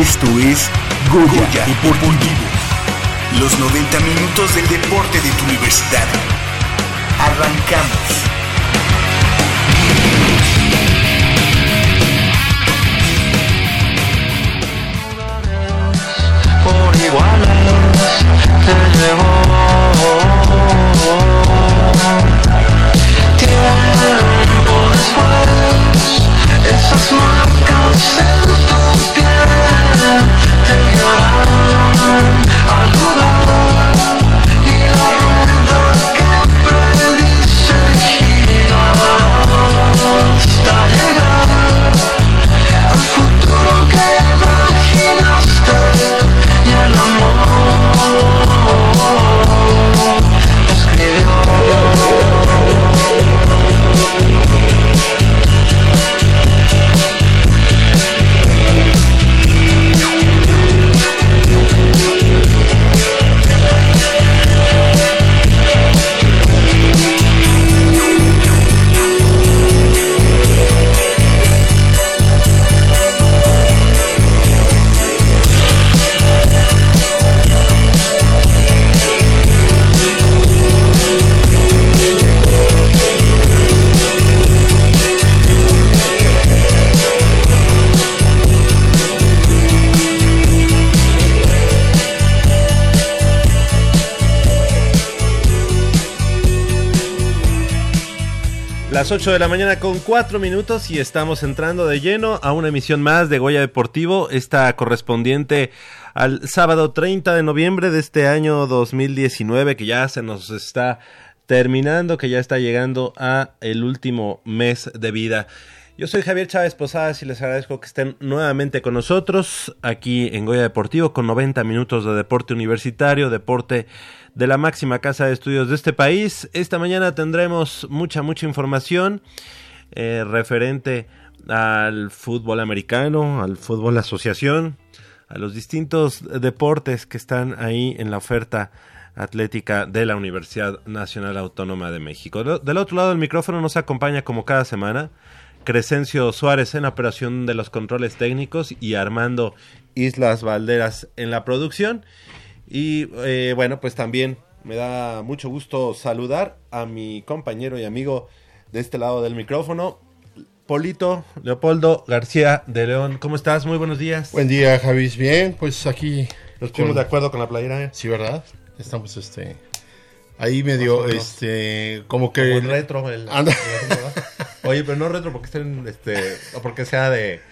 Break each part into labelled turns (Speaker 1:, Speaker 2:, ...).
Speaker 1: Esto es Goya, Deportivo. Los 90 minutos del deporte de tu universidad. Arrancamos.
Speaker 2: por iguales te llevó. Tiempo después, esas marcas en tu piel te guiarán al
Speaker 3: Las 8 de la mañana con 4 minutos y estamos entrando de lleno a una emisión más de Goya Deportivo, esta correspondiente al sábado 30 de noviembre de este año 2019 que ya se nos está terminando, que ya está llegando a el último mes de vida. Yo soy Javier Chávez Posadas y les agradezco que estén nuevamente con nosotros aquí en Goya Deportivo con 90 minutos de deporte universitario, deporte de la máxima casa de estudios de este país. Esta mañana tendremos mucha, mucha información eh, referente al fútbol americano, al fútbol asociación, a los distintos deportes que están ahí en la oferta atlética de la Universidad Nacional Autónoma de México. Del otro lado del micrófono nos acompaña como cada semana Crescencio Suárez en operación de los controles técnicos y Armando Islas Valderas en la producción. Y eh, bueno, pues también me da mucho gusto saludar a mi compañero y amigo de este lado del micrófono, Polito Leopoldo García de León. ¿Cómo estás? Muy buenos días.
Speaker 4: Buen día, Javis. Bien, pues aquí.
Speaker 3: Nos pusimos de acuerdo con la playera. ¿eh?
Speaker 4: Sí, ¿verdad? Estamos, este. Ahí medio, este. Como que.
Speaker 3: Como el retro. El,
Speaker 4: Anda.
Speaker 3: el- Oye, pero no retro porque estén, este, o porque sea de,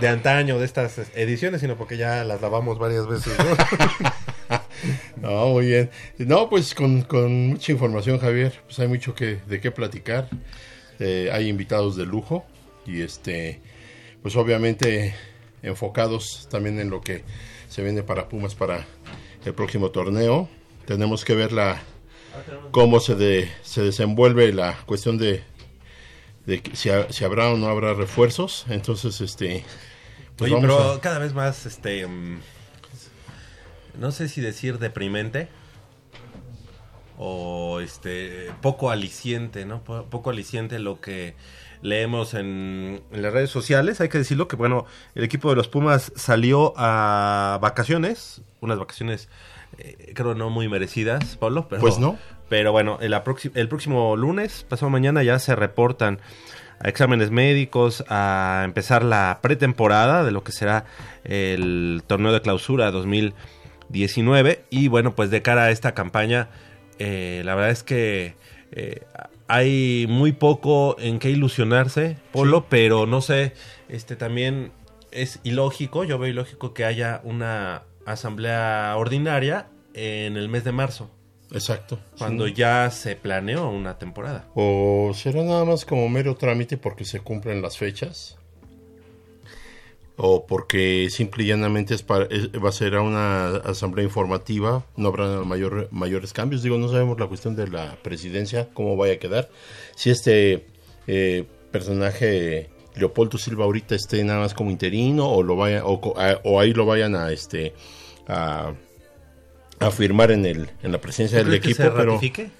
Speaker 3: de antaño de estas ediciones, sino porque ya las lavamos varias veces. ¿no?
Speaker 4: No, muy bien. No, pues con, con mucha información, Javier. Pues hay mucho que, de qué platicar. Eh, hay invitados de lujo. Y este. Pues obviamente enfocados también en lo que se viene para Pumas para el próximo torneo. Tenemos que ver la cómo se, de- se desenvuelve la cuestión de, si, ha- si habrá o no habrá refuerzos. Entonces, este. pues
Speaker 3: Oye,
Speaker 4: vamos
Speaker 3: pero
Speaker 4: a-
Speaker 3: cada vez más, este, mm, no sé si decir deprimente o este poco aliciente, ¿no? Po- Poco aliciente lo que leemos en, en las redes sociales. Hay que decirlo que bueno, el equipo de los Pumas salió a vacaciones, unas vacaciones eh, creo no muy merecidas, Pablo, pero
Speaker 4: Pues no.
Speaker 3: Pero bueno, el, el próximo lunes, pasado mañana, ya se reportan a exámenes médicos, a empezar la pretemporada de lo que será el torneo de clausura 2019. Y bueno, pues de cara a esta campaña, eh, la verdad es que eh, hay muy poco en qué ilusionarse, Polo, pero no sé, este también es ilógico, yo veo ilógico que haya una asamblea ordinaria en el mes de marzo,
Speaker 4: Exacto.
Speaker 3: cuando
Speaker 4: Sí.
Speaker 3: ya se planeó una temporada.
Speaker 4: ¿O será nada más como mero trámite porque se cumplen las fechas? O porque simple y llanamente es para, es- va a ser una asamblea informativa, no habrá mayor, mayores cambios. Digo, no sabemos la cuestión de la presidencia, cómo vaya a quedar. Si este eh, personaje Leopoldo Silva ahorita esté nada más como interino o lo vaya o, ahí lo vayan a este a, a firmar en el en la presidencia del
Speaker 3: ¿Crees que
Speaker 4: equipo,
Speaker 3: se
Speaker 4: pero
Speaker 3: ratifique?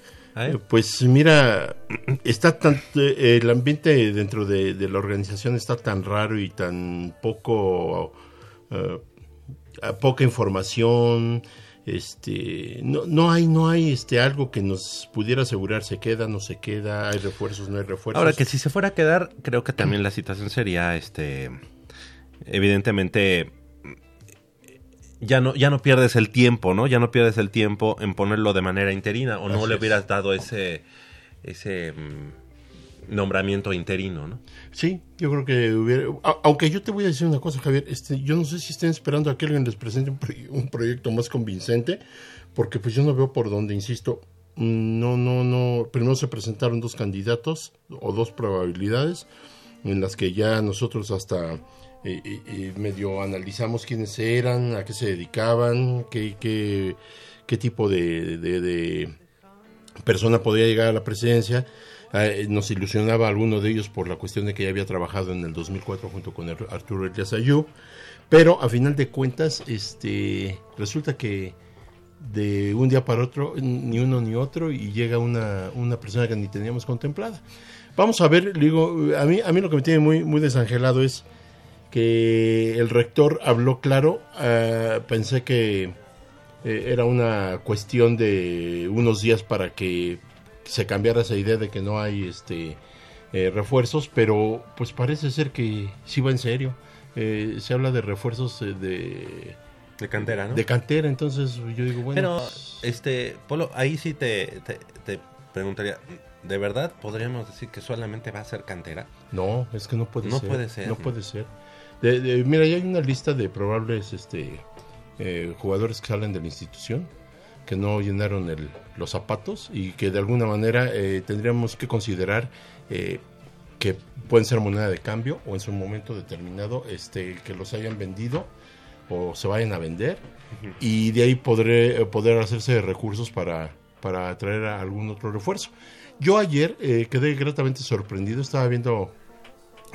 Speaker 4: Pues mira, está tan, eh, el ambiente dentro de, de la organización está tan raro y tan poco, eh, poca información, este, no, no hay, no hay este algo que nos pudiera asegurar se queda, no se queda, hay refuerzos, no hay refuerzos.
Speaker 3: Ahora que si se fuera a quedar, creo que también la situación sería, este, evidentemente, ya no, ya no pierdes el tiempo, ¿no? Ya no pierdes el tiempo en ponerlo de manera interina o no le
Speaker 4: es.
Speaker 3: hubieras dado ese, ese mm, nombramiento interino, ¿no?
Speaker 4: Sí, yo creo que hubiera... a- Aunque yo te voy a decir una cosa, Javier. Este, yo no sé si estén esperando a que alguien les presente un, un proyecto más convincente, porque pues yo no veo por dónde, insisto. No, no, no. Primero se presentaron dos candidatos o dos probabilidades en las que ya nosotros hasta eh, eh, medio analizamos quiénes eran, a qué se dedicaban, qué, qué, qué tipo de- de- persona podía llegar a la presidencia. Eh, nos ilusionaba alguno de ellos por la cuestión de que ya había trabajado en el 2004 junto con Arturo Elias Ayú. Pero a final de cuentas, este, resulta que de un día para otro, ni uno ni otro, y llega una, una persona que ni teníamos contemplada. Vamos a ver, digo, a mí, a mí lo que me tiene muy, muy desangelado es que el rector habló claro. ah, pensé que eh, era una cuestión de unos días para que se cambiara esa idea de que no hay este eh, refuerzos, pero pues parece ser que sí va en serio. Eh, se habla de refuerzos eh, de,
Speaker 3: De cantera, ¿no?
Speaker 4: de cantera, entonces yo digo, bueno,
Speaker 3: Pero,
Speaker 4: pues,
Speaker 3: este, Polo, ahí sí te, te, te preguntaría, ¿de verdad podríamos decir que solamente va a ser cantera?
Speaker 4: no, es que no puede
Speaker 3: No
Speaker 4: ser.
Speaker 3: puede ser,
Speaker 4: ¿no? puede ser. De- de- mira, ya hay una lista de probables este, eh, jugadores que salen de la institución que no llenaron el- los zapatos y que de alguna manera eh, tendríamos que considerar eh, que pueden ser moneda de cambio o en su momento determinado este, que los hayan vendido o se vayan a vender y de ahí podré, eh, poder hacerse recursos para, para traer a algún otro refuerzo. Yo ayer eh, quedé gratamente sorprendido, estaba viendo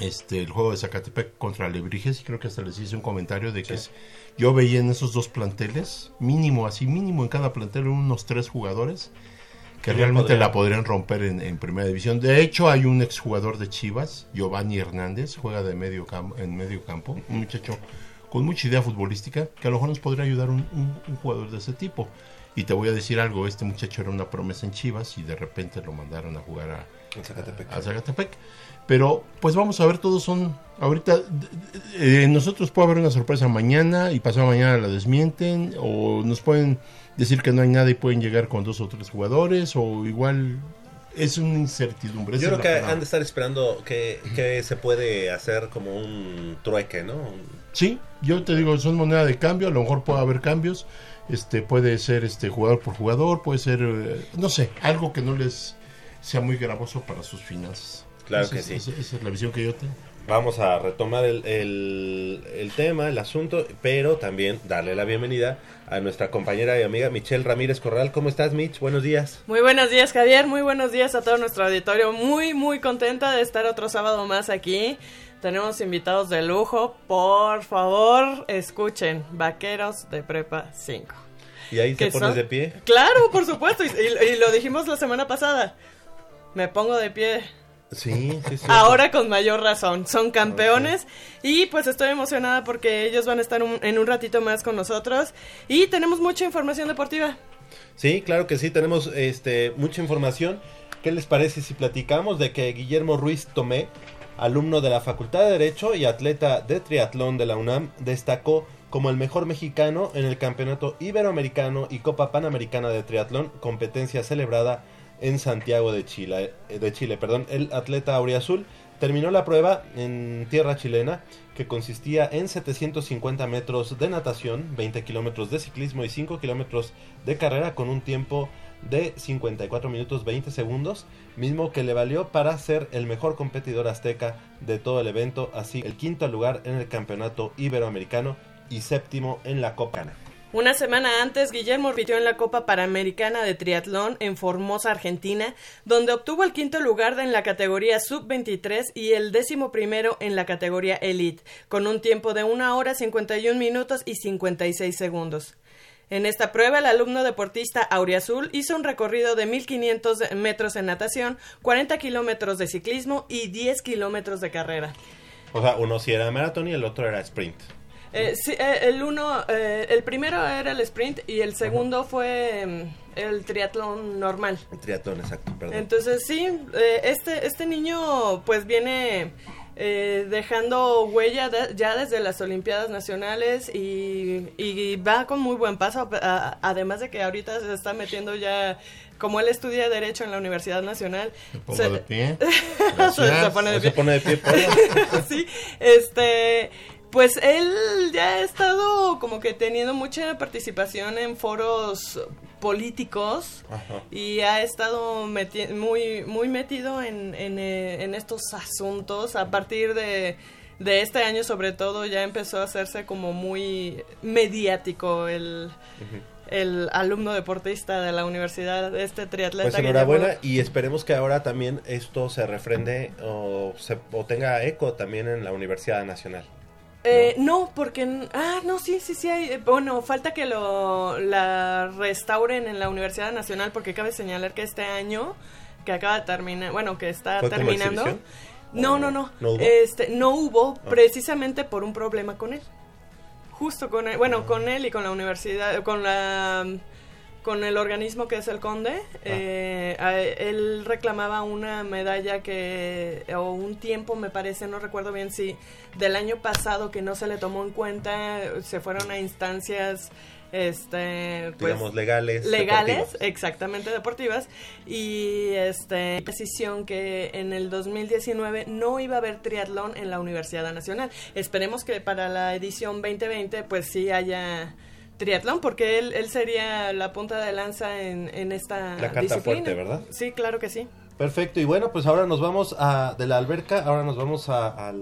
Speaker 4: este el juego de Zacatepec contra Lebrijes y creo que hasta les hice un comentario de que es- yo veía en esos dos planteles, mínimo, así mínimo en cada plantel unos tres jugadores que realmente la podrían romper en, en primera división. De hecho, hay un exjugador de Chivas, Giovanni Hernández, juega de medio campo, en medio campo, un muchacho con mucha idea futbolística, que a lo mejor nos podría ayudar un, un- un jugador de ese tipo. Y te voy a decir algo, este muchacho era una promesa en Chivas y de repente lo mandaron a jugar a, a Zacatepec. Pero pues vamos a ver, todos son, ahorita, eh, nosotros puede haber una sorpresa mañana y pasado mañana la desmienten o nos pueden decir que no hay nada y pueden llegar con dos o tres jugadores o igual es una incertidumbre.
Speaker 3: Yo creo que
Speaker 4: palabra.
Speaker 3: han de estar esperando que, que se puede hacer como un trueque, ¿no?
Speaker 4: Sí, yo te digo, son moneda de cambio, a lo mejor puede haber cambios, este puede ser este jugador por jugador, puede ser, eh, no sé, algo que no les sea muy gravoso para sus finanzas.
Speaker 3: Claro
Speaker 4: Esa
Speaker 3: que
Speaker 4: es-
Speaker 3: sí.
Speaker 4: Esa, esa es la visión que yo tengo.
Speaker 3: Vamos a retomar el, el- el tema, el asunto, pero también darle la bienvenida a nuestra compañera y amiga Michelle Ramírez Corral. ¿Cómo estás, Mitch? Buenos días.
Speaker 5: Muy buenos días, Javier. Muy buenos días a todo nuestro auditorio. Muy, muy contenta de estar otro sábado más aquí. Tenemos invitados de lujo. Por favor, escuchen. Vaqueros de Prepa 5.
Speaker 3: ¿Y ahí te
Speaker 5: ¿Qué
Speaker 3: pones
Speaker 5: son?
Speaker 3: de pie?
Speaker 5: Claro, por supuesto. Y, y- y lo dijimos la semana pasada. Me pongo de pie
Speaker 3: Sí, sí, sí.
Speaker 5: ahora con mayor razón. Son campeones y pues estoy emocionada porque ellos van a estar un- en un ratito más con nosotros y tenemos mucha información deportiva.
Speaker 3: Sí, claro que sí, tenemos este mucha información. ¿Qué les parece si platicamos de que Guillermo Ruiz Tomé, alumno de la Facultad de Derecho y atleta de triatlón de la UNAM, destacó como el mejor mexicano en el Campeonato Iberoamericano y Copa Panamericana de Triatlón, competencia celebrada en Santiago de Chile. De Chile perdón. El atleta auriazul terminó la prueba en tierra chilena que consistía en 750 metros de natación, 20 kilómetros de ciclismo y 5 kilómetros de carrera con un tiempo de 54 minutos 20 segundos, mismo que le valió para ser el mejor competidor azteca de todo el evento, así el quinto lugar en el campeonato iberoamericano y séptimo en la Copa.
Speaker 5: Una semana antes, Guillermo repitió en la Copa Panamericana de Triatlón en Formosa, Argentina, donde obtuvo el quinto lugar en la categoría Sub-23 y el décimo primero en la categoría Elite, con un tiempo de 1 hora 51 minutos y 56 segundos. En esta prueba, el alumno deportista Auriazul hizo un recorrido de 1.500 metros en natación, 40 kilómetros de ciclismo y 10 kilómetros de carrera.
Speaker 3: O sea, uno sí era maratón y el otro era sprint.
Speaker 5: Eh, sí, eh, el uno, eh, el primero era el sprint y el segundo fue mm, el triatlón normal.
Speaker 3: El triatlón, exacto, perdón.
Speaker 5: Entonces sí, eh, este este niño pues viene eh, dejando huella de- ya desde las Olimpiadas Nacionales y, y va con muy buen paso, a- además de que ahorita se está metiendo ya, como él estudia Derecho en la Universidad Nacional, se-
Speaker 4: de pie.
Speaker 5: se, se pone de
Speaker 3: se
Speaker 5: pie.
Speaker 3: pone de pie.
Speaker 5: Sí, este, pues él ya ha estado como que teniendo mucha participación en foros políticos
Speaker 3: Ajá.
Speaker 5: y ha estado meti- muy muy metido en, en, eh, en estos asuntos a partir de de este año sobre todo ya empezó a hacerse como muy mediático el el alumno deportista de la universidad este triatleta
Speaker 3: Pues
Speaker 5: Guillermo.
Speaker 3: enhorabuena y esperemos que ahora también esto se refrende o, se, o tenga eco también en la Universidad Nacional.
Speaker 5: Eh, no, porque... Ah, no, sí, sí, sí. Hay, eh, bueno, falta que lo la restauren en la Universidad Nacional porque cabe señalar que este año que acaba de terminar, bueno, que está
Speaker 3: ¿Fue como
Speaker 5: terminando... No,
Speaker 3: ¿O
Speaker 5: no, no.
Speaker 3: no hubo?
Speaker 5: Este, no hubo
Speaker 3: Ah.
Speaker 5: precisamente por un problema con él. Justo con él, bueno, con él y con la universidad, con la con el organismo que es el Conde, eh, a- él reclamaba una medalla que, o un tiempo me parece, no recuerdo bien si del año pasado que no se le tomó en cuenta, se fueron a instancias, este, pues,
Speaker 3: Digamos, legales.
Speaker 5: legales,
Speaker 3: deportivas.
Speaker 5: exactamente deportivas, y este decisión que en el 2019 no iba a haber triatlón en la Universidad Nacional. Esperemos que para la edición 2020 pues sí haya triatlón porque él, él sería la punta de lanza en, en esta
Speaker 3: La
Speaker 5: disciplina.
Speaker 3: fuerte, ¿verdad?
Speaker 5: Sí, claro que sí.
Speaker 3: Perfecto, y bueno, pues ahora nos vamos a, de la alberca, ahora nos vamos a, a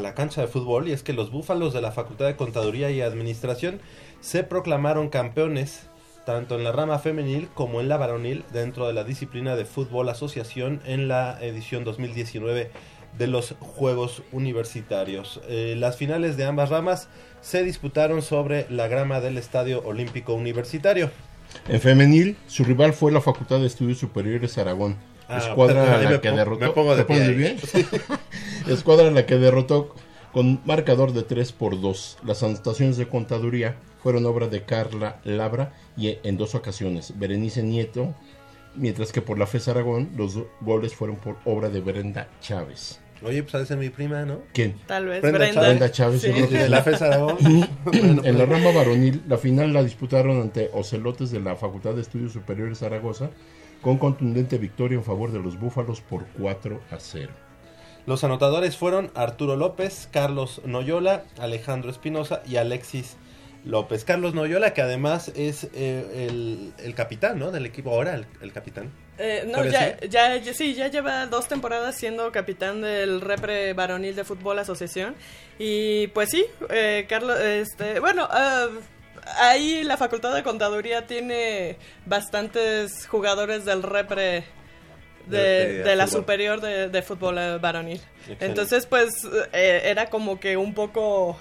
Speaker 3: la cancha de fútbol, y es que los búfalos de la Facultad de Contaduría y Administración se proclamaron campeones, tanto en la rama femenil como en la varonil, dentro de la disciplina de fútbol asociación en la edición 2019 de los Juegos Universitarios. Eh, las finales de ambas ramas se disputaron sobre la grama del Estadio Olímpico Universitario.
Speaker 4: En femenil, su rival fue la Facultad de Estudios Superiores Aragón.
Speaker 3: Ah,
Speaker 4: escuadra la
Speaker 3: me
Speaker 4: que derrotó.
Speaker 3: me pongo de
Speaker 4: ¿Te pones
Speaker 3: pie
Speaker 4: bien? escuadra a la que derrotó con marcador de 3 por 2. Las anotaciones de contaduría fueron obra de Carla Labra y en dos ocasiones Berenice Nieto, mientras que por la FES Aragón los goles fueron por obra de Brenda Chávez.
Speaker 3: Oye, pues ha de ser mi prima, ¿no?
Speaker 4: ¿Quién?
Speaker 5: Tal vez
Speaker 3: Brenda
Speaker 5: Brenda.
Speaker 3: Chávez.
Speaker 4: Brenda Chávez,
Speaker 5: Sí.
Speaker 4: yo creo que
Speaker 3: De la FES Aragón.
Speaker 4: en la rama varonil, la final la disputaron ante Ocelotes de la Facultad de Estudios Superiores Zaragoza, con contundente victoria en favor de los Búfalos por 4 a 0.
Speaker 3: Los anotadores fueron Arturo López, Carlos Noyola, Alejandro Espinosa y Alexis López. Carlos Noyola, que además es eh, el, el capitán, ¿no? Del equipo ahora, el, el capitán.
Speaker 5: Eh, no,
Speaker 3: ¿Puede
Speaker 5: ya, ya, ya- sí, ya lleva dos temporadas siendo capitán del Repre Varonil de Fútbol Asociación. Y pues sí, eh, Carlos, este, bueno, ah, ahí la Facultad de Contaduría tiene bastantes jugadores del Repre. De,
Speaker 3: De- de
Speaker 5: de la
Speaker 3: fútbol.
Speaker 5: superior de, de fútbol eh, varonil.
Speaker 3: Excelente.
Speaker 5: Entonces, pues, eh, era como que un poco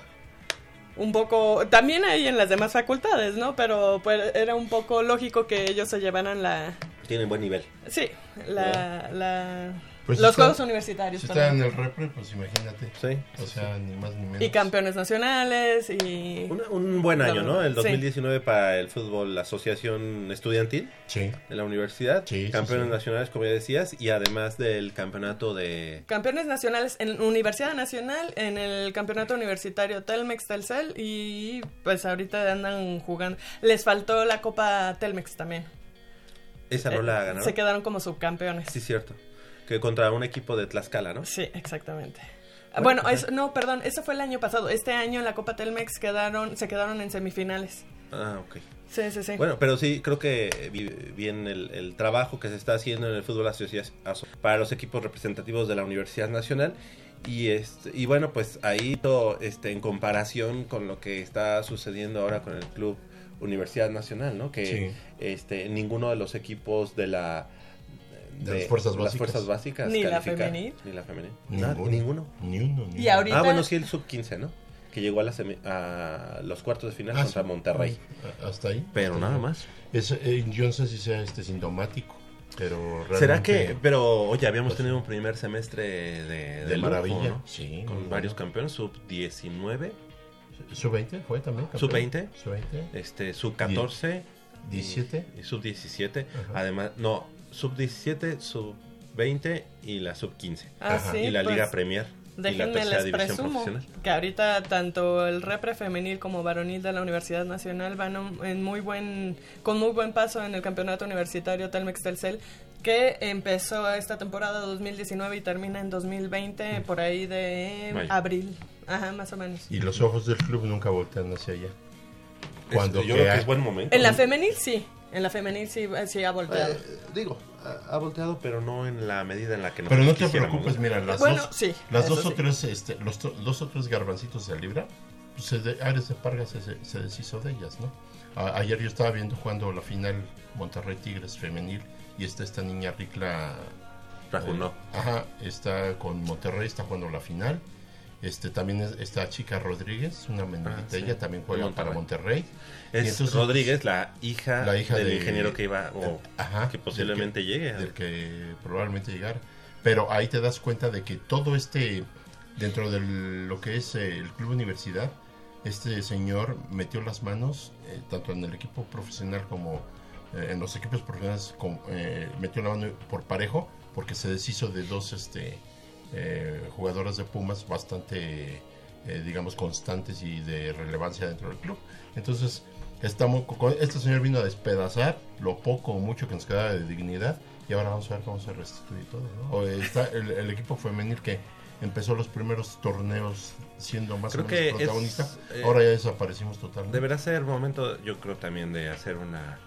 Speaker 5: un poco también ahí en las demás facultades, ¿no? Pero pues era un poco lógico que ellos se llevaran la
Speaker 3: Tienen buen nivel.
Speaker 5: sí, la, la
Speaker 4: Pues
Speaker 5: los Juegos Universitarios,
Speaker 4: Si
Speaker 5: perdón.
Speaker 4: está en el repre, pues imagínate.
Speaker 3: Sí.
Speaker 4: O sea, ni más ni menos.
Speaker 5: y campeones nacionales y
Speaker 3: Un, un buen año, ¿no? El
Speaker 5: Sí.
Speaker 3: 2019 para el fútbol, la asociación estudiantil
Speaker 4: Sí.
Speaker 3: de la universidad.
Speaker 4: Sí, sí,
Speaker 3: campeones
Speaker 4: sí.
Speaker 3: nacionales, como ya decías, y además del campeonato de...
Speaker 5: campeones nacionales en Universidad Nacional, en el campeonato universitario Telmex Telcel y pues ahorita andan jugando. Les faltó la Copa Telmex también.
Speaker 3: Esa no
Speaker 5: Eh,
Speaker 3: la ganaron.
Speaker 5: Se quedaron como subcampeones.
Speaker 3: Sí, cierto. Que contra un equipo de Tlaxcala, ¿no?
Speaker 5: Sí, exactamente.
Speaker 3: Bueno,
Speaker 5: Bueno,
Speaker 3: ajá.
Speaker 5: es- no, perdón, eso fue el año pasado. Este año en la Copa Telmex quedaron, se quedaron en semifinales.
Speaker 3: Ah, ok.
Speaker 5: Sí, sí, sí.
Speaker 3: Bueno, pero sí, creo que vi bien el, el trabajo que se está haciendo en el fútbol para los equipos representativos de la Universidad Nacional. Y, este, y bueno, pues ahí todo, este, en comparación con lo que está sucediendo ahora con el club Universidad Nacional, ¿no? Que
Speaker 4: Sí.
Speaker 3: este, ninguno de los equipos de la...
Speaker 4: De las fuerzas básicas.
Speaker 3: fuerzas básicas
Speaker 5: Ni la femenil.
Speaker 3: Ni la femenil.
Speaker 4: Ninguno.
Speaker 3: Ninguno.
Speaker 4: Ni uno. ni
Speaker 5: Y
Speaker 4: uno.
Speaker 5: ahorita-
Speaker 3: Ah, bueno, sí, el sub-15, ¿no? Que llegó a, la semi- a los cuartos de final
Speaker 4: Ah,
Speaker 3: contra
Speaker 4: sí.
Speaker 3: Monterrey.
Speaker 4: Ah, Hasta ahí.
Speaker 3: Pero
Speaker 4: Hasta
Speaker 3: nada
Speaker 4: ahí.
Speaker 3: más.
Speaker 4: Es, eh, yo no sé si sea este sintomático, pero realmente...
Speaker 3: ¿Será que, pero oye, habíamos
Speaker 4: Pues,
Speaker 3: tenido un primer semestre de,
Speaker 4: De
Speaker 3: lujo,
Speaker 4: maravilla,
Speaker 3: ¿no?
Speaker 4: sí,
Speaker 3: Con
Speaker 4: muy
Speaker 3: varios
Speaker 4: bueno.
Speaker 3: campeones, sub 19,
Speaker 4: ¿Sub-20 fue también? campeón?
Speaker 3: ¿Sub-20?
Speaker 4: ¿Sub-20?
Speaker 3: este, sub 14,
Speaker 4: 17.
Speaker 3: y sub 17.
Speaker 4: Ajá.
Speaker 3: Además, no, sub 17, sub 20 y la sub 15.
Speaker 5: Ah, sí,
Speaker 3: y la
Speaker 5: pues,
Speaker 3: Liga Premier. y la
Speaker 5: Déjenme
Speaker 3: tercera
Speaker 5: les
Speaker 3: división
Speaker 5: presumo
Speaker 3: profesional.
Speaker 5: que ahorita tanto el repre femenil como varonil de la Universidad Nacional van en muy buen, con muy buen paso en el campeonato universitario Telmex Telcel que empezó esta temporada 2019 y termina en 2020 por ahí de
Speaker 3: Mayo.
Speaker 5: abril, ajá, más o menos.
Speaker 4: Y los ojos del club nunca voltean hacia allá. Cuando
Speaker 3: Este, yo creo que es buen momento.
Speaker 5: En la femenil sí, en la femenil sí, sí ha volteado.
Speaker 3: Eh, digo, ha, volteado, pero no en la medida en la que
Speaker 4: Pero no te preocupes, mira, las
Speaker 5: Bueno,
Speaker 4: dos,
Speaker 5: sí,
Speaker 4: las o tres, este, los to- dos o tres garbancitos de libra, pues se de, Ares de Parga se, se- se deshizo de ellas, ¿no? A- ayer yo estaba viendo jugando la final Monterrey Tigres femenil y está esta niña Ricla
Speaker 3: Rajunó.
Speaker 4: Eh, ajá, está con Monterrey, está jugando la final. Este también es esta chica Rodríguez, una menudita,
Speaker 3: Ah, sí,
Speaker 4: ella también juega para
Speaker 3: Monterrey. Es
Speaker 4: entonces,
Speaker 3: Rodríguez, la hija,
Speaker 4: la hija
Speaker 3: del
Speaker 4: de-
Speaker 3: ingeniero que iba, o
Speaker 4: Ajá,
Speaker 3: que posiblemente
Speaker 4: del que-
Speaker 3: llegue.
Speaker 4: Del que probablemente llegara. Pero ahí te das cuenta de que todo este, dentro de lo que es eh, el club universidad, este señor metió las manos, eh, tanto en el equipo profesional como eh, en los equipos profesionales, eh, metió la mano por parejo, porque se deshizo de dos este, eh, jugadoras de Pumas bastante, eh, digamos, constantes y de relevancia dentro del club. Entonces, estamos, con- este señor vino a despedazar lo poco o mucho que nos quedaba de dignidad y ahora vamos a ver cómo se restituye todo. ¿no? O está el, el equipo femenil que empezó los primeros torneos siendo más
Speaker 3: Creo
Speaker 4: o
Speaker 3: que
Speaker 4: menos
Speaker 3: es,
Speaker 4: protagonista,
Speaker 3: eh,
Speaker 4: ahora ya desaparecimos totalmente.
Speaker 3: Deberá ser momento, yo creo también de hacer una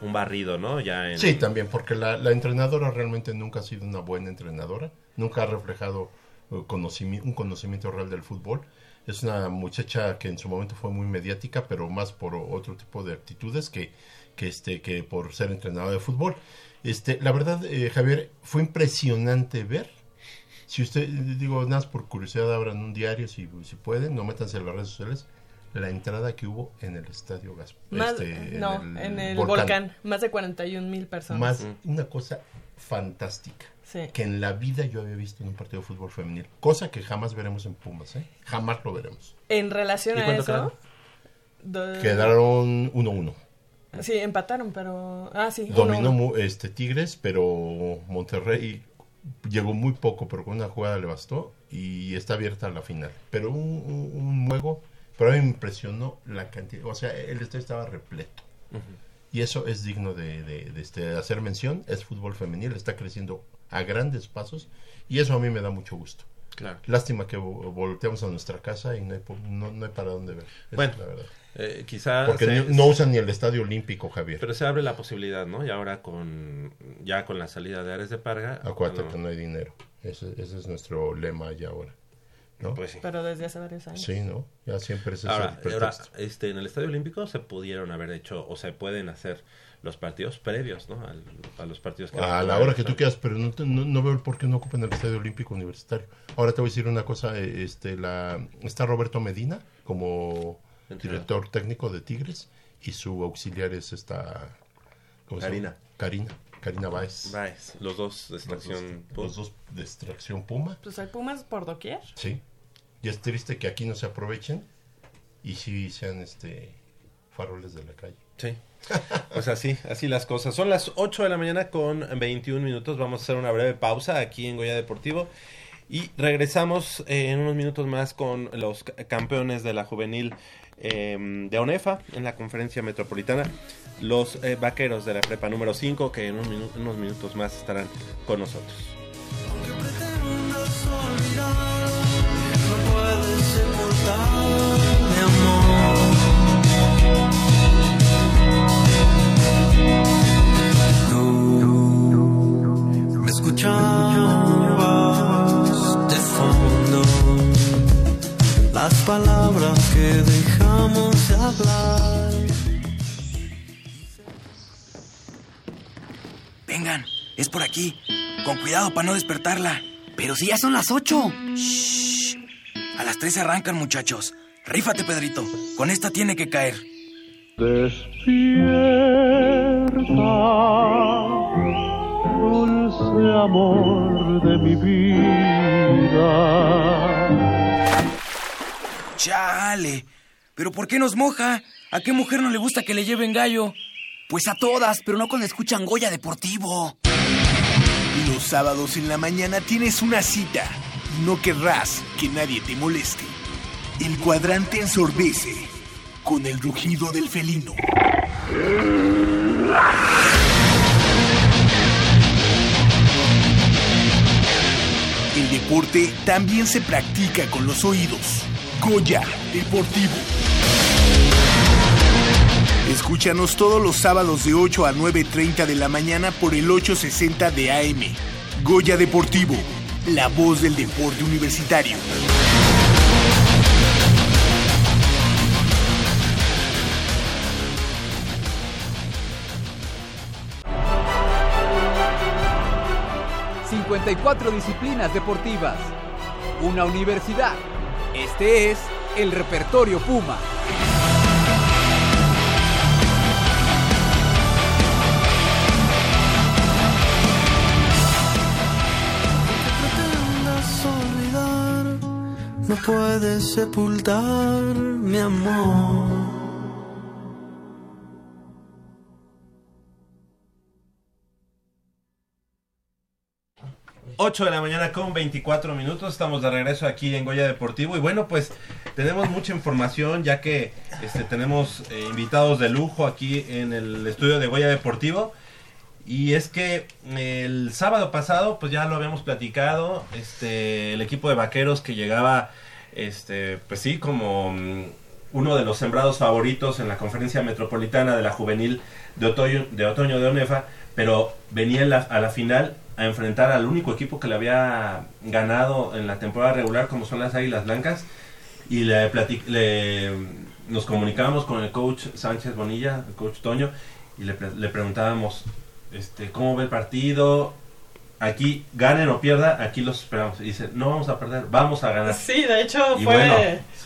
Speaker 3: un barrido, ¿no? Ya en,
Speaker 4: Sí, también, porque la, entrenadora realmente nunca ha sido una buena entrenadora, nunca ha reflejado conocimi- un conocimiento real del fútbol. Es una muchacha que en su momento fue muy mediática, pero más por otro tipo de actitudes que, que, este, que por ser entrenadora de fútbol. Este, la verdad, eh, Javier, fue impresionante ver. Si usted, digo, nada por curiosidad, abran un diario si, si pueden, no métanse en las redes sociales. La entrada que hubo en el estadio Gas.
Speaker 5: Más-
Speaker 4: este,
Speaker 5: no, en el volcán. más de 41 mil personas.
Speaker 4: Más una cosa fantástica
Speaker 5: Sí.
Speaker 4: que en la vida yo había visto en un partido de fútbol femenil. Cosa que jamás veremos en Pumas, ¿eh? Jamás lo veremos.
Speaker 5: En relación
Speaker 3: ¿Y
Speaker 5: a eso,
Speaker 3: quedaron?
Speaker 5: do-
Speaker 4: Quedaron 1-1.
Speaker 5: sí, empataron, pero ah, sí,
Speaker 4: Dominó
Speaker 5: uno, uno.
Speaker 4: este Tigres, pero Monterrey llegó muy poco, pero con una jugada le bastó y está abierta la final. Pero un, un- un juego, pero a mí me impresionó la cantidad, o sea, el estadio estaba repleto. Y eso es digno de, de- de, este, hacer mención, es fútbol femenil, está creciendo a grandes pasos y eso a mí me da mucho gusto.
Speaker 3: Claro.
Speaker 4: Lástima que vo- volteamos a nuestra casa y no hay, no, no hay para dónde ver. Esa
Speaker 3: Bueno,
Speaker 4: es la verdad.
Speaker 3: Eh, quizá
Speaker 4: Porque
Speaker 3: se-
Speaker 4: no, no usan ni el estadio olímpico, Javier.
Speaker 3: pero se abre la posibilidad, ¿no? Y ahora con ya con la salida de Ares de Parga,
Speaker 4: Acuérdate
Speaker 3: bueno,
Speaker 4: que no hay dinero. Ese, ese es nuestro lema ya ahora. ¿No?
Speaker 3: pues sí.
Speaker 5: pero desde hace varios años.
Speaker 4: Sí, ¿no? Ya siempre es
Speaker 3: Ahora,
Speaker 4: el
Speaker 3: ahora, este, en el Estadio Olímpico se pudieron haber hecho o se pueden hacer los partidos previos, ¿no? Al- a los partidos que
Speaker 4: A la hora que tú quieras, pero no, te- no, no veo por qué no ocupan el Estadio Olímpico Universitario. Ahora te voy a decir una cosa, eh, este, la, está Roberto Medina como
Speaker 3: Entrenador.
Speaker 4: director técnico de Tigres y su auxiliar es esta... ¿cómo se llama?
Speaker 3: Karina.
Speaker 4: Karina, Báez.
Speaker 3: Baez, los dos de
Speaker 4: Los
Speaker 3: extracción.
Speaker 4: dos, los dos de extracción Puma.
Speaker 5: Pues hay Pumas por doquier.
Speaker 4: Sí. Y es triste que aquí no se aprovechen y sí sean este faroles de la calle.
Speaker 3: Sí. Pues así, así las cosas. Son las 8 de la mañana con 21 minutos. Vamos a hacer una breve pausa aquí en Goya Deportivo. Y regresamos eh, en unos minutos más con los ca- campeones de la juvenil eh, de ONEFA en la conferencia metropolitana. Los eh, vaqueros de la prepa número 5 que en, un minu unos minutos más estarán con nosotros.
Speaker 2: Me escuchabas de fondo las palabras que
Speaker 6: Vengan, es por aquí. Con cuidado para no despertarla. Pero si ya son las ocho. Shh. A las tres arrancan, muchachos. Rífate, Pedrito. Con esta tiene que caer.
Speaker 7: dulce amor de mi vida.
Speaker 6: Chale. ¿Pero por qué nos moja? ¿A qué mujer no le gusta que le lleven gallo? Pues a todas, pero no cuando escuchan Goya Deportivo.
Speaker 1: Los sábados en la mañana tienes una cita no querrás que nadie te moleste. El cuadrante ensordece con el rugido del felino. El deporte también se practica con los oídos. Goya Deportivo. Escúchanos todos los sábados de 8 a 9.30 de la mañana por el 860 de AM. Goya Deportivo, la voz del deporte universitario.
Speaker 8: ...54 disciplinas deportivas... ...una universidad... ...este es el Repertorio Puma...
Speaker 2: no puedes sepultar mi amor.
Speaker 3: 8 de la mañana con 24 minutos, estamos de regreso aquí en Goya Deportivo. Y bueno pues tenemos mucha información ya que este, tenemos eh, invitados de lujo aquí en el estudio de Goya Deportivo. Y es que el sábado pasado pues ya lo habíamos platicado, este, el equipo de vaqueros que llegaba este, pues sí como mm, uno de los sembrados favoritos en la conferencia metropolitana de la juvenil de otoño de, otoño de ONEFA, pero venía a la final a enfrentar al único equipo que le había ganado en la temporada regular como son las Águilas Blancas y le, le nos comunicábamos con el coach Sánchez Bonilla, el coach Toño y le, pre- le preguntábamos este cómo ve el partido aquí ganen o pierda aquí los esperamos y dice no vamos a perder vamos a ganar
Speaker 5: Sí, de hecho
Speaker 3: y
Speaker 5: fue...
Speaker 3: bueno,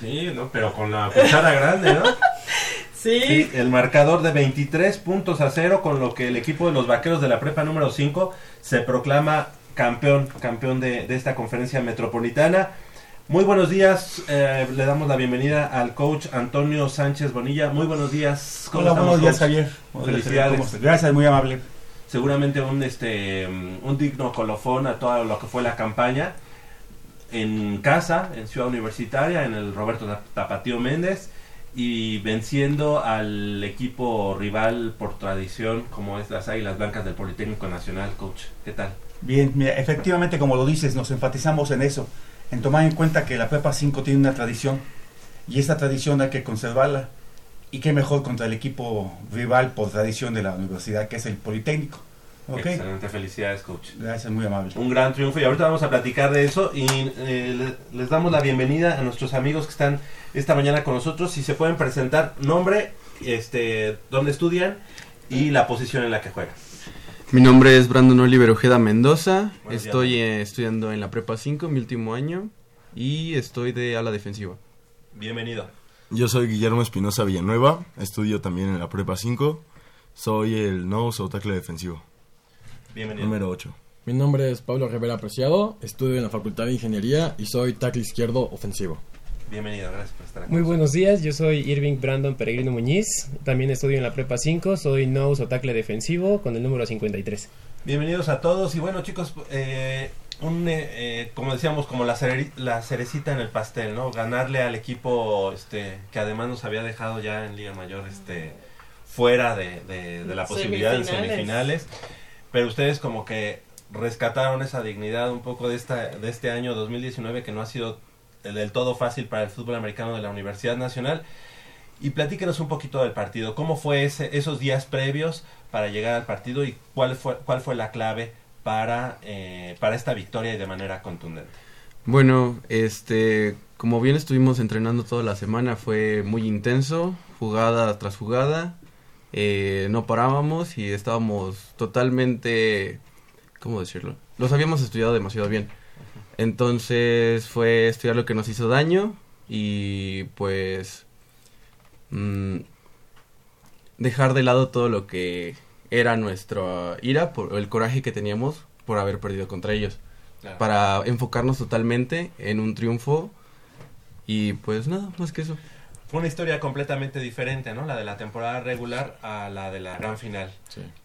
Speaker 3: sí, ¿no? pero con la cuchara grande, ¿no?
Speaker 5: sí,
Speaker 3: Sí, el marcador de 23 puntos a cero, con lo que el equipo de los vaqueros de la prepa número 5 se proclama campeón, campeón de, de esta conferencia metropolitana. Muy buenos días, eh, le damos la bienvenida al coach Antonio Sánchez Bonilla. Muy buenos días. ¿cómo
Speaker 9: Hola,
Speaker 3: estamos,
Speaker 9: buenos días,
Speaker 3: coach?
Speaker 9: Javier. Días,
Speaker 3: Felicidades.
Speaker 9: Gracias, muy amable.
Speaker 3: Seguramente un, este, un digno colofón a todo lo que fue la campaña en casa, en Ciudad Universitaria, en el Roberto Tap- Tapatío Méndez y venciendo al equipo rival por tradición como es las Águilas Blancas del Politécnico Nacional, coach. ¿Qué tal?
Speaker 9: Bien, mira, efectivamente, como lo dices, nos enfatizamos en eso, en tomar en cuenta que la Prepa 5 tiene una tradición y esa tradición hay que conservarla. Y qué mejor contra el equipo rival por tradición de la universidad, que es el Politécnico. ¿Ok?
Speaker 3: Excelente, felicidades, coach.
Speaker 9: Gracias, muy amable.
Speaker 3: Un gran triunfo y ahorita vamos a platicar de eso y eh, le- les damos la bienvenida a nuestros amigos que están esta mañana con nosotros. Si se pueden presentar nombre, este, dónde estudian y la posición en la que juegan.
Speaker 10: Mi nombre es Brandon Oliver Ojeda Mendoza.
Speaker 3: Buenos días,
Speaker 10: Estoy eh, estudiando en la Prepa 5, mi último año. Y estoy de ala defensiva.
Speaker 3: Bienvenido.
Speaker 11: Yo soy Guillermo Espinosa Villanueva, estudio también en la Prepa 5. Soy el nose o tackle defensivo,
Speaker 3: Bienvenido.
Speaker 11: número 8.
Speaker 12: Mi nombre es Pablo Rivera Preciado, estudio en la Facultad de Ingeniería y soy tackle izquierdo ofensivo.
Speaker 3: Bienvenido, gracias por estar aquí.
Speaker 13: Muy buenos días, yo soy Irving Brandon Peregrino Muñiz, también estudio en la Prepa 5, soy nose o tackle defensivo con el número 53.
Speaker 3: Bienvenidos a todos y bueno chicos, eh, un, eh, eh, como decíamos, como la, cere- la cerecita en el pastel, ¿no? Ganarle al equipo este que además nos había dejado ya en Liga Mayor este fuera de, de- de la posibilidad en
Speaker 5: Semifinales.
Speaker 3: Pero ustedes como que rescataron esa dignidad un poco de esta de este año 2019 que no ha sido del todo fácil para el fútbol americano de la Universidad Nacional. Y platíquenos un poquito del partido. ¿Cómo fue ese, esos días previos para llegar al partido y cuál fue, cuál fue la clave para, eh, para esta victoria y de manera contundente?
Speaker 10: Bueno, este, como bien estuvimos entrenando toda la semana, fue muy intenso, jugada tras jugada. Eh, no parábamos y estábamos totalmente, ¿cómo decirlo? Los habíamos estudiado demasiado bien. Entonces fue estudiar lo que nos hizo daño y pues mm, dejar de lado todo lo que era nuestra ira, por el coraje que teníamos por haber perdido contra ellos.
Speaker 3: Claro.
Speaker 10: Para enfocarnos totalmente en un triunfo y pues nada, más que eso.
Speaker 3: Fue una historia completamente diferente, ¿no? La de la temporada regular a la de la gran final.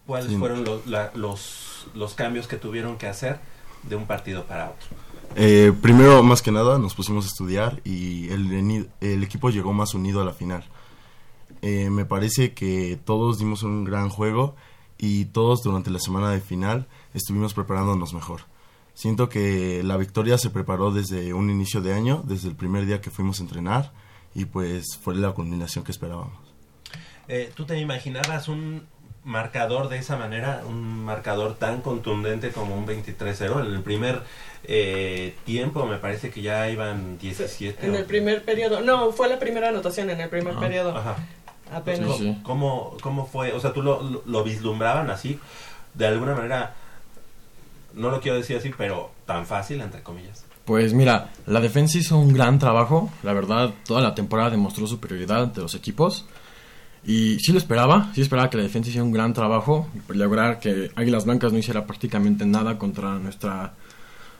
Speaker 3: ¿Cuáles
Speaker 11: Sí.
Speaker 3: fueron lo- la- los, los cambios que tuvieron que hacer de un partido para otro?
Speaker 11: Eh, primero, más que nada, nos pusimos a estudiar y el, el equipo llegó más unido a la final. Eh, me parece que todos dimos un gran juego y todos durante la semana de final estuvimos preparándonos mejor. Siento que la victoria se preparó desde un inicio de año, desde el primer día que fuimos a entrenar y pues fue la culminación que esperábamos.
Speaker 3: Eh, ¿Tú te imaginabas un marcador de esa manera, un marcador tan contundente como un 23-0? En el primer eh, tiempo me parece que ya iban 17.
Speaker 5: En
Speaker 3: o-
Speaker 5: el primer periodo. No, fue la primera anotación en el primer
Speaker 3: Ajá,
Speaker 5: periodo.
Speaker 3: ajá.
Speaker 5: Apenas.
Speaker 3: ¿Cómo, cómo, cómo fue? O sea, ¿tú lo, lo- lo vislumbraban así? De alguna manera, no lo quiero decir así, pero tan fácil, entre comillas.
Speaker 12: Pues mira, la defensa hizo un gran trabajo. La verdad, toda la temporada demostró superioridad ante los equipos. Y sí lo esperaba, sí esperaba que la defensa hiciera un gran trabajo lograr que Águilas Blancas no hiciera prácticamente nada contra nuestra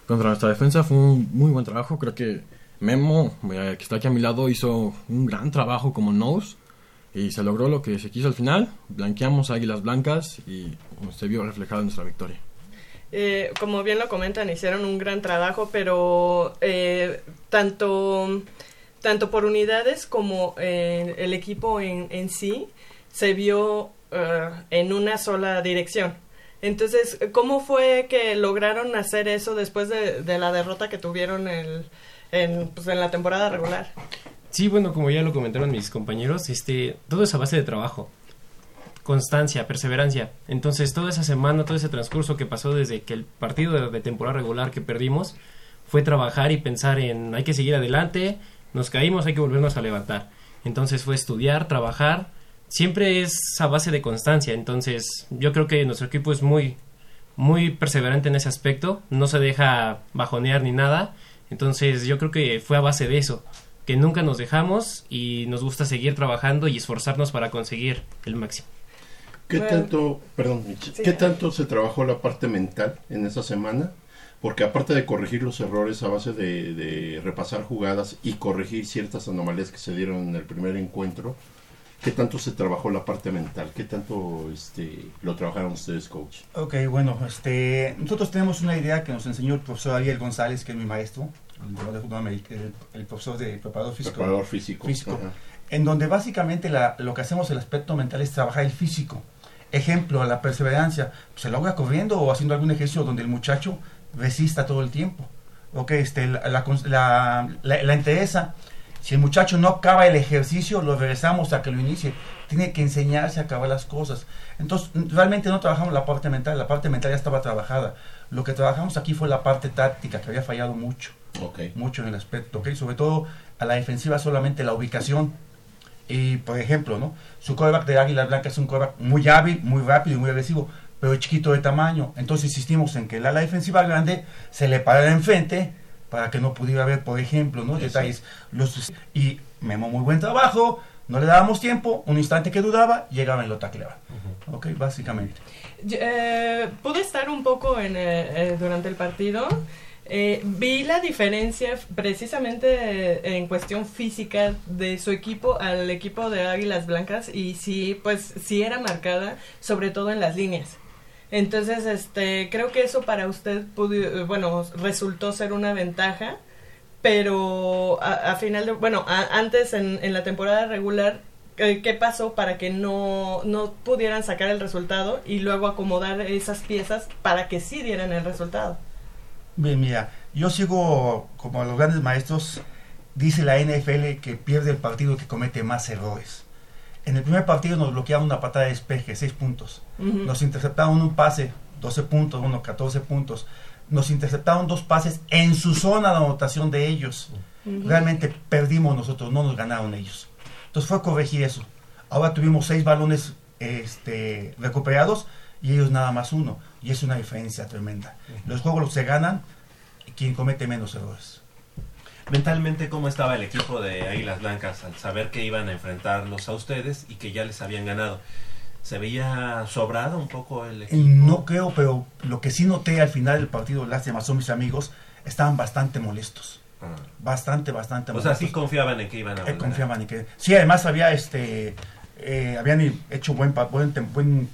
Speaker 12: contra nuestra defensa. Fue un muy buen trabajo. Creo que Memo, eh, que está aquí a mi lado, hizo un gran trabajo como nose y se logró lo que se quiso al final. Blanqueamos Águilas Blancas y se vio reflejado en nuestra victoria.
Speaker 5: Eh, como bien lo comentan, hicieron un gran trabajo, pero eh, tanto, tanto por unidades como eh, el equipo en, en sí se vio eh, en una sola dirección. Entonces, ¿cómo fue que lograron hacer eso después de, de la derrota que tuvieron el, en, pues, en la temporada regular?
Speaker 13: Sí, bueno, como ya lo comentaron mis compañeros, este, todo es a base de trabajo, constancia, perseverancia. Entonces, toda esa semana, todo ese transcurso que pasó desde que el partido de, temporada regular que perdimos fue trabajar y pensar en hay que seguir adelante, nos caímos, hay que volvernos a levantar. Entonces fue estudiar, trabajar, siempre es a base de constancia. Entonces, yo creo que nuestro equipo es muy muy perseverante en ese aspecto, no se deja bajonear ni nada. Entonces, yo creo que fue a base de eso, que nunca nos dejamos y nos gusta seguir trabajando y esforzarnos para conseguir el máximo.
Speaker 4: ¿Qué
Speaker 5: Bueno.
Speaker 4: tanto, perdón,
Speaker 5: Sí.
Speaker 4: qué tanto se trabajó la parte mental en esa semana? Porque aparte de corregir los errores a base de, de repasar jugadas y corregir ciertas anomalías que se dieron en el primer encuentro, ¿qué tanto se trabajó la parte mental? ¿Qué tanto este, lo trabajaron ustedes, coach?
Speaker 9: Ok, bueno, este, nosotros tenemos una idea que nos enseñó el profesor Ariel González, que es mi maestro, el, de fútbol americano, el, el profesor de preparador físico.
Speaker 4: Preparador físico. Ajá.
Speaker 9: En donde básicamente la- lo que hacemos el aspecto mental es trabajar el físico. Ejemplo, la perseverancia. Se logra corriendo o haciendo algún ejercicio donde el muchacho resista todo el tiempo. Ok, este, la, la, la, la- entereza. Si el muchacho no acaba el ejercicio, lo regresamos a que lo inicie. Tiene que enseñarse a acabar las cosas. Entonces, realmente no trabajamos la parte mental, la parte mental ya estaba trabajada. Lo que trabajamos aquí fue la parte táctica, que había fallado mucho. Mucho en el aspecto, ¿ok? Sobre todo a la defensiva solamente la ubicación. Y, por ejemplo, ¿no? Su coreback de Águilas Blancas es un coreback muy hábil, muy rápido y muy agresivo, pero chiquito de tamaño. Entonces insistimos en que la, la defensiva grande se le parara enfrente para que no pudiera ver, por ejemplo, ¿no? Detalles. Los, y Memo, muy buen trabajo, no le dábamos tiempo, un instante que dudaba, llegaba y lo tacleaba. Ok, básicamente.
Speaker 5: Yo, eh, pude estar un poco en, eh, eh, durante el partido. Eh, vi la diferencia precisamente eh, en cuestión física de su equipo al equipo de Águilas Blancas y sí, pues sí era marcada, sobre todo en las líneas. Entonces, este, creo que eso para usted, pudi- eh, bueno, resultó ser una ventaja, pero a, final de, bueno, a- antes en, en la temporada regular, ¿qué pasó para que no, no pudieran sacar el resultado y luego acomodar esas piezas para que sí dieran el resultado?
Speaker 9: Bien, mira, yo sigo como los grandes maestros, dice la NFL que pierde el partido que comete más errores. En el primer partido nos bloquearon una patada de despeje, 6 puntos. Nos interceptaron un pase, 12 puntos, uno, 14 puntos. Nos interceptaron dos pases en su zona de anotación de ellos. Realmente perdimos nosotros, no nos ganaron ellos. Entonces fue a corregir eso. Ahora tuvimos seis balones este, recuperados y ellos nada más uno. Y es una diferencia tremenda. Los juegos se ganan quien comete menos errores.
Speaker 3: Mentalmente, ¿cómo estaba el equipo de Águilas Blancas al saber que iban a enfrentarlos a ustedes y que ya les habían ganado? ¿Se veía sobrado un poco el equipo?
Speaker 9: No creo, pero lo que sí noté al final del partido, lástima, son mis amigos, estaban bastante molestos. Bastante, bastante
Speaker 3: Ah. O sea,
Speaker 9: molestos.
Speaker 3: sí confiaban en que iban a
Speaker 9: Eh,
Speaker 3: ganar.
Speaker 9: confiaban en que sí además había este eh, habían hecho buen buen, buen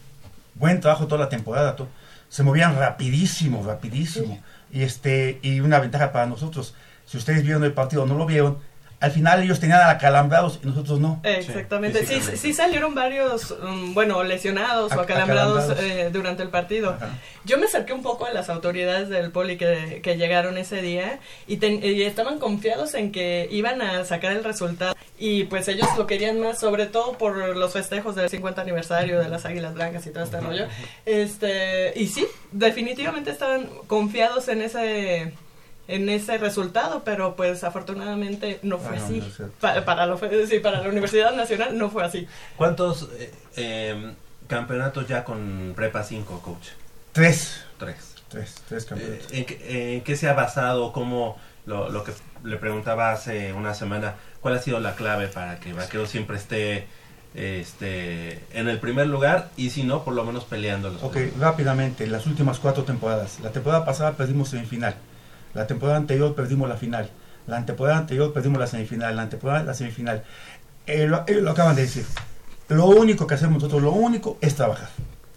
Speaker 9: buen trabajo toda la temporada to- se movían rapidísimo rapidísimo. Y este y una ventaja para nosotros si ustedes vieron el partido o no lo vieron al final ellos tenían acalambrados y nosotros no
Speaker 5: Exactamente, sí, sí salieron varios, mm, bueno, lesionados o
Speaker 9: Ac-
Speaker 5: acalambrados
Speaker 9: acalambrados.
Speaker 5: eh, durante el partido. Yo me acerqué un poco a las autoridades del poli que, que llegaron ese día y, ten- y estaban confiados en que iban a sacar el resultado y pues ellos lo querían más, sobre todo por los festejos del 50 aniversario de las Águilas Blancas y todo este rollo. Este, y sí, definitivamente estaban confiados en ese en ese resultado, pero pues afortunadamente no fue
Speaker 3: Ah,
Speaker 5: así.
Speaker 3: no es cierto.
Speaker 5: Pa- para, lo- sí, para la Universidad Nacional no fue así.
Speaker 3: ¿Cuántos eh, eh, campeonatos ya con Prepa 5, coach?
Speaker 9: tres
Speaker 3: Tres.
Speaker 9: tres tres campeonatos
Speaker 3: Eh, ¿en, qué- en qué se ha basado? ¿Cómo lo, lo que le preguntaba hace una semana? ¿Cuál ha sido la clave para que Vaquero siempre esté este, en el primer lugar y si no, por lo menos peleando los
Speaker 9: Ok, rápidamente, las últimas cuatro temporadas. La temporada pasada perdimos semifinal. La temporada anterior perdimos la final. La anteporada anterior perdimos la semifinal. La anteporada la semifinal. Eh, lo, eh, lo acaban de decir. Lo único que hacemos nosotros, lo único es trabajar.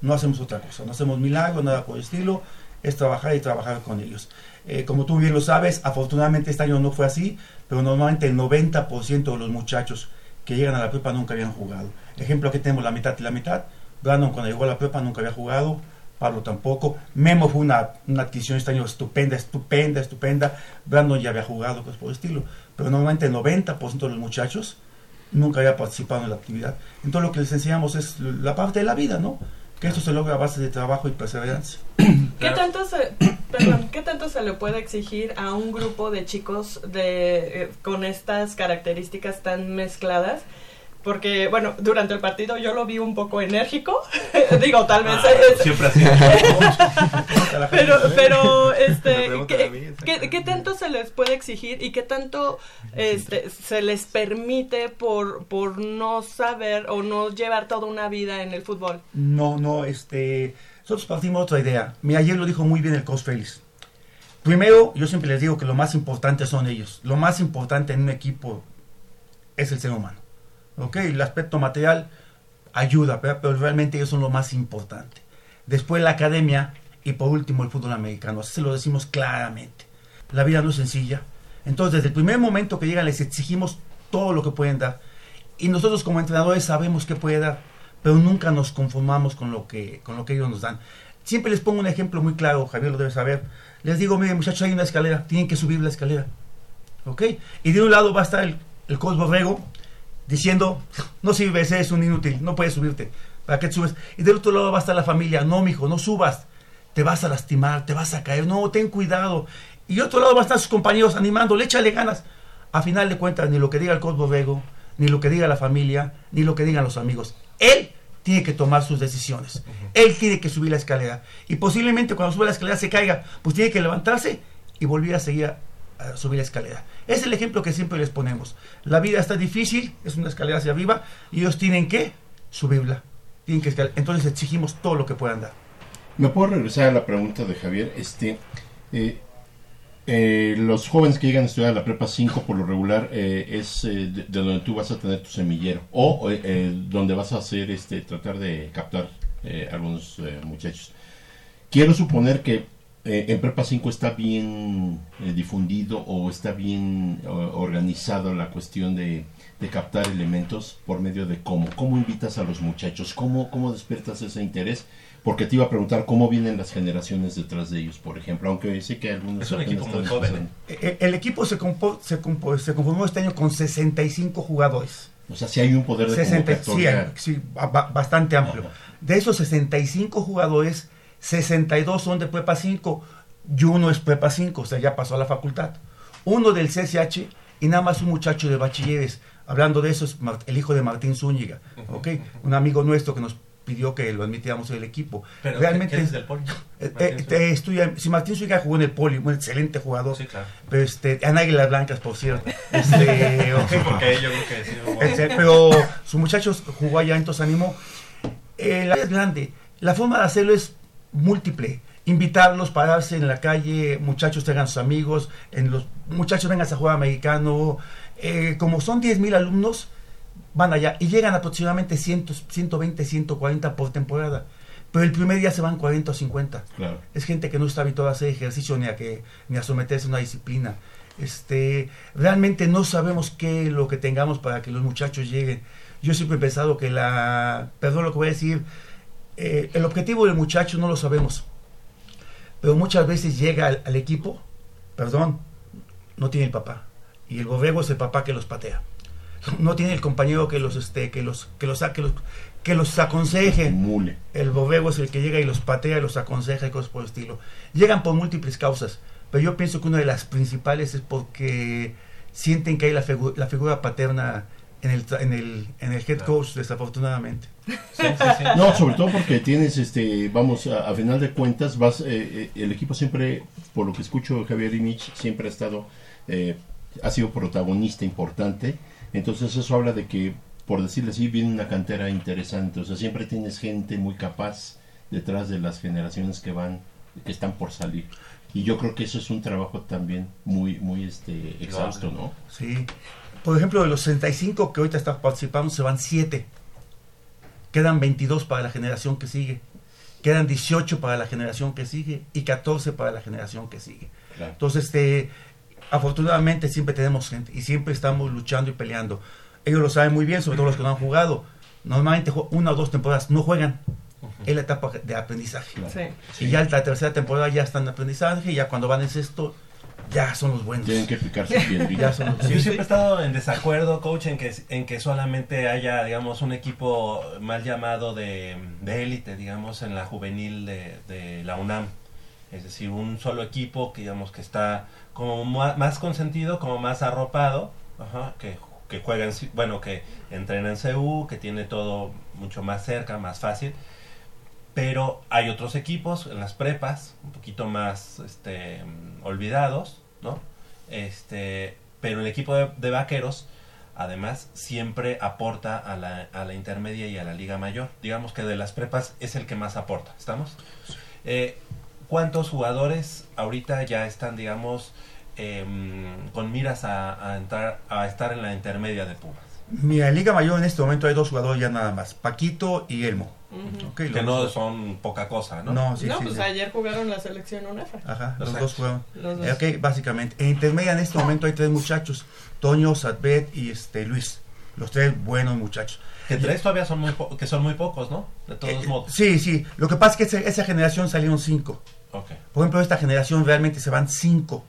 Speaker 9: No hacemos otra cosa. No hacemos milagros, nada por el estilo. Es trabajar y trabajar con ellos. Eh, como tú bien lo sabes, afortunadamente este año no fue así, pero normalmente el 90% de los muchachos que llegan a la prepa nunca habían jugado. Ejemplo, aquí tenemos la mitad y la mitad. Brandon cuando llegó a la prepa nunca había jugado. Pablo tampoco. Memo fue una, una adquisición este año estupenda, estupenda, estupenda. Brandon ya había jugado, pues por el estilo. Pero normalmente el 90% de los muchachos nunca había participado en la actividad. Entonces lo que les enseñamos es la parte de la vida, ¿no? Que esto se logra a base de trabajo y perseverancia.
Speaker 5: ¿Qué tanto, se, perdón, ¿Qué tanto se le puede exigir a un grupo de chicos de, eh, con estas características tan mezcladas? Porque, bueno, durante el partido yo lo vi un poco enérgico. Digo, tal vez.
Speaker 3: Ah,
Speaker 5: es-
Speaker 3: siempre ha sido.
Speaker 5: pero, pero, este,
Speaker 3: mí,
Speaker 5: ¿qué, qué, qué tanto se les puede exigir y qué tanto este, se les permite por, por no saber o no llevar toda una vida en el fútbol?
Speaker 9: No, no, este. Nosotros partimos de otra idea. Mira, ayer lo dijo muy bien el coach Félix. Primero, yo siempre les digo que lo más importante son ellos. Lo más importante en un equipo es el ser humano. ¿Ok? El aspecto material ayuda, ¿verdad? pero realmente ellos son lo más importante. Después la academia y por último el fútbol americano. Así se lo decimos claramente. La vida no es sencilla. Entonces, desde el primer momento que llegan, les exigimos todo lo que pueden dar. Y nosotros como entrenadores sabemos que puede dar, pero nunca nos conformamos con lo que, con lo que ellos nos dan. Siempre les pongo un ejemplo muy claro, Javier lo debe saber. Les digo, miren muchachos, hay una escalera, tienen que subir la escalera. ¿Ok? Y de un lado va a estar el, el coach Borrego diciendo, no sirves, eres un inútil, no puedes subirte. ¿Para qué te subes? Y del otro lado va a estar la familia, no, mijo, no subas. Te vas a lastimar, te vas a caer, no, ten cuidado. Y otro lado van a estar sus compañeros animándole, échale ganas. A final de cuentas, ni lo que diga el coach Borrego, ni lo que diga la familia, ni lo que digan los amigos. Él tiene que tomar sus decisiones. Él tiene que subir la escalera. Y posiblemente cuando sube la escalera se caiga, pues tiene que levantarse y volver a seguir subir la escalera. Es el ejemplo que siempre les ponemos. La vida está difícil, es una escalera hacia arriba, y ellos tienen que subirla. Tienen que. Entonces exigimos todo lo que puedan dar.
Speaker 4: ¿Me puedo regresar a la pregunta de Javier? Este, eh, eh, los jóvenes que llegan a estudiar la prepa 5 por lo regular eh, es de, de donde tú vas a tener tu semillero o donde vas a hacer este tratar de captar algunos muchachos. Quiero suponer que eh, en prepa 5 está bien eh, difundido o está bien o- organizado la cuestión de, de captar elementos por medio de cómo, cómo invitas a los muchachos, cómo, cómo despiertas ese interés porque te iba a preguntar cómo vienen las generaciones detrás de ellos, por ejemplo, aunque sé que algunos...
Speaker 3: Es un equipo muy joven.
Speaker 9: Eh, El equipo se, compo- se, compo- se conformó este año con 65 jugadores.
Speaker 4: O sea, sí hay un poder de
Speaker 9: 60, sí, sí, ba- ba- bastante amplio. De esos 65 jugadores, 62 son de Prepa 5 y uno es Prepa 5, o sea, ya pasó a la facultad. Uno del CSH y nada más un muchacho de bachilleres. Hablando de eso es el hijo de Martín Zúñiga, ¿ok? Un amigo nuestro que nos pidió que lo admitiéramos en el equipo.
Speaker 3: Pero,
Speaker 9: Realmente
Speaker 3: ¿qué es del Poli?
Speaker 9: eh, eh, eh, estudia, si Martín Zúñiga jugó en el Poli, un excelente jugador.
Speaker 3: Sí, claro.
Speaker 9: Pero este, en Águilas Blancas, por cierto. Este,
Speaker 3: porque yo creo que sí, bueno.
Speaker 9: Este, pero su muchacho jugó allá, entonces animó. Eh, la es grande. La forma de hacerlo es múltiple. Invitarlos, pararse en la calle, muchachos traigan sus amigos, en los muchachos vengan a jugar americano. Eh, como son 10 mil alumnos, van allá y llegan aproximadamente 100, 120, 140 por temporada. Pero el primer día se van 40 o 50.
Speaker 4: Claro.
Speaker 9: Es gente que no está habituada a hacer ejercicio ni a, que, ni a someterse a una disciplina. Este, realmente no sabemos qué es lo que tengamos para que los muchachos lleguen. Yo siempre he pensado que la, perdón lo que voy a decir, eh, el objetivo del muchacho no lo sabemos. Pero muchas veces llega al, al equipo, perdón, no tiene el papá. Y el borrego es el papá que los patea. No tiene el compañero que los, este, que los, que los, que los, que los aconseje. El borrego es el que llega y los patea, y los aconseja y cosas por el estilo. Llegan por múltiples causas, pero yo pienso que una de las principales es porque sienten que hay la, figu- la figura paterna en el, en el, en el head coach, desafortunadamente.
Speaker 4: No, sobre todo porque tienes, este, vamos, a, a final de cuentas, vas, eh, eh, el equipo siempre, por lo que escucho, Javier Imich siempre ha estado, eh, ha sido protagonista importante. Entonces eso habla de que, por decirlo así, viene una cantera interesante. O sea, siempre tienes gente muy capaz detrás de las generaciones que van, que están por salir. Y yo creo que eso es un trabajo también muy, muy, este, exhausto, ¿no?
Speaker 9: Sí. Por ejemplo, de los 65 que ahorita están participando, se van 7. Quedan 22 para la generación que sigue. Quedan 18 para la generación que sigue y 14 para la generación que sigue.
Speaker 4: Claro.
Speaker 9: Entonces, este, afortunadamente siempre tenemos gente y siempre estamos luchando y peleando. Ellos lo saben muy bien, sobre todo los que no han jugado. Normalmente una o dos temporadas no juegan. Es la etapa de aprendizaje.
Speaker 5: Sí.
Speaker 9: Y ya la tercera temporada ya están en aprendizaje y ya cuando van en sexto ya son los buenos.
Speaker 4: Tienen que picar su piel.
Speaker 9: Ya son los-
Speaker 3: Yo siempre he estado en desacuerdo, coach, en que, en que solamente haya, digamos, un equipo mal llamado de de élite, digamos, en la juvenil de, de la UNAM. Es decir, un solo equipo que, digamos, que está como más consentido, como más arropado, ajá, que, que juega en, ci- bueno, que entrena en CU, que tiene todo mucho más cerca, más fácil. Pero hay otros equipos en las prepas, un poquito más este, olvidados, ¿no? Este, pero el equipo de, vaqueros, además, siempre aporta a la, a la intermedia y a la liga mayor. Digamos que de las prepas es el que más aporta, ¿estamos? Eh, ¿Cuántos jugadores ahorita ya están, digamos, em, con miras a, a entrar, a estar en la intermedia de Pumas?
Speaker 9: Mira, en Liga Mayor en este momento hay dos jugadores ya nada más, Paquito y Elmo.
Speaker 3: Que no
Speaker 9: dos.
Speaker 3: son poca cosa, ¿no?
Speaker 9: No, sí,
Speaker 5: no,
Speaker 9: sí,
Speaker 5: pues
Speaker 9: sí.
Speaker 5: ayer jugaron la selección UNEFA.
Speaker 9: Ajá, los dos jugaron.
Speaker 5: Los dos.
Speaker 9: Eh, ok, básicamente. En intermedia en este momento hay tres muchachos, Toño, Sadbet y este Luis. Los tres buenos muchachos.
Speaker 3: Que tres todavía son muy, po- que son muy pocos, ¿no? De todos modos.
Speaker 9: Sí, sí. Lo que pasa es que esa, esa generación salieron cinco.
Speaker 3: Ok.
Speaker 9: Por ejemplo, esta generación realmente se van cinco.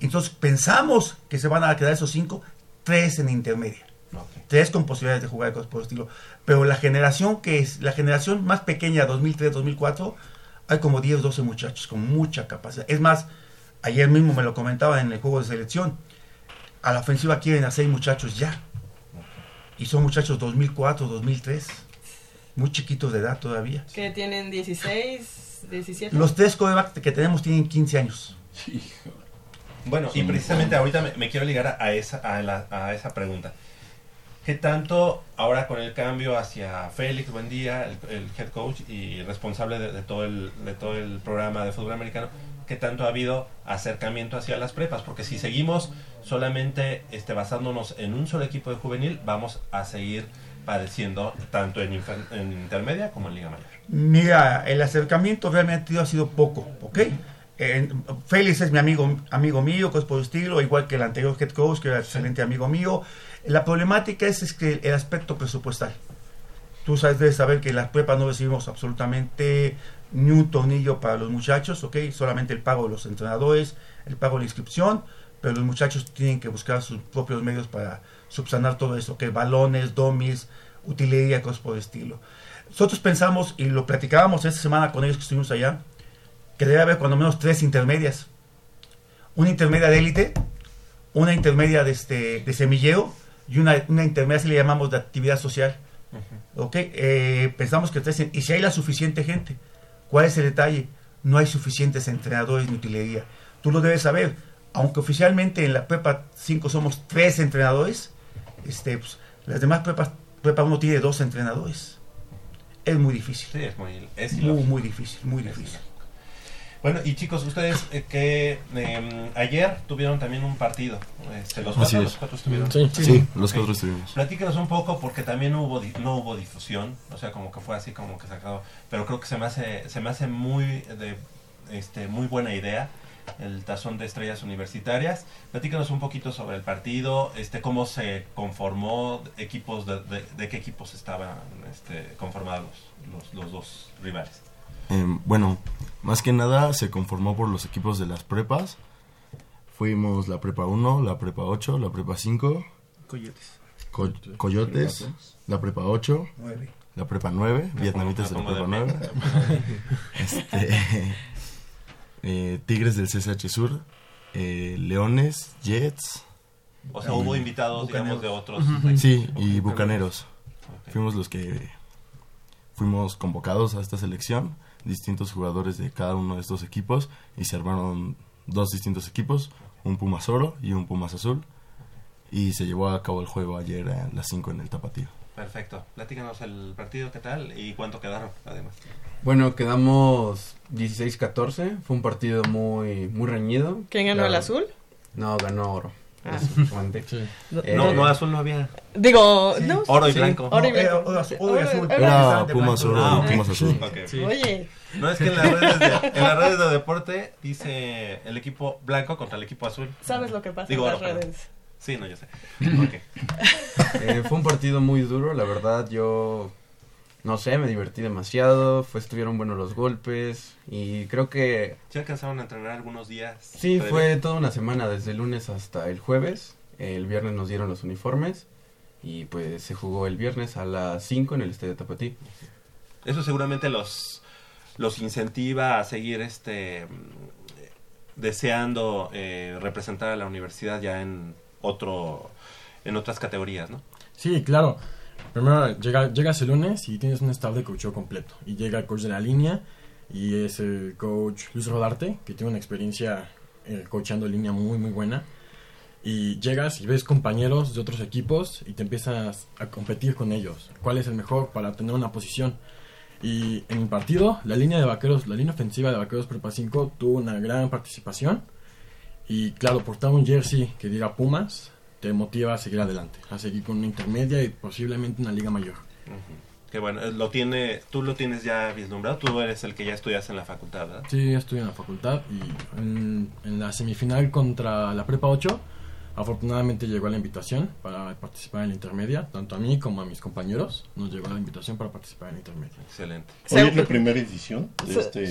Speaker 9: Entonces pensamos que se van a quedar esos cinco, tres en intermedia. Tres con posibilidades de jugar cosas por el estilo. Pero la generación que es, la generación más pequeña, 2003-2004, hay como 10, 12 muchachos con mucha capacidad. Es más, ayer mismo me lo comentaba en el juego de selección. A la ofensiva quieren a seis muchachos ya. Y son muchachos 2004, 2003. Muy chiquitos de edad todavía.
Speaker 5: Que tienen 16, 17.
Speaker 9: Los tres corebacks que tenemos tienen 15 años.
Speaker 3: Bueno, y precisamente ahorita me, me quiero ligar a, a esa, a, la- a esa pregunta. ¿Qué tanto ahora con el cambio hacia Félix Buendía, el, el head coach y responsable de, de todo el, de todo el programa de fútbol americano, qué tanto ha habido acercamiento hacia las prepas? Porque si seguimos solamente este, basándonos en un solo equipo de juvenil, vamos a seguir padeciendo tanto en, en intermedia como en Liga Mayor.
Speaker 9: Mira, el acercamiento realmente ha sido poco, ¿ok? Eh, Félix es mi amigo, amigo mío, cosas por el estilo, igual que el anterior head coach, que era excelente amigo mío. La problemática es, es que el aspecto presupuestal. Tú sabes, debes saber que en las prepas no recibimos absolutamente ni un tornillo para los muchachos, ¿ok? Solamente el pago de los entrenadores, el pago de la inscripción, pero los muchachos tienen que buscar sus propios medios para subsanar todo eso, que balones, domis, utilería, cosas por el estilo. Nosotros pensamos, y lo platicábamos esta semana con ellos que estuvimos allá, que debe haber cuando menos tres intermedias. Una intermedia de élite, una intermedia de, este, de semillero y una, una intermedia, si le llamamos, de actividad social. ¿Ok? Eh, pensamos que tres, y si hay la suficiente gente, ¿cuál es el detalle? No hay suficientes entrenadores ni utilería. Tú lo debes saber, aunque oficialmente en la prepa 5 somos tres entrenadores, este, pues, las demás prepas, prepa 1 tiene dos entrenadores. Es muy difícil.
Speaker 3: Sí, es muy, es
Speaker 9: muy, muy difícil, muy
Speaker 3: Es
Speaker 9: difícil.
Speaker 3: Bueno, y chicos, ustedes eh, que eh, ayer tuvieron también un partido. Este, los cuatro, los cuatro estuvieron.
Speaker 11: Sí. Sí, los cuatro estuvimos.
Speaker 3: Platícanos un poco porque también no hubo di- no hubo difusión, o sea, como que fue así como que sacado, pero creo que se me hace se me hace muy de este muy buena idea el tazón de estrellas universitarias. Platícanos un poquito sobre el partido, este cómo se conformó, equipos de, de- de qué equipos estaban este, conformados los, los dos rivales.
Speaker 11: Em, bueno, más que nada se conformó por los equipos de las prepas. Fuimos la prepa 1, la prepa 8, la prepa 5.
Speaker 13: Coyotes.
Speaker 11: Co- Coyotes, la prepa 8.
Speaker 9: Nueve.
Speaker 11: La prepa 9,
Speaker 3: Me
Speaker 11: vietnamitas de la prepa 9. este, eh, Tigres del CSH Sur. eh, Leones, Jets.
Speaker 3: O sea, hubo invitados, digamos, de otros.
Speaker 11: Sí, y Bucaneros. Fuimos los que fuimos convocados a esta selección, distintos jugadores de cada uno de estos equipos, y se armaron dos distintos equipos, un Pumas Oro y un Pumas Azul, y se llevó a cabo el juego ayer a las 5 en el Tapatío.
Speaker 3: Perfecto. Platícanos el partido, ¿qué tal? ¿Y cuánto quedaron, además?
Speaker 10: Bueno, quedamos 16-14. Fue un partido muy, muy reñido.
Speaker 5: ¿Quién ganó, el azul?
Speaker 10: No, ganó oro.
Speaker 5: Ah. No-
Speaker 10: Eh,
Speaker 3: No, no, azul no había.
Speaker 5: Digo,
Speaker 10: Sí.
Speaker 5: no.
Speaker 3: Oro y
Speaker 10: Sí.
Speaker 3: blanco.
Speaker 5: Oro y blanco.
Speaker 9: oro azul- oro y azul,
Speaker 11: Era Pumas. Oro
Speaker 3: Ah.
Speaker 11: Pumas Azul.
Speaker 5: Oye.
Speaker 3: No, es que en las, redes de, en las redes de deporte dice el equipo blanco contra el equipo azul.
Speaker 5: ¿Sabes lo que pasa
Speaker 3: Digo,
Speaker 5: en las
Speaker 3: oro, perdón.
Speaker 5: redes?
Speaker 3: Sí, no, yo sé. Ok.
Speaker 10: Eh, fue un partido muy duro, la verdad yo no sé, me divertí demasiado, fue estuvieron buenos los golpes y creo que
Speaker 3: ¿Sí alcanzaron a entrenar algunos días?
Speaker 10: sí fue toda una semana desde el lunes hasta el jueves. El viernes nos dieron los uniformes y pues se jugó el viernes a las 5 en el estadio Tapatí.
Speaker 3: Eso seguramente los, los incentiva a seguir este deseando eh, representar a la universidad ya en otro en otras categorías, ¿no?
Speaker 12: Sí, claro. Primero llega, llegas el lunes y tienes un staff de coacheo completo. Y llega el coach de la línea y es el coach Luis Rodarte, que tiene una experiencia eh, coachando línea muy, muy buena. Y llegas y ves compañeros de otros equipos y te empiezas a competir con ellos. ¿Cuál es el mejor para tener una posición? Y en el partido, la línea de vaqueros, la línea ofensiva de vaqueros Prepa 5 tuvo una gran participación. Y claro, portar un jersey que diga Pumas te motiva a seguir adelante, a seguir con una intermedia y posiblemente una liga mayor.
Speaker 3: Que bueno, lo tiene, tú lo tienes ya vislumbrado, tú eres el que ya estudias en la facultad, ¿verdad?
Speaker 12: Sí, estuve en la facultad y en, en la semifinal contra la Prepa 8, afortunadamente llegó la invitación para participar en la intermedia, tanto a mí como a mis compañeros, nos llegó la invitación para participar en la intermedia.
Speaker 3: Excelente.
Speaker 4: Hoy es la primera edición de
Speaker 5: Se-
Speaker 4: este...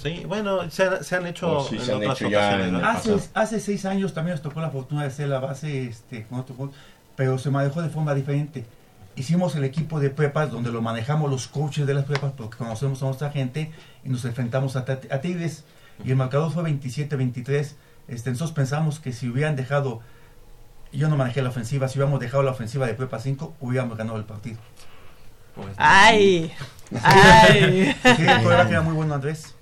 Speaker 3: Sí, bueno, se han, se han hecho
Speaker 4: Oh, sí,
Speaker 3: en
Speaker 4: se han
Speaker 3: otras
Speaker 4: hecho ya
Speaker 9: Hace, seis años también nos tocó la fortuna de ser la base este, con otro pero se manejó de forma diferente. Hicimos el equipo de prepas donde lo manejamos los coaches de las prepas porque conocemos a nuestra gente y nos enfrentamos a, a Tigres y el marcador fue 27-23. Este, nosotros pensamos que si hubieran dejado, yo no manejé la ofensiva, si hubiéramos dejado la ofensiva de prepa 5, hubiéramos ganado el partido.
Speaker 3: Pues,
Speaker 5: Ay. Ay.
Speaker 9: Sí, el era muy bueno Andrés.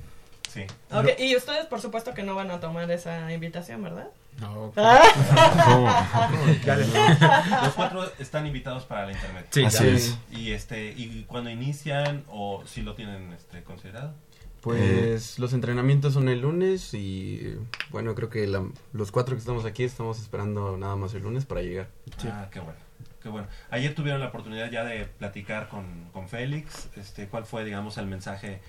Speaker 3: Sí.
Speaker 5: Ok, y ustedes por supuesto que no van a tomar esa invitación, ¿verdad?
Speaker 12: No.
Speaker 3: Los cuatro están invitados para la internet.
Speaker 13: Sí,
Speaker 11: Así es.
Speaker 3: Y este, y cuando inician o si lo tienen este considerado.
Speaker 10: Pues los entrenamientos son el lunes y bueno, creo que la- los cuatro que estamos aquí estamos esperando nada más el lunes para llegar.
Speaker 3: Ah, qué bueno. Qué bueno. Ayer tuvieron la oportunidad ya de platicar con, con Félix. Este, ¿cuál fue, digamos, el mensaje
Speaker 5: Le-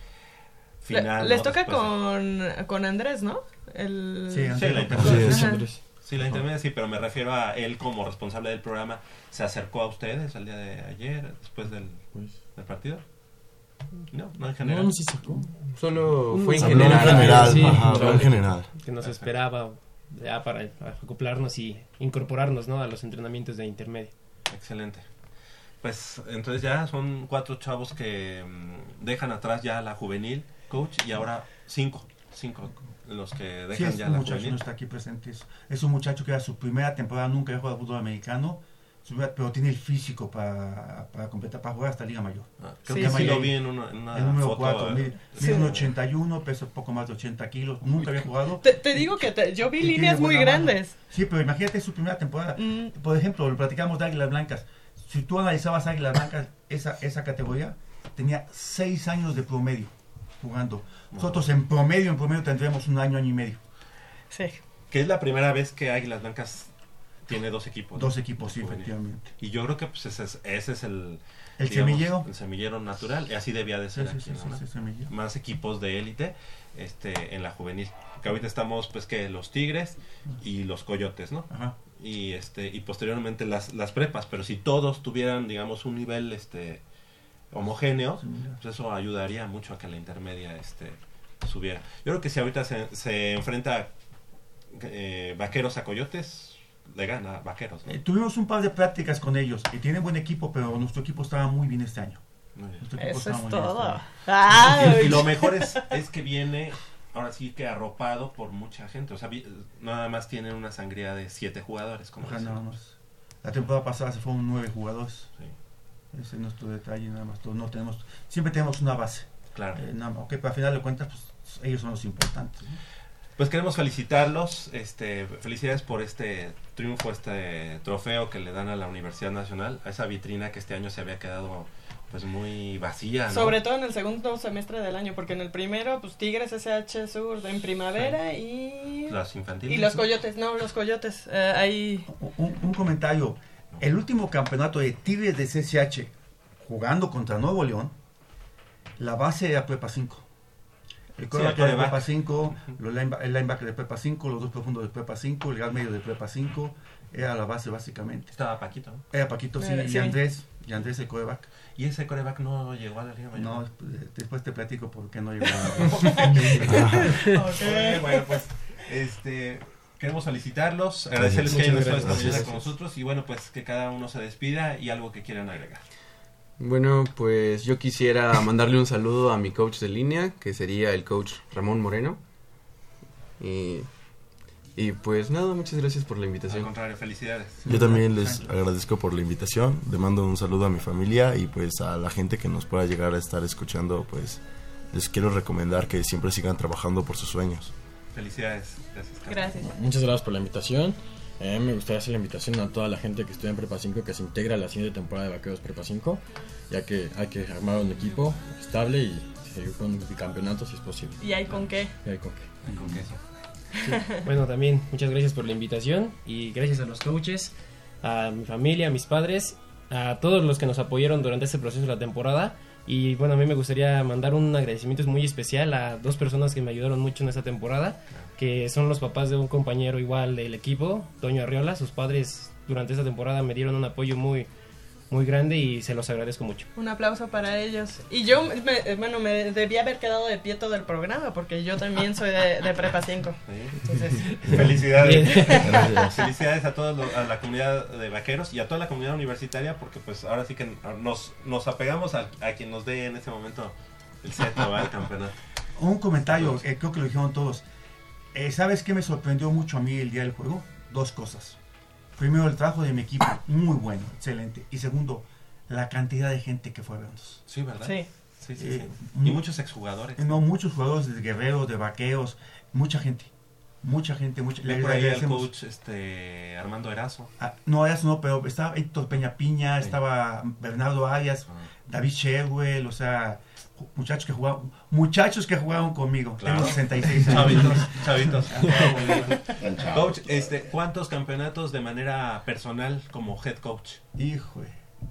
Speaker 3: final?
Speaker 5: les
Speaker 3: no?
Speaker 5: toca
Speaker 3: de-
Speaker 5: con, con Andrés, ¿no? El...
Speaker 9: Sí,
Speaker 3: Sí, la intermedia.
Speaker 5: Ajá.
Speaker 3: Sí, la intermedia sí, pero me refiero a él como responsable del programa. ¿Se acercó a ustedes el día de ayer, después del, del partido? No, no en general.
Speaker 12: No, no se sacó.
Speaker 10: Solo fue en general.
Speaker 11: general,
Speaker 13: Sí,
Speaker 11: ajá, habló en
Speaker 13: que-
Speaker 11: general.
Speaker 13: Que nos esperaba ya para acoplarnos y incorporarnos ¿no? a los entrenamientos de intermedio.
Speaker 3: Excelente. Pues entonces ya son cuatro chavos que mm, dejan atrás ya la juvenil, coach, y ahora cinco. Cinco. los que
Speaker 9: Sí,
Speaker 3: dejan
Speaker 9: es
Speaker 3: ya
Speaker 9: un
Speaker 3: la
Speaker 9: muchacho,
Speaker 3: juvenil.
Speaker 9: no está aquí presente. Es, un muchacho que era su primera temporada, nunca había jugado fútbol americano, pero tiene el físico para, para completar, para jugar hasta Liga Mayor.
Speaker 3: Ah, creo
Speaker 9: Liga
Speaker 3: que sí
Speaker 9: Mayor.
Speaker 3: lo vi en una- en una
Speaker 9: El número
Speaker 3: foto,
Speaker 9: 4,
Speaker 3: eh,
Speaker 9: mide,
Speaker 3: sí.
Speaker 9: mide un 81, pesa poco más de 80 kilos, nunca había jugado.
Speaker 5: Te, te digo que te- yo vi líneas muy
Speaker 9: buena mano.
Speaker 5: grandes.
Speaker 9: Sí, pero imagínate su primera temporada.
Speaker 5: Mm.
Speaker 9: Por ejemplo, lo platicamos de Águilas Blancas. Si tú analizabas Águilas Blancas, esa, esa categoría, tenía 6 años de promedio jugando. Nosotros en promedio, en promedio tendríamos un año, año y medio.
Speaker 5: Sí.
Speaker 3: Que es la primera vez que Águilas Blancas tiene dos equipos.
Speaker 9: Dos equipos, sí, efectivamente.
Speaker 3: Y yo creo que pues ese es, ese es el...
Speaker 9: El semillero.
Speaker 3: El semillero natural. Y así debía de ser
Speaker 9: Sí,
Speaker 3: aquí,
Speaker 9: sí,
Speaker 3: ¿no?
Speaker 9: sí.
Speaker 3: Más equipos de élite este, en la juvenil. Que ahorita estamos pues que los Tigres y los Coyotes, ¿no?
Speaker 9: Ajá.
Speaker 3: Y este y posteriormente las, las prepas. Pero si todos tuvieran, digamos, un nivel este homogéneo, pues eso ayudaría mucho a que la intermedia este subiera. Yo creo que si ahorita se, se enfrenta eh, vaqueros a coyotes, le gana vaqueros. ¿no?
Speaker 9: Eh, tuvimos un par de prácticas con ellos y tienen buen equipo, pero nuestro equipo estaba muy bien este año. Nuestro equipo
Speaker 5: Eso
Speaker 9: estaba
Speaker 5: es
Speaker 9: muy bien este
Speaker 5: todo.
Speaker 3: Y, lo mejor es, es que viene, ahora sí que arropado por mucha gente. O sea, vi- nada más tienen una sangría de siete jugadores. Como.
Speaker 9: La temporada pasada se fueron nueve jugadores.
Speaker 3: Sí.
Speaker 9: Ese es nuestro detalle, nada más. Todos no tenemos, siempre tenemos una base.
Speaker 3: Claro.
Speaker 9: Eh, nada más, pero al final de cuentas, pues, ellos son los importantes. ¿no?
Speaker 3: Pues queremos felicitarlos, este, felicidades por este triunfo, este trofeo que le dan a la Universidad Nacional, a esa vitrina que este año se había quedado pues muy vacía, ¿no?
Speaker 5: Sobre todo en el segundo semestre del año, porque en el primero, pues Tigres SH Sur en primavera y...
Speaker 3: Las infantiles.
Speaker 5: Y los coyotes, no, los coyotes. eh, ahí...
Speaker 9: Un, un comentario. El último campeonato de Tigres de CCH jugando contra Nuevo León, la base era Prepa 5. El
Speaker 3: Sí,
Speaker 9: era de. Prepa 5, los lineba- el linebacker de Prepa 5, los dos profundos de Prepa 5, el gran medio de Prepa 5, era la base básicamente.
Speaker 3: Estaba Paquito, ¿no?
Speaker 9: Era Paquito, sí,
Speaker 5: Era-
Speaker 9: y
Speaker 5: sí.
Speaker 9: Andrés, y Andrés el coreback.
Speaker 3: Y ese coreback no llegó a la Liga Mayor.
Speaker 9: No, eh, después te platico por qué no llegó.
Speaker 3: Ok, bueno, pues este queremos felicitarlos, agradecerles que hayan estado esta mañana con nosotros y bueno, pues que cada uno se despida y algo que quieran agregar.
Speaker 10: Bueno, pues yo quisiera mandarle un saludo a mi coach de línea, que sería el coach Ramón Moreno. Y, y pues nada, muchas gracias por la
Speaker 3: Al
Speaker 10: invitación.
Speaker 3: contrario, felicidades.
Speaker 11: Yo también les agradezco por la invitación, le mando un saludo a mi familia y pues a la gente que nos pueda llegar a estar escuchando, pues les quiero recomendar que siempre sigan trabajando por sus sueños.
Speaker 3: Felicidades. Gracias. Carlos.
Speaker 5: Gracias.
Speaker 12: Muchas gracias por la invitación. Eh, me gustaría hacer la invitación a toda la gente que estudia en Prepa 5 que se integra a la siguiente temporada de Vaqueros Prepa 5, ya que hay que armar un equipo estable y seguir con un bicampeonato si es posible.
Speaker 5: ¿Y hay con qué?
Speaker 12: Y hay con qué.
Speaker 3: Con queso.
Speaker 13: Bueno, también muchas gracias por la invitación y gracias a los coaches, a mi familia, a mis padres, a todos los que nos apoyaron durante este proceso de la temporada. Y bueno, a mí me gustaría mandar un agradecimiento muy especial a dos personas que me ayudaron mucho en esta temporada, que son los papás de un compañero igual del equipo, Toño Arriola. Sus padres durante esta temporada me dieron un apoyo muy, muy grande y se los agradezco mucho.
Speaker 5: Un aplauso para ellos. Y yo, me- bueno, me debía haber quedado de pie todo el programa, porque yo también soy de, de Prepa 5. Entonces,
Speaker 3: Felicidades. Felicidades a toda a la comunidad de vaqueros y a toda la comunidad universitaria porque pues ahora sí que nos, nos apegamos a, a quien nos dé en ese momento el set ¿va? el campeonato.
Speaker 9: Un comentario, eh, creo que lo dijeron todos. Eh, ¿Sabes qué me sorprendió mucho a mí el día del juego? Dos cosas. Primero, el trabajo de mi equipo, muy bueno, excelente. Y segundo, la cantidad de gente que fue a vernos.
Speaker 3: Sí, ¿verdad?
Speaker 5: sí.
Speaker 3: Sí, sí,
Speaker 9: Eh,
Speaker 3: sí. Y
Speaker 9: mu-
Speaker 3: muchos exjugadores.
Speaker 9: No, muchos jugadores de guerreros, de vaqueros, mucha gente. Mucha gente, mucha
Speaker 3: Le
Speaker 9: le
Speaker 3: por ahí
Speaker 9: agradecemos.
Speaker 3: coach este, Armando Erazo.
Speaker 9: Ah, no, eso no, pero estaba Héctor Peña Piña, estaba Bernardo Arias. David Sherwell, o sea, muchachos que jugaban, muchachos que jugaban conmigo.
Speaker 3: Claro.
Speaker 9: Tengo 66 años.
Speaker 3: Chavitos, chavitos. Coach, este, ¿cuántos campeonatos de manera personal como head coach?
Speaker 9: Hijo,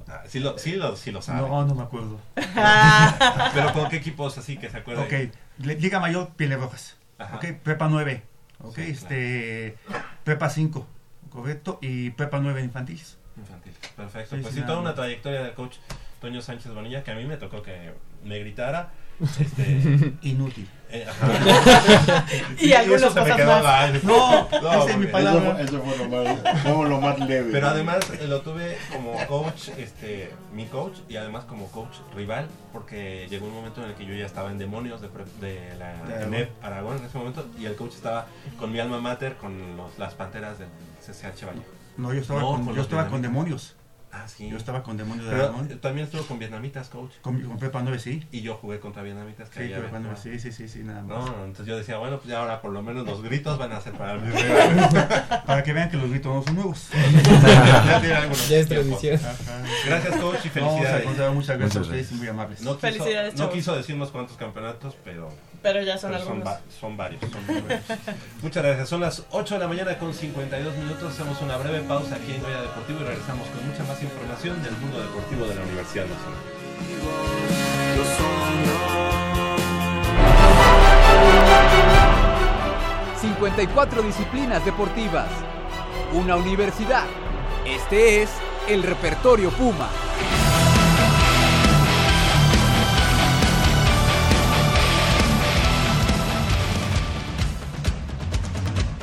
Speaker 3: Ah, sí lo, sí lo, sí lo sabe.
Speaker 9: no, no me acuerdo.
Speaker 3: Pero ¿con qué equipos así que se acuerdan?
Speaker 9: Ok, Liga Mayor, Pieles Rojas.
Speaker 3: Ajá.
Speaker 9: Ok, Prepa 9. Ok,
Speaker 3: Sí,
Speaker 9: este, Prepa 5, correcto, y Prepa 9 infantiles.
Speaker 3: Infantil. Perfecto.
Speaker 9: Sí,
Speaker 3: pues
Speaker 9: sí,
Speaker 3: toda una trayectoria del coach. Toño Sánchez Bonilla, que a mí me tocó que me gritara. Este,
Speaker 9: Inútil.
Speaker 3: eh, ajá.
Speaker 5: Y algunas
Speaker 3: eso se me quedó
Speaker 5: más.
Speaker 3: mal.
Speaker 9: No, esa es mi
Speaker 3: porque-
Speaker 9: palabra.
Speaker 4: Eso, eso fue lo más, fue lo más leve.
Speaker 3: Pero además eh, lo tuve como coach, este, mi coach, y además como coach rival, porque llegó un momento en el que yo ya estaba en demonios de, pre- de la
Speaker 9: Aragón.
Speaker 3: ENEP Aragón en ese momento, y el coach estaba con mi alma mater, con los- las panteras del CCH Valle.
Speaker 9: No, yo estaba,
Speaker 3: No,
Speaker 9: con,
Speaker 3: con
Speaker 9: yo
Speaker 3: los
Speaker 9: estaba con
Speaker 3: vietnamitas.
Speaker 9: demonios.
Speaker 3: Ah, sí.
Speaker 9: Yo estaba con demonios de
Speaker 3: eh, también estuvo con vietnamitas, coach.
Speaker 9: Con, con Pepa 9, sí.
Speaker 3: Y yo jugué contra vietnamitas. que
Speaker 9: Sí, cuando,
Speaker 3: ven,
Speaker 9: sí, sí, sí, sí, nada más.
Speaker 3: No, no, entonces yo decía, bueno, pues ya ahora por lo menos los gritos van a ser para
Speaker 9: que vean que los gritos no son nuevos.
Speaker 3: Ya tiene algunos
Speaker 13: Ya es tradición.
Speaker 3: Gracias, coach, y
Speaker 9: No,
Speaker 3: felicidades.
Speaker 9: muchas gracias a ustedes, muy amables.
Speaker 3: No quiso,
Speaker 5: Felicidades,
Speaker 3: no
Speaker 5: chavos.
Speaker 3: quiso decirnos cuántos campeonatos, pero,
Speaker 5: Pero ya son
Speaker 3: pero son,
Speaker 5: algunos.
Speaker 3: va- son varios. son varios. Muchas gracias. Son las 8 de la mañana con 52 minutos. Hacemos una breve pausa aquí en Goya Deportivo y regresamos con mucha más información del mundo deportivo de la Universidad Nacional.
Speaker 8: 54 disciplinas deportivas. Una universidad. Este es el repertorio Puma.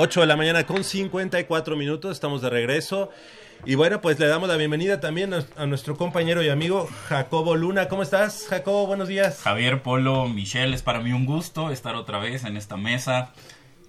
Speaker 3: 8 de la mañana con 54 minutos, estamos de regreso. Y bueno, pues le damos la bienvenida también a, nuestro compañero y amigo Jacobo Luna. ¿Cómo estás, Jacobo? Buenos días.
Speaker 14: Javier, Polo, Michelle, es para mí un gusto estar otra vez en esta mesa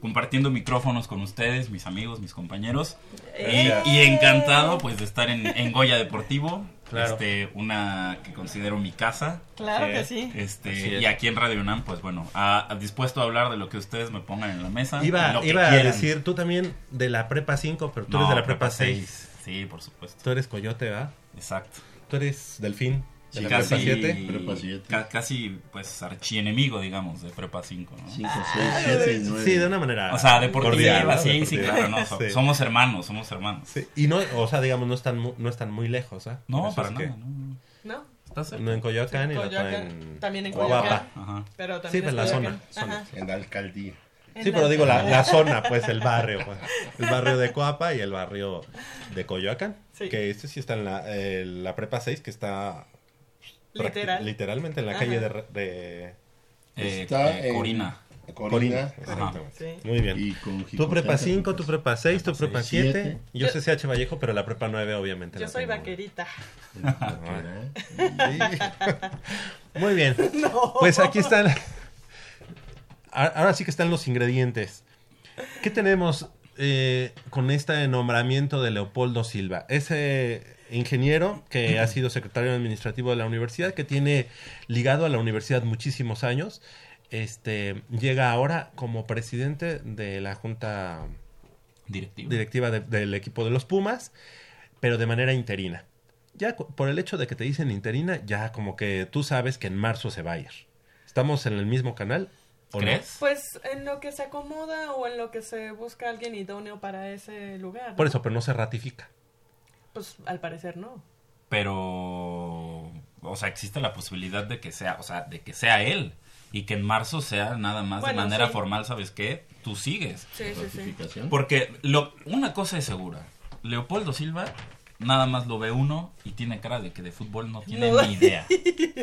Speaker 14: compartiendo micrófonos con ustedes, mis amigos, mis compañeros.
Speaker 5: Eh.
Speaker 14: Y, y encantado pues de estar en, en Goya Deportivo,
Speaker 3: Claro.
Speaker 14: este, una que considero mi casa.
Speaker 5: Claro que sí.
Speaker 14: Este,
Speaker 3: es.
Speaker 14: y aquí en Radio UNAM, pues bueno, a- a dispuesto a hablar de lo que ustedes me pongan en la mesa.
Speaker 3: Iba,
Speaker 14: lo que
Speaker 3: a decir, tú también de la prepa 5, pero tú
Speaker 14: No,
Speaker 3: eres de la prepa,
Speaker 14: prepa
Speaker 3: 6.
Speaker 14: seis. Sí, por supuesto.
Speaker 3: Tú eres coyote, ¿verdad?
Speaker 14: Exacto.
Speaker 3: Tú eres delfín de
Speaker 14: Sí,
Speaker 3: la
Speaker 14: casi,
Speaker 3: prepa 7.
Speaker 4: Prepa siete.
Speaker 14: ca- casi pues archienemigo, digamos, de Prepa 5, ¿no?
Speaker 4: 5, 6, 7 y 9.
Speaker 3: Sí, de una manera.
Speaker 14: O sea, deportiva,
Speaker 3: cordial, ¿no?
Speaker 14: sí, sí,
Speaker 3: Deportiva.
Speaker 14: claro, no, so-
Speaker 3: Sí.
Speaker 14: somos hermanos, somos hermanos.
Speaker 3: Sí, Y no, o sea, digamos, no están, mu- no están muy lejos, ¿ah? Por
Speaker 14: No,
Speaker 3: eso
Speaker 14: para
Speaker 3: es
Speaker 14: nada,
Speaker 3: que-
Speaker 14: no, no.
Speaker 5: ¿No?
Speaker 14: Está cerca.
Speaker 3: Uno en Coyoacán y
Speaker 5: Coyoacán,
Speaker 3: en...
Speaker 5: también en. Coyoacán.
Speaker 14: Ajá.
Speaker 5: Pero
Speaker 3: Sí,
Speaker 5: también
Speaker 3: pues
Speaker 5: es
Speaker 3: la zona,
Speaker 5: Coyoacán.
Speaker 3: zona.
Speaker 4: En la alcaldía.
Speaker 3: Sí, pero digo la, la zona, pues el barrio, pues. El barrio de Coapa y el barrio de Coyoacán.
Speaker 5: Sí.
Speaker 3: Que este sí está en la, eh, la prepa 6, que está
Speaker 5: Literal.
Speaker 3: literalmente en la
Speaker 5: Ajá.
Speaker 3: calle de... de-
Speaker 14: Eh,
Speaker 4: Está
Speaker 14: eh,
Speaker 4: en-
Speaker 14: Corina.
Speaker 4: Corina.
Speaker 5: Sí.
Speaker 3: Muy bien.
Speaker 4: Y con
Speaker 3: Tu prepa
Speaker 4: Jicotán
Speaker 3: 5, tu prepa 6, tu prepa
Speaker 4: Siete.
Speaker 3: 7. Yo
Speaker 5: Yo-
Speaker 3: CCH Vallejo, pero la prepa 9 obviamente.
Speaker 5: Yo soy
Speaker 3: tengo.
Speaker 5: vaquerita.
Speaker 3: Muy bien.
Speaker 5: No.
Speaker 3: Pues aquí están. Ahora sí que están los ingredientes. ¿Qué tenemos eh, con este nombramiento de Leopoldo Silva? Ese ingeniero que ha sido secretario administrativo de la universidad, que tiene ligado a la universidad muchísimos años, este llega ahora como presidente de la junta directiva de- del equipo de los Pumas, pero de manera interina. Ya por el hecho de que te dicen interina, ya como que tú sabes que en marzo se va a ir. ¿Estamos en el mismo canal? ¿O no?
Speaker 14: ¿Crees?
Speaker 5: Pues en lo que se acomoda o en lo que se busca alguien idóneo para ese lugar. ¿no?
Speaker 3: Por eso, pero no se ratifica.
Speaker 5: Pues al parecer no.
Speaker 14: Pero o sea, existe la posibilidad de que sea, o sea, de que sea él y que en marzo sea nada más
Speaker 5: Bueno,
Speaker 14: de manera
Speaker 5: sí.
Speaker 14: formal, ¿sabes qué? Tú sigues.
Speaker 5: Sí, sí, sí.
Speaker 14: Porque lo, una cosa es segura, Leopoldo Silva nada más lo ve uno y tiene cara de que de fútbol no tiene
Speaker 5: No.
Speaker 14: ni idea,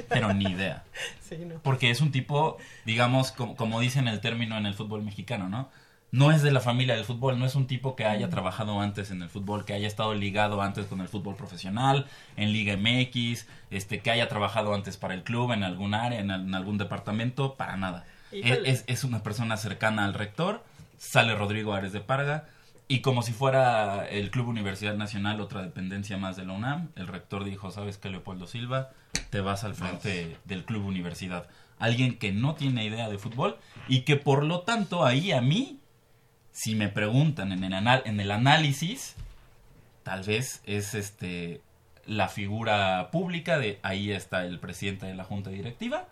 Speaker 14: pero ni idea.
Speaker 5: Sí, no.
Speaker 14: Porque es un tipo, digamos, como, como dicen el término en el fútbol mexicano, ¿no? No es de la familia del fútbol, no es un tipo que haya trabajado antes en el fútbol, que haya estado ligado antes con el fútbol profesional, en Liga MX, este, que haya trabajado antes para el club, en algún área, en, al- en algún departamento, para nada.
Speaker 5: Híjole.
Speaker 14: Es, es una persona cercana al rector, sale Rodrigo Ares de Parga, y como si fuera el Club Universidad Nacional, otra dependencia más de la UNAM, el rector dijo, ¿sabes qué, Leopoldo Silva? Te vas al frente del Club Universidad. Alguien que no tiene idea de fútbol y que por lo tanto ahí a mí, si me preguntan en el, anal- en el análisis, tal vez es este la figura pública de ahí está el presidente de la junta directiva,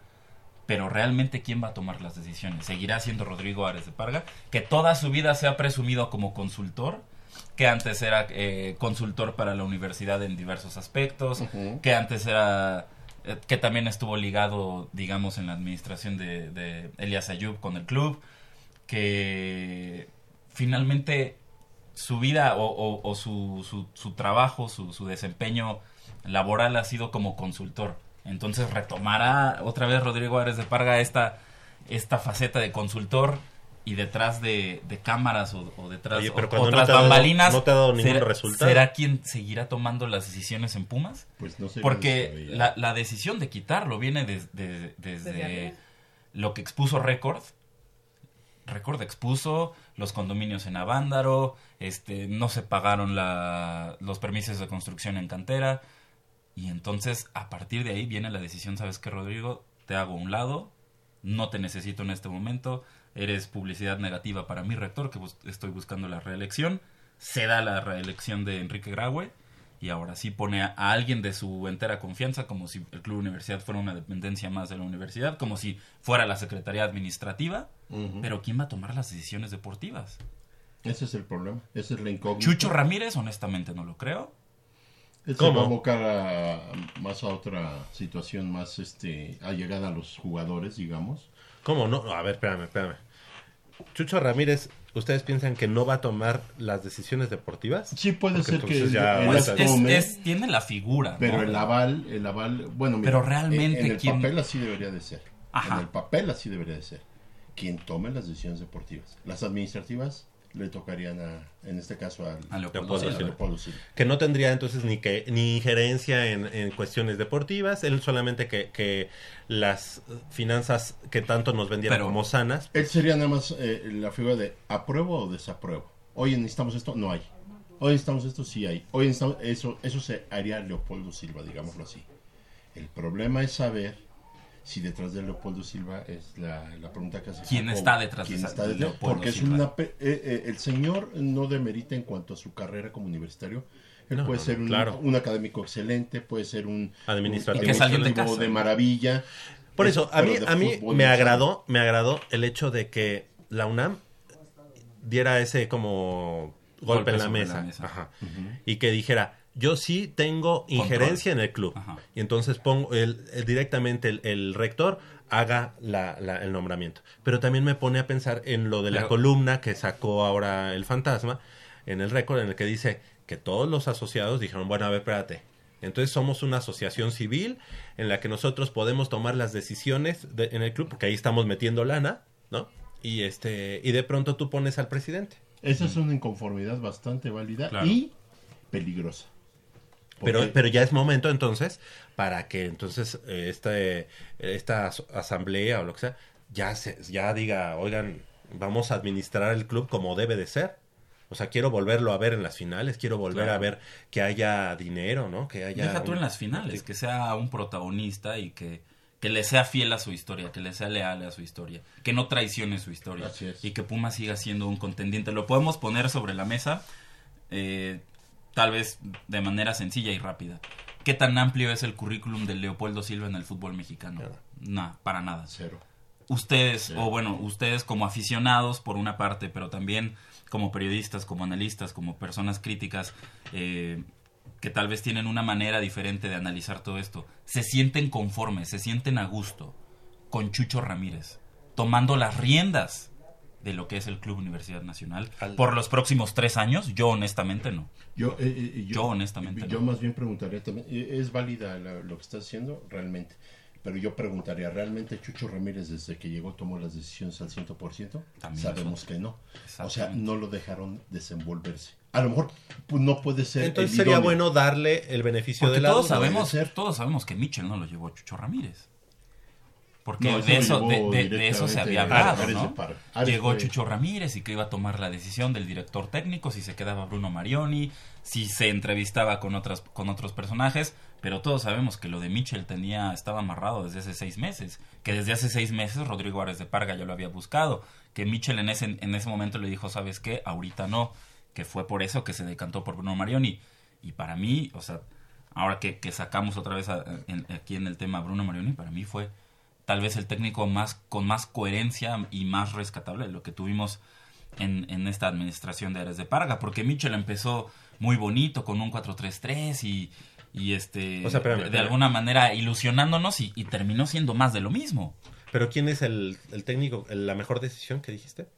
Speaker 14: pero realmente quién va a tomar las decisiones. Seguirá siendo Rodrigo Ares de Parga, que toda su vida se ha presumido como consultor, que antes era eh, consultor para la universidad en diversos aspectos, que antes era eh, que también estuvo ligado, digamos, en la administración de, de Elias Ayub con el club, que finalmente su vida o, o- o su, su- su trabajo, su, su desempeño laboral ha sido como consultor. Entonces retomará otra vez Rodrigo Ares de Parga esta, esta faceta de consultor y detrás de, de cámaras o, o detrás
Speaker 3: no
Speaker 14: otras
Speaker 3: te ha dado-
Speaker 14: bambalinas.
Speaker 3: no te ha dado ningún
Speaker 14: ¿será-
Speaker 3: resultado.
Speaker 14: ¿Será quien seguirá tomando las decisiones en Pumas?
Speaker 4: Pues no sé.
Speaker 14: Porque la, la decisión de quitarlo viene des- de-
Speaker 5: Desde
Speaker 14: lo que expuso Record. Record expuso los condominios en Avándaro, este, no se pagaron la, los permisos de construcción en cantera. Y entonces, a partir de ahí viene la decisión, ¿sabes qué, Rodrigo? Te hago a un lado, no te necesito en este momento, eres publicidad negativa para mi rector, que estoy buscando la reelección. Se da la reelección de Enrique Graue y ahora sí pone a, a alguien de su entera confianza, como si el Club Universidad fuera una dependencia más de la universidad, como si fuera la Secretaría Administrativa. Pero ¿quién va a tomar las decisiones deportivas?
Speaker 4: Ese es el problema. Esa es la incógnita.
Speaker 14: Chucho Ramírez, honestamente, no lo creo.
Speaker 4: Eso
Speaker 14: ¿Cómo?
Speaker 4: va a abocar a, más a otra situación más este allegada a los jugadores, digamos.
Speaker 3: ¿Cómo no? A ver, espérame, espérame. Chucho Ramírez, ¿ustedes piensan que no va a tomar las decisiones deportivas?
Speaker 4: Sí, puede
Speaker 3: Porque
Speaker 4: ser que
Speaker 3: entonces ya
Speaker 4: él
Speaker 3: ahorita-
Speaker 4: las tome,
Speaker 14: es- tiene la figura,
Speaker 4: Pero
Speaker 14: ¿no?
Speaker 4: el aval, el aval, bueno, mira,
Speaker 14: Pero realmente,
Speaker 4: en el
Speaker 14: ¿quién-
Speaker 4: papel así debería de ser.
Speaker 14: Ajá.
Speaker 4: En el papel así debería de ser. Quien tome las decisiones deportivas. Las administrativas le tocarían a, en este caso al
Speaker 14: A Leopoldo
Speaker 3: Silva.
Speaker 4: Leopoldo Silva.
Speaker 3: Que no tendría entonces ni que ni injerencia en, en cuestiones deportivas, él solamente que, que las finanzas que tanto nos vendieron
Speaker 4: Pero-
Speaker 3: como sanas.
Speaker 4: Él sería nada más eh, la figura de apruebo o desapruebo. Hoy necesitamos esto, no hay. Hoy necesitamos esto, sí hay. Hoy necesitamos eso, eso se haría Leopoldo Silva, digámoslo así. El problema es saber si detrás de Leopoldo Silva es la, la pregunta que hace.
Speaker 14: ¿Quién
Speaker 4: Jacobo.
Speaker 14: está detrás de
Speaker 4: ¿Quién
Speaker 14: esa-
Speaker 4: está detrás?
Speaker 14: Leopoldo
Speaker 4: Porque es
Speaker 14: Silva?
Speaker 4: una eh, eh, el señor no demerita en cuanto a su carrera como universitario. Él
Speaker 3: No,
Speaker 4: puede
Speaker 3: no,
Speaker 4: ser un,
Speaker 3: claro.
Speaker 4: un académico excelente, puede ser un
Speaker 3: Administrativo. de
Speaker 4: administrativo
Speaker 14: casa.
Speaker 4: de maravilla.
Speaker 3: Por
Speaker 4: Es-
Speaker 3: eso, a mí, a mí me agradó, me agradó el hecho de que la UNAM diera ese como golpe,
Speaker 14: Golpe
Speaker 3: en la mesa,
Speaker 14: la mesa.
Speaker 3: Ajá. y que dijera, yo sí tengo injerencia en el club. Y entonces pongo el, el- directamente el, el rector haga la- la- el nombramiento. Pero también me pone a pensar en lo de la columna que sacó ahora el fantasma en el récord en el que dice que todos los asociados dijeron, bueno, a ver, espérate. Entonces somos una asociación civil en la que nosotros podemos tomar las decisiones de- en el club, porque ahí estamos metiendo lana, ¿no? Y este y de pronto tú pones al presidente.
Speaker 4: Esa es una inconformidad bastante válida
Speaker 3: Claro.
Speaker 4: y peligrosa.
Speaker 3: Pero, pero ya es momento entonces para que entonces eh, este, esta as- asamblea o lo que sea ya se, ya diga, oigan, vamos a administrar el club como debe de ser. O sea, quiero volverlo a ver en las finales, quiero volver
Speaker 14: Claro.
Speaker 3: a ver que haya dinero, ¿no? Que haya
Speaker 14: Deja tú
Speaker 3: un-
Speaker 14: en las finales, que sea un protagonista y que, que le sea fiel a su historia, que le sea leal a su historia, que no traicione su historia
Speaker 4: Así es.
Speaker 14: y que Puma siga siendo un contendiente. Lo podemos poner sobre la mesa, eh, tal vez de manera sencilla y rápida. ¿Qué tan amplio es el currículum de Leopoldo Silva en el fútbol mexicano? No, para nada.
Speaker 4: Cero.
Speaker 14: Ustedes, o bueno, ustedes como aficionados por una parte, pero también como periodistas, como analistas, como personas críticas, eh, que tal vez tienen una manera diferente de analizar todo esto, se sienten conformes, se sienten a gusto con Chucho Ramírez, tomando las riendas de lo que es el Club Universidad Nacional por los próximos tres años, yo honestamente no.
Speaker 4: Yo, eh, eh,
Speaker 14: Yo honestamente
Speaker 4: Yo
Speaker 14: no.
Speaker 4: más bien preguntaría también, eh, ¿es válida la- lo que estás haciendo? Realmente. Pero yo preguntaría, ¿realmente Chucho Ramírez desde que llegó tomó las decisiones al 100%?
Speaker 14: También
Speaker 4: Sabemos
Speaker 14: eso.
Speaker 4: que no. O sea, no lo dejaron desenvolverse. A lo mejor pues, no puede ser.
Speaker 3: Entonces
Speaker 4: el
Speaker 3: sería
Speaker 4: idóneo.
Speaker 3: bueno darle el beneficio
Speaker 14: Porque
Speaker 3: de la
Speaker 14: todos
Speaker 3: duda.
Speaker 14: sabemos, todos sabemos que Mitchell no lo llevó a Chucho Ramírez. Porque
Speaker 4: No,
Speaker 14: de, eso, de, de- de eso se había hablado, ¿no?
Speaker 4: Ares
Speaker 14: Llegó Chucho Ramírez y que iba a tomar la decisión del director técnico, si se quedaba Bruno Marioni, si se entrevistaba con, otras, con otros personajes, pero todos sabemos que lo de Mitchell tenía, estaba amarrado desde hace seis meses, que desde hace seis meses Rodrigo Ares de Parga ya lo había buscado, que Mitchell en ese, en ese momento le dijo, ¿sabes qué? Ahorita no, que fue por eso que se decantó por Bruno Marioni. Y para mí, o sea, ahora que, que sacamos otra vez a- en- aquí en el tema Bruno Marioni, para mí fue tal vez el técnico más con más coherencia y más rescatable de lo que tuvimos en, en esta administración de Ares de Parga, porque Mitchell empezó muy bonito con un 4-3-3 y, y este
Speaker 3: O sea, espérame,
Speaker 14: de,
Speaker 3: espérame.
Speaker 14: alguna manera ilusionándonos y, y terminó siendo más de lo mismo.
Speaker 3: Pero ¿quién es el, el técnico, el- la mejor decisión que dijiste?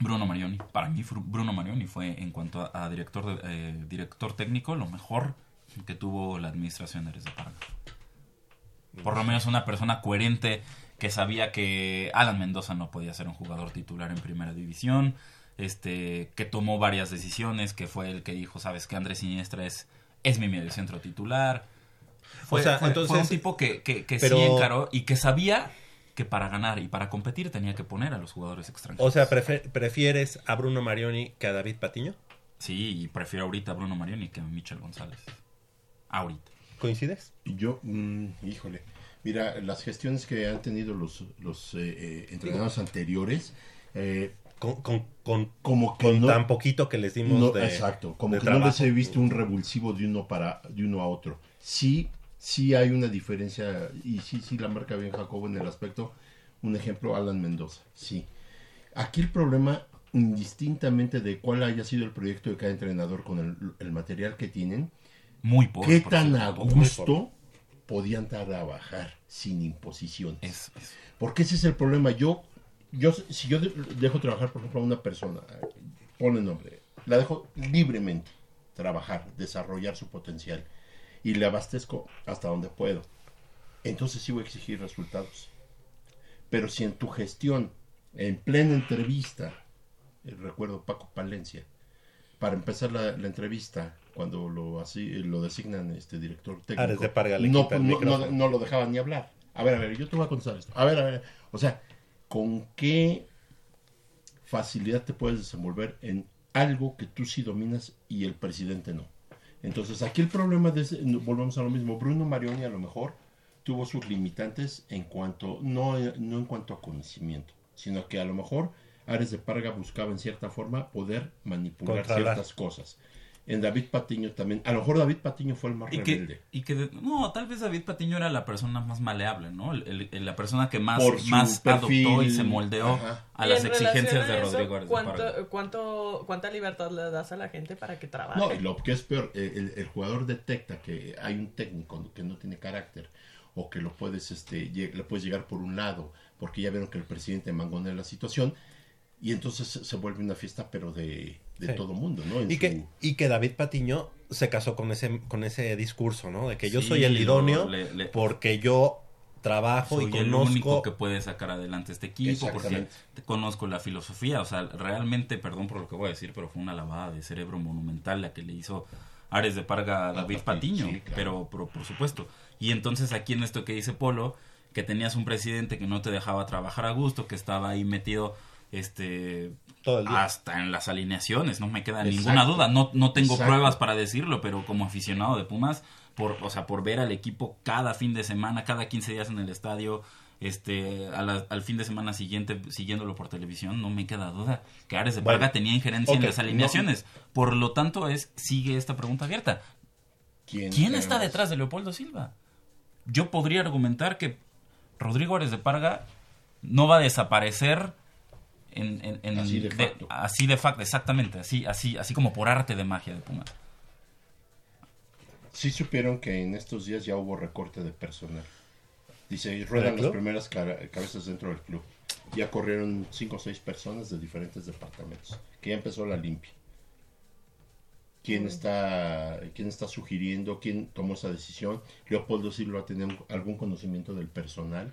Speaker 14: Bruno Marioni, para mí Bruno Marioni fue en cuanto a, a director de- eh, director técnico lo mejor que tuvo la administración de Ares de Parga. Por lo menos una persona coherente que sabía que Alan Mendoza no podía ser un jugador titular en primera división, este, que tomó varias decisiones, que fue el que dijo, sabes que Andrés Siniestra es, es mi mediocentro titular. Fue,
Speaker 3: O sea,
Speaker 14: fue- fue
Speaker 3: entonces-
Speaker 14: un tipo que, que, que
Speaker 3: pero-
Speaker 14: sí encaró y que sabía que para ganar y para competir tenía que poner a los jugadores extranjeros.
Speaker 3: O sea, ¿prefieres a Bruno Marioni que a David Patiño?
Speaker 14: Sí, y prefiero ahorita a Bruno Marioni que a Michel González. Ahorita.
Speaker 3: ¿Coincides?
Speaker 4: Yo, mm, híjole, mira, las gestiones que han tenido los, los eh, eh, entrenadores anteriores, eh,
Speaker 3: con, con, con,
Speaker 4: como que
Speaker 3: con
Speaker 4: no-
Speaker 3: tan poquito que les dimos
Speaker 4: no,
Speaker 3: de
Speaker 4: exacto, como
Speaker 3: de
Speaker 4: que no les
Speaker 3: trabajo.
Speaker 4: he visto un revulsivo de uno para de uno a otro. Sí, sí hay una diferencia y sí, sí la marca bien Jacobo en el aspecto. Un ejemplo, Alan Mendoza, sí. Aquí el problema, indistintamente de cuál haya sido el proyecto de cada entrenador con el, el material que tienen,
Speaker 14: Muy pobre,
Speaker 4: qué tan a gusto podían trabajar sin imposiciones.
Speaker 14: Es- es-
Speaker 4: Porque ese es el problema. Yo, yo si yo de- dejo trabajar, por ejemplo, a una persona, pone nombre, la dejo libremente trabajar, desarrollar su potencial y le abastezco hasta donde puedo. Entonces sí voy a exigir resultados. Pero si en tu gestión, en plena entrevista, eh, recuerdo Paco Palencia, para empezar la, la entrevista, cuando lo así lo designan este director técnico,
Speaker 3: Ares de Parga
Speaker 4: no, no, no,
Speaker 3: micrófono.
Speaker 4: no lo dejaban ni hablar. A ver, a ver, yo te voy a contestar esto. A ver, a ver. O sea, ¿con qué facilidad te puedes desenvolver en algo que tú sí dominas y el presidente no? Entonces, aquí el problema de volvemos a lo mismo. Bruno Marioni a lo mejor tuvo sus limitantes en cuanto, no, no en cuanto a conocimiento, sino que a lo mejor Ares de Parga buscaba en cierta forma poder manipular
Speaker 3: Controlar.
Speaker 4: ciertas cosas. En David Patiño también. A lo mejor David Patiño fue el más
Speaker 14: Y
Speaker 4: rebelde.
Speaker 14: que, y que de- no, tal vez David Patiño era la persona más maleable, ¿no? El- el- el- la persona que más, más
Speaker 4: perfil.
Speaker 14: adoptó y se moldeó
Speaker 4: Ajá.
Speaker 14: a
Speaker 5: Y
Speaker 14: las
Speaker 5: en
Speaker 14: exigencias
Speaker 5: a
Speaker 14: de
Speaker 5: eso,
Speaker 14: Rodrigo Parga.
Speaker 5: ¿cuánto, cuánto, ¿Cuánta libertad le das a la gente para que trabaje?
Speaker 4: No, y lo que es peor, el, el jugador detecta que hay un técnico que no tiene carácter o que lo puedes, este, lle- le puedes llegar por un lado, porque ya vieron que el presidente mangonea la situación y entonces se, vuelve una fiesta, pero de, de
Speaker 3: Sí.
Speaker 4: todo mundo, ¿no? En
Speaker 3: Y
Speaker 4: su-
Speaker 3: que, y que David Patiño se casó con ese, con ese discurso, ¿no? De que yo
Speaker 14: Sí,
Speaker 3: soy el idóneo
Speaker 14: le- le-
Speaker 3: porque yo trabajo
Speaker 14: Soy
Speaker 3: y
Speaker 14: el
Speaker 3: conozco...
Speaker 14: único que puede sacar adelante este equipo porque conozco la filosofía. O sea, realmente, perdón por lo que voy a decir, pero fue una lavada de cerebro monumental la que le hizo Ares de Parga a David Patiño.
Speaker 4: sí, claro.
Speaker 14: pero, pero por supuesto. Y entonces aquí en esto que dice Polo, que tenías un presidente que no te dejaba trabajar a gusto, que estaba ahí metido este
Speaker 3: Todo el día.
Speaker 14: hasta en las alineaciones, no me queda
Speaker 4: Exacto.
Speaker 14: ninguna duda. No, no tengo
Speaker 4: Exacto.
Speaker 14: pruebas para decirlo, pero como aficionado de Pumas, por, o sea, por ver al equipo cada fin de semana, cada 15 días en el estadio, este, a la- al fin de semana siguiente siguiéndolo por televisión, no me queda duda que Ares de
Speaker 3: Bueno,
Speaker 14: Parga tenía injerencia en las alineaciones. Por lo tanto, es sigue esta pregunta abierta.
Speaker 4: ¿Quién,
Speaker 14: ¿Quién está detrás de Leopoldo Silva? Yo podría argumentar que Rodrigo Ares de Parga no va a desaparecer en, en- en-
Speaker 4: Así de facto.
Speaker 14: así de facto, exactamente, así, así, así como por arte de magia de Pumas.
Speaker 4: Sí supieron que en estos días ya hubo recorte de personal. Dice, ruedan las
Speaker 3: club?
Speaker 4: primeras cabezas dentro del club. Ya corrieron cinco o seis personas de diferentes departamentos. Que ya empezó la limpia. ¿Quién está, quién está sugiriendo? ¿Quién tomó esa decisión? Leopoldo Silva tenía algún conocimiento del personal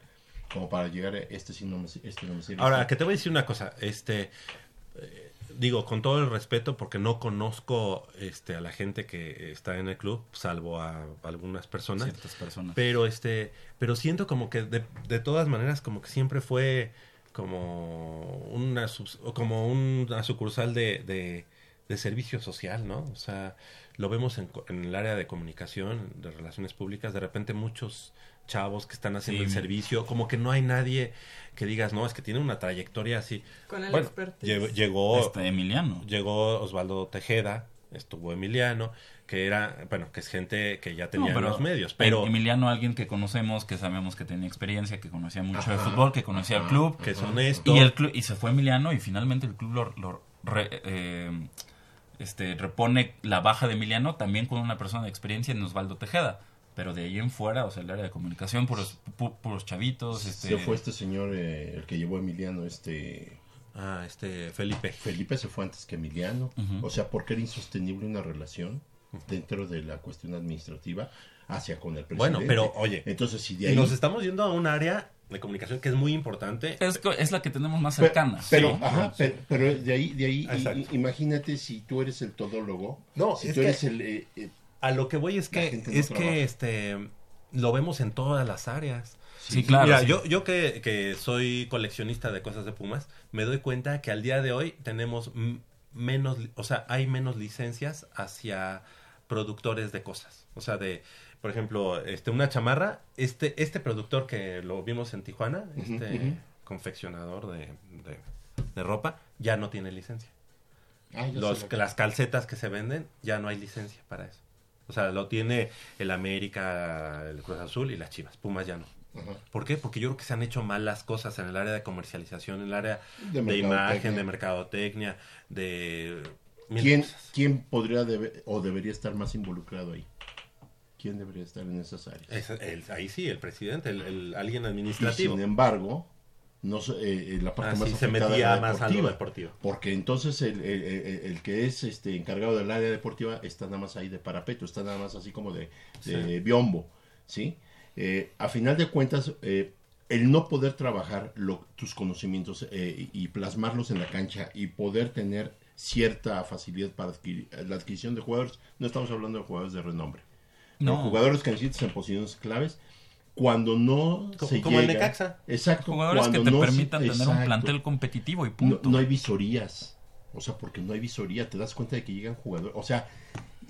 Speaker 4: como para llegar a este sí no me, si- este no me sirve.
Speaker 3: Ahora,
Speaker 4: este-
Speaker 3: que te voy a decir una cosa, este eh, digo con todo el respeto porque no conozco este a la gente que está en el club, salvo a algunas personas,
Speaker 14: Ciertas personas.
Speaker 3: pero este, pero siento como que de, de todas maneras como que siempre fue como una como una sucursal de, de, de servicio social, ¿no? O sea, lo vemos en, co- en el área de comunicación, de relaciones públicas, de repente muchos chavos que están haciendo
Speaker 14: Sí.
Speaker 3: el servicio, como que no hay nadie que digas, no, es que tiene una trayectoria así.
Speaker 5: Con el
Speaker 3: bueno,
Speaker 5: expertise.
Speaker 3: llegó, llegó
Speaker 14: Este, Emiliano.
Speaker 3: llegó Osvaldo Tejeda, estuvo Emiliano, que era, bueno, que es gente que ya tenía
Speaker 14: No, pero
Speaker 3: los medios, pero
Speaker 14: Emiliano, alguien que conocemos, que sabemos que tenía experiencia, que conocía mucho de
Speaker 3: Ajá.
Speaker 14: fútbol, que conocía el
Speaker 3: Ajá.
Speaker 14: club.
Speaker 3: Que es honesto.
Speaker 14: Y, el club, y se fue Emiliano y finalmente el club lo, lo re- eh, este, repone la baja de Emiliano también con una persona de experiencia en Osvaldo Tejeda. Pero de ahí en fuera, o sea, el área de comunicación, puros, pu- puros chavitos. Este,
Speaker 4: Se fue este señor, eh, el que llevó a Emiliano, este...
Speaker 3: Ah, este Felipe.
Speaker 4: Felipe se fue antes que Emiliano. O sea, porque era insostenible una relación dentro de la cuestión administrativa hacia con el presidente.
Speaker 3: bueno, pero oye,
Speaker 4: entonces si de
Speaker 3: y
Speaker 4: ahí...
Speaker 3: nos estamos yendo a un área de comunicación que es muy importante.
Speaker 14: Es, es la que tenemos más
Speaker 4: Pero-
Speaker 14: cercana.
Speaker 4: Pero,
Speaker 14: Sí.
Speaker 4: ajá,
Speaker 3: Sí.
Speaker 4: pero, pero de ahí, de ahí imagínate si tú eres el todólogo.
Speaker 3: No,
Speaker 4: si tú
Speaker 3: que-
Speaker 4: eres el... eh, eh,
Speaker 3: A lo que voy es que
Speaker 4: no
Speaker 3: es
Speaker 4: trabaja.
Speaker 3: que este lo vemos en todas las áreas.
Speaker 14: Sí, claro,
Speaker 3: Mira,
Speaker 14: sí.
Speaker 3: yo, yo que, que soy coleccionista de cosas de Pumas, me doy cuenta que al día de hoy tenemos menos, o sea, hay menos licencias hacia productores de cosas. O sea, de, por ejemplo, este, una chamarra, este, este productor que lo vimos en Tijuana, este confeccionador de, de- de ropa, ya no tiene licencia.
Speaker 4: ah,
Speaker 3: Los,
Speaker 4: lo
Speaker 3: las calcetas que se venden, ya no hay licencia para eso. O sea, lo tiene el América, el Cruz Azul y las Chivas. Pumas ya no.
Speaker 4: Ajá.
Speaker 3: ¿Por qué? Porque yo creo que se han hecho mal las cosas en el área de comercialización, en el área
Speaker 4: De
Speaker 3: imagen, de mercadotecnia, de...
Speaker 4: ¿Quién,
Speaker 3: cosas.
Speaker 4: ¿Quién podría debe- o debería estar más involucrado ahí? ¿Quién debería estar en esas áreas?
Speaker 3: Es el- ahí sí, el presidente, el, el- alguien
Speaker 4: Y
Speaker 3: administrativo.
Speaker 4: sin embargo, no se- eh, eh, la parte
Speaker 3: Ah,
Speaker 4: más
Speaker 3: sí, se metía más a lo
Speaker 4: deportiva,
Speaker 3: deportivo.
Speaker 4: Porque entonces el, el- el- el que es este encargado del área deportiva está nada más ahí de parapeto, está nada más así como de, de
Speaker 3: Sí.
Speaker 4: biombo, ¿sí? Eh, a final de cuentas, eh, el no poder trabajar lo- tus conocimientos y plasmarlos en la cancha y poder tener cierta facilidad para adquirir la adquisición de jugadores, no estamos hablando de jugadores de renombre,
Speaker 14: No.
Speaker 4: no. jugadores que necesitas en posiciones claves, cuando no
Speaker 3: Como-
Speaker 4: se
Speaker 3: como el
Speaker 4: llega-
Speaker 3: Necaxa.
Speaker 4: Exacto.
Speaker 14: Jugadores que te
Speaker 4: no se-
Speaker 14: permitan tener un plantel competitivo y
Speaker 4: No,
Speaker 14: punto.
Speaker 4: no hay visorías. O sea, porque no hay visoría, te das cuenta de que llegan jugadores. O sea,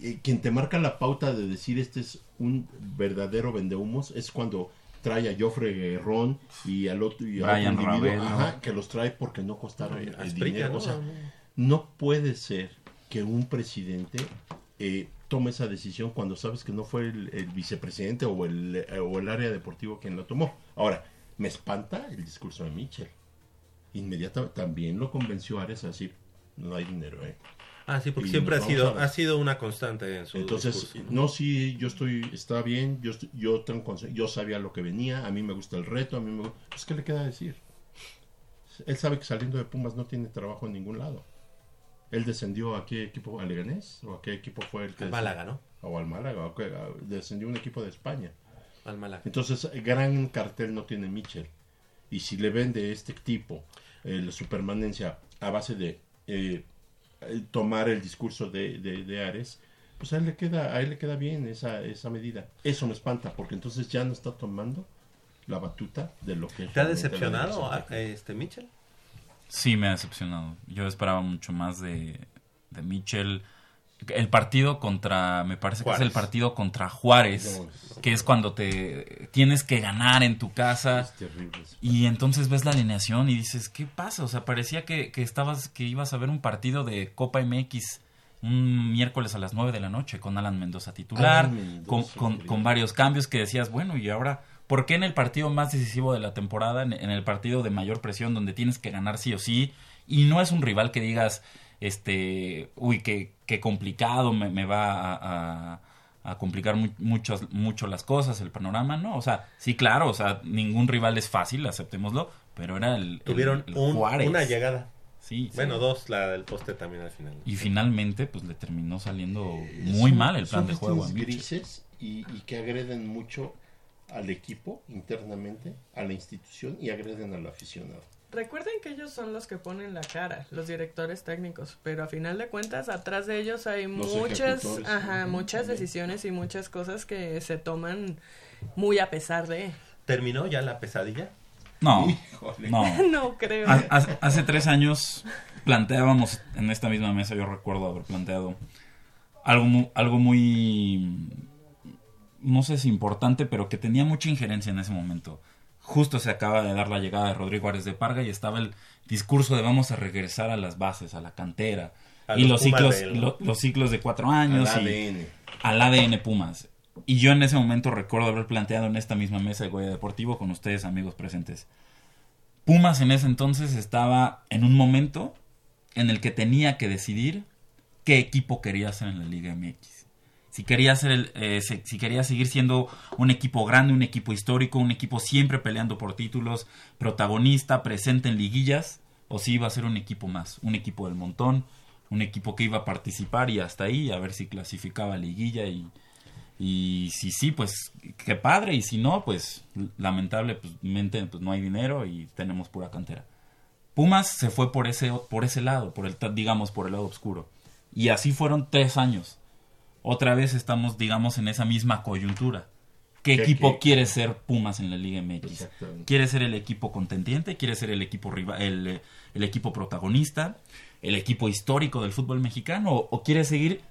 Speaker 4: eh, quien te marca la pauta de decir este es un verdadero vendehumos es cuando trae a Joffre Guerrón y al otro, y a otro individuo, ajá, que los trae porque no costaron el dinero. O sea, no puede ser que un presidente eh, tome esa decisión cuando sabes que no fue el, el vicepresidente o el, eh, o el área deportivo quien lo tomó. Ahora, me espanta el discurso de Mitchell. Inmediatamente también lo convenció Ares a decir, no hay dinero, ¿eh?
Speaker 3: Ah, sí, porque
Speaker 4: Y
Speaker 3: siempre ha sido, ha sido una constante en su
Speaker 4: Entonces,
Speaker 3: discurso.
Speaker 4: no, sí, yo estoy, está bien, yo, estoy- yo, tengo, yo sabía lo que venía, a mí me gusta el reto, a mí me gusta... Pues, ¿qué le queda decir? Él sabe que saliendo de Pumas no tiene trabajo en ningún lado. Él descendió a qué equipo, a Leganés, o a qué equipo fue el que...
Speaker 3: Al Málaga, ¿no?
Speaker 4: O al Málaga, o a- descendió un equipo de España.
Speaker 3: Al Málaga.
Speaker 4: Entonces, gran cartel no tiene Mitchell. Y si le vende este tipo eh, su permanencia a base de eh, eh, tomar el discurso de, de, de Ares, pues a él le queda, a él le queda bien esa, esa medida. Eso me espanta, porque entonces ya no está tomando la batuta de lo que
Speaker 3: ¿Te ha decepcionado a- este Mitchell?
Speaker 14: Sí, me ha decepcionado. Yo esperaba mucho más de, de Mitchell. El partido contra, me parece que es el partido contra Juárez, que es cuando te tienes que ganar en tu casa.
Speaker 4: Es terrible. ese
Speaker 14: Y entonces ves la alineación y dices, ¿qué pasa? O sea, parecía que, que estabas, que ibas a ver un partido de Copa MX un miércoles a las 9 de la noche con Alan Mendoza titular,
Speaker 4: Alan Mendoza,
Speaker 14: con, con varios cambios que decías, bueno, y ahora, ¿por qué en el partido más decisivo de la temporada, en, en el partido de mayor presión, donde tienes que ganar sí o sí, y no es un rival que digas, este, uy, qué, qué complicado me, me va a, a- a complicar mu- muchas- mucho las cosas, el panorama, ¿no? O sea, sí, claro, o sea, ningún rival es fácil, aceptémoslo, pero era el,
Speaker 3: Tuvieron
Speaker 14: el
Speaker 3: un-
Speaker 14: Juárez.
Speaker 3: una llegada.
Speaker 14: Sí.
Speaker 3: Bueno,
Speaker 14: sí.
Speaker 3: dos, la del poste también al final.
Speaker 14: Y finalmente, pues le terminó saliendo muy
Speaker 4: Son-
Speaker 14: mal el plan
Speaker 4: son
Speaker 14: de juego Mitchell.
Speaker 4: grises y, y que agreden mucho al equipo internamente, a la institución y agreden al aficionado.
Speaker 5: Recuerden que ellos son los que ponen la cara, los directores técnicos, pero a final de cuentas atrás de ellos hay
Speaker 4: Los
Speaker 5: muchas, ajá, muchas
Speaker 4: también.
Speaker 5: decisiones y muchas cosas que se toman muy a pesar de.
Speaker 3: ¿Terminó ya la pesadilla?
Speaker 14: No,
Speaker 4: Híjole.
Speaker 14: no.
Speaker 5: No creo.
Speaker 14: Ha- Hace, hace tres años planteábamos en esta misma mesa, yo recuerdo haber planteado algo, mu- algo muy, no sé si importante, pero que tenía mucha injerencia en ese momento. Justo se acaba de dar la llegada de Rodrigo Árez de Parga y estaba el discurso de vamos a regresar a las bases, a la cantera.
Speaker 3: A
Speaker 14: y
Speaker 3: los
Speaker 14: ciclos, lo- los ciclos de cuatro años.
Speaker 4: Al
Speaker 14: y-
Speaker 4: ADN.
Speaker 14: al ADN Pumas. Y yo en ese momento recuerdo haber planteado en esta misma mesa de Goya Deportivo con ustedes amigos presentes. Pumas en ese entonces estaba en un momento en el que tenía que decidir qué equipo quería ser en la Liga MX. Si quería, ser eh, si quería seguir siendo un equipo grande, un equipo histórico, un equipo siempre peleando por títulos, protagonista, presente en liguillas, o si iba a ser un equipo más, un equipo del montón, un equipo que iba a participar y hasta ahí, a ver si clasificaba liguilla y, y si sí, pues qué padre, y si no, pues lamentable, pues, no hay dinero y tenemos pura cantera. Pumas se fue por ese, por ese lado, por el, digamos, por el lado oscuro. Y así fueron tres años. Otra vez estamos, digamos, en esa misma coyuntura. ¿Qué
Speaker 4: ¿Qué-
Speaker 14: equipo
Speaker 4: qué?
Speaker 14: quiere ser Pumas en la Liga MX? ¿Quiere ser el equipo contendiente? ¿Quiere ser el equipo, riva- el, eh, el equipo protagonista? ¿El equipo histórico del fútbol mexicano? ¿O, o quiere seguir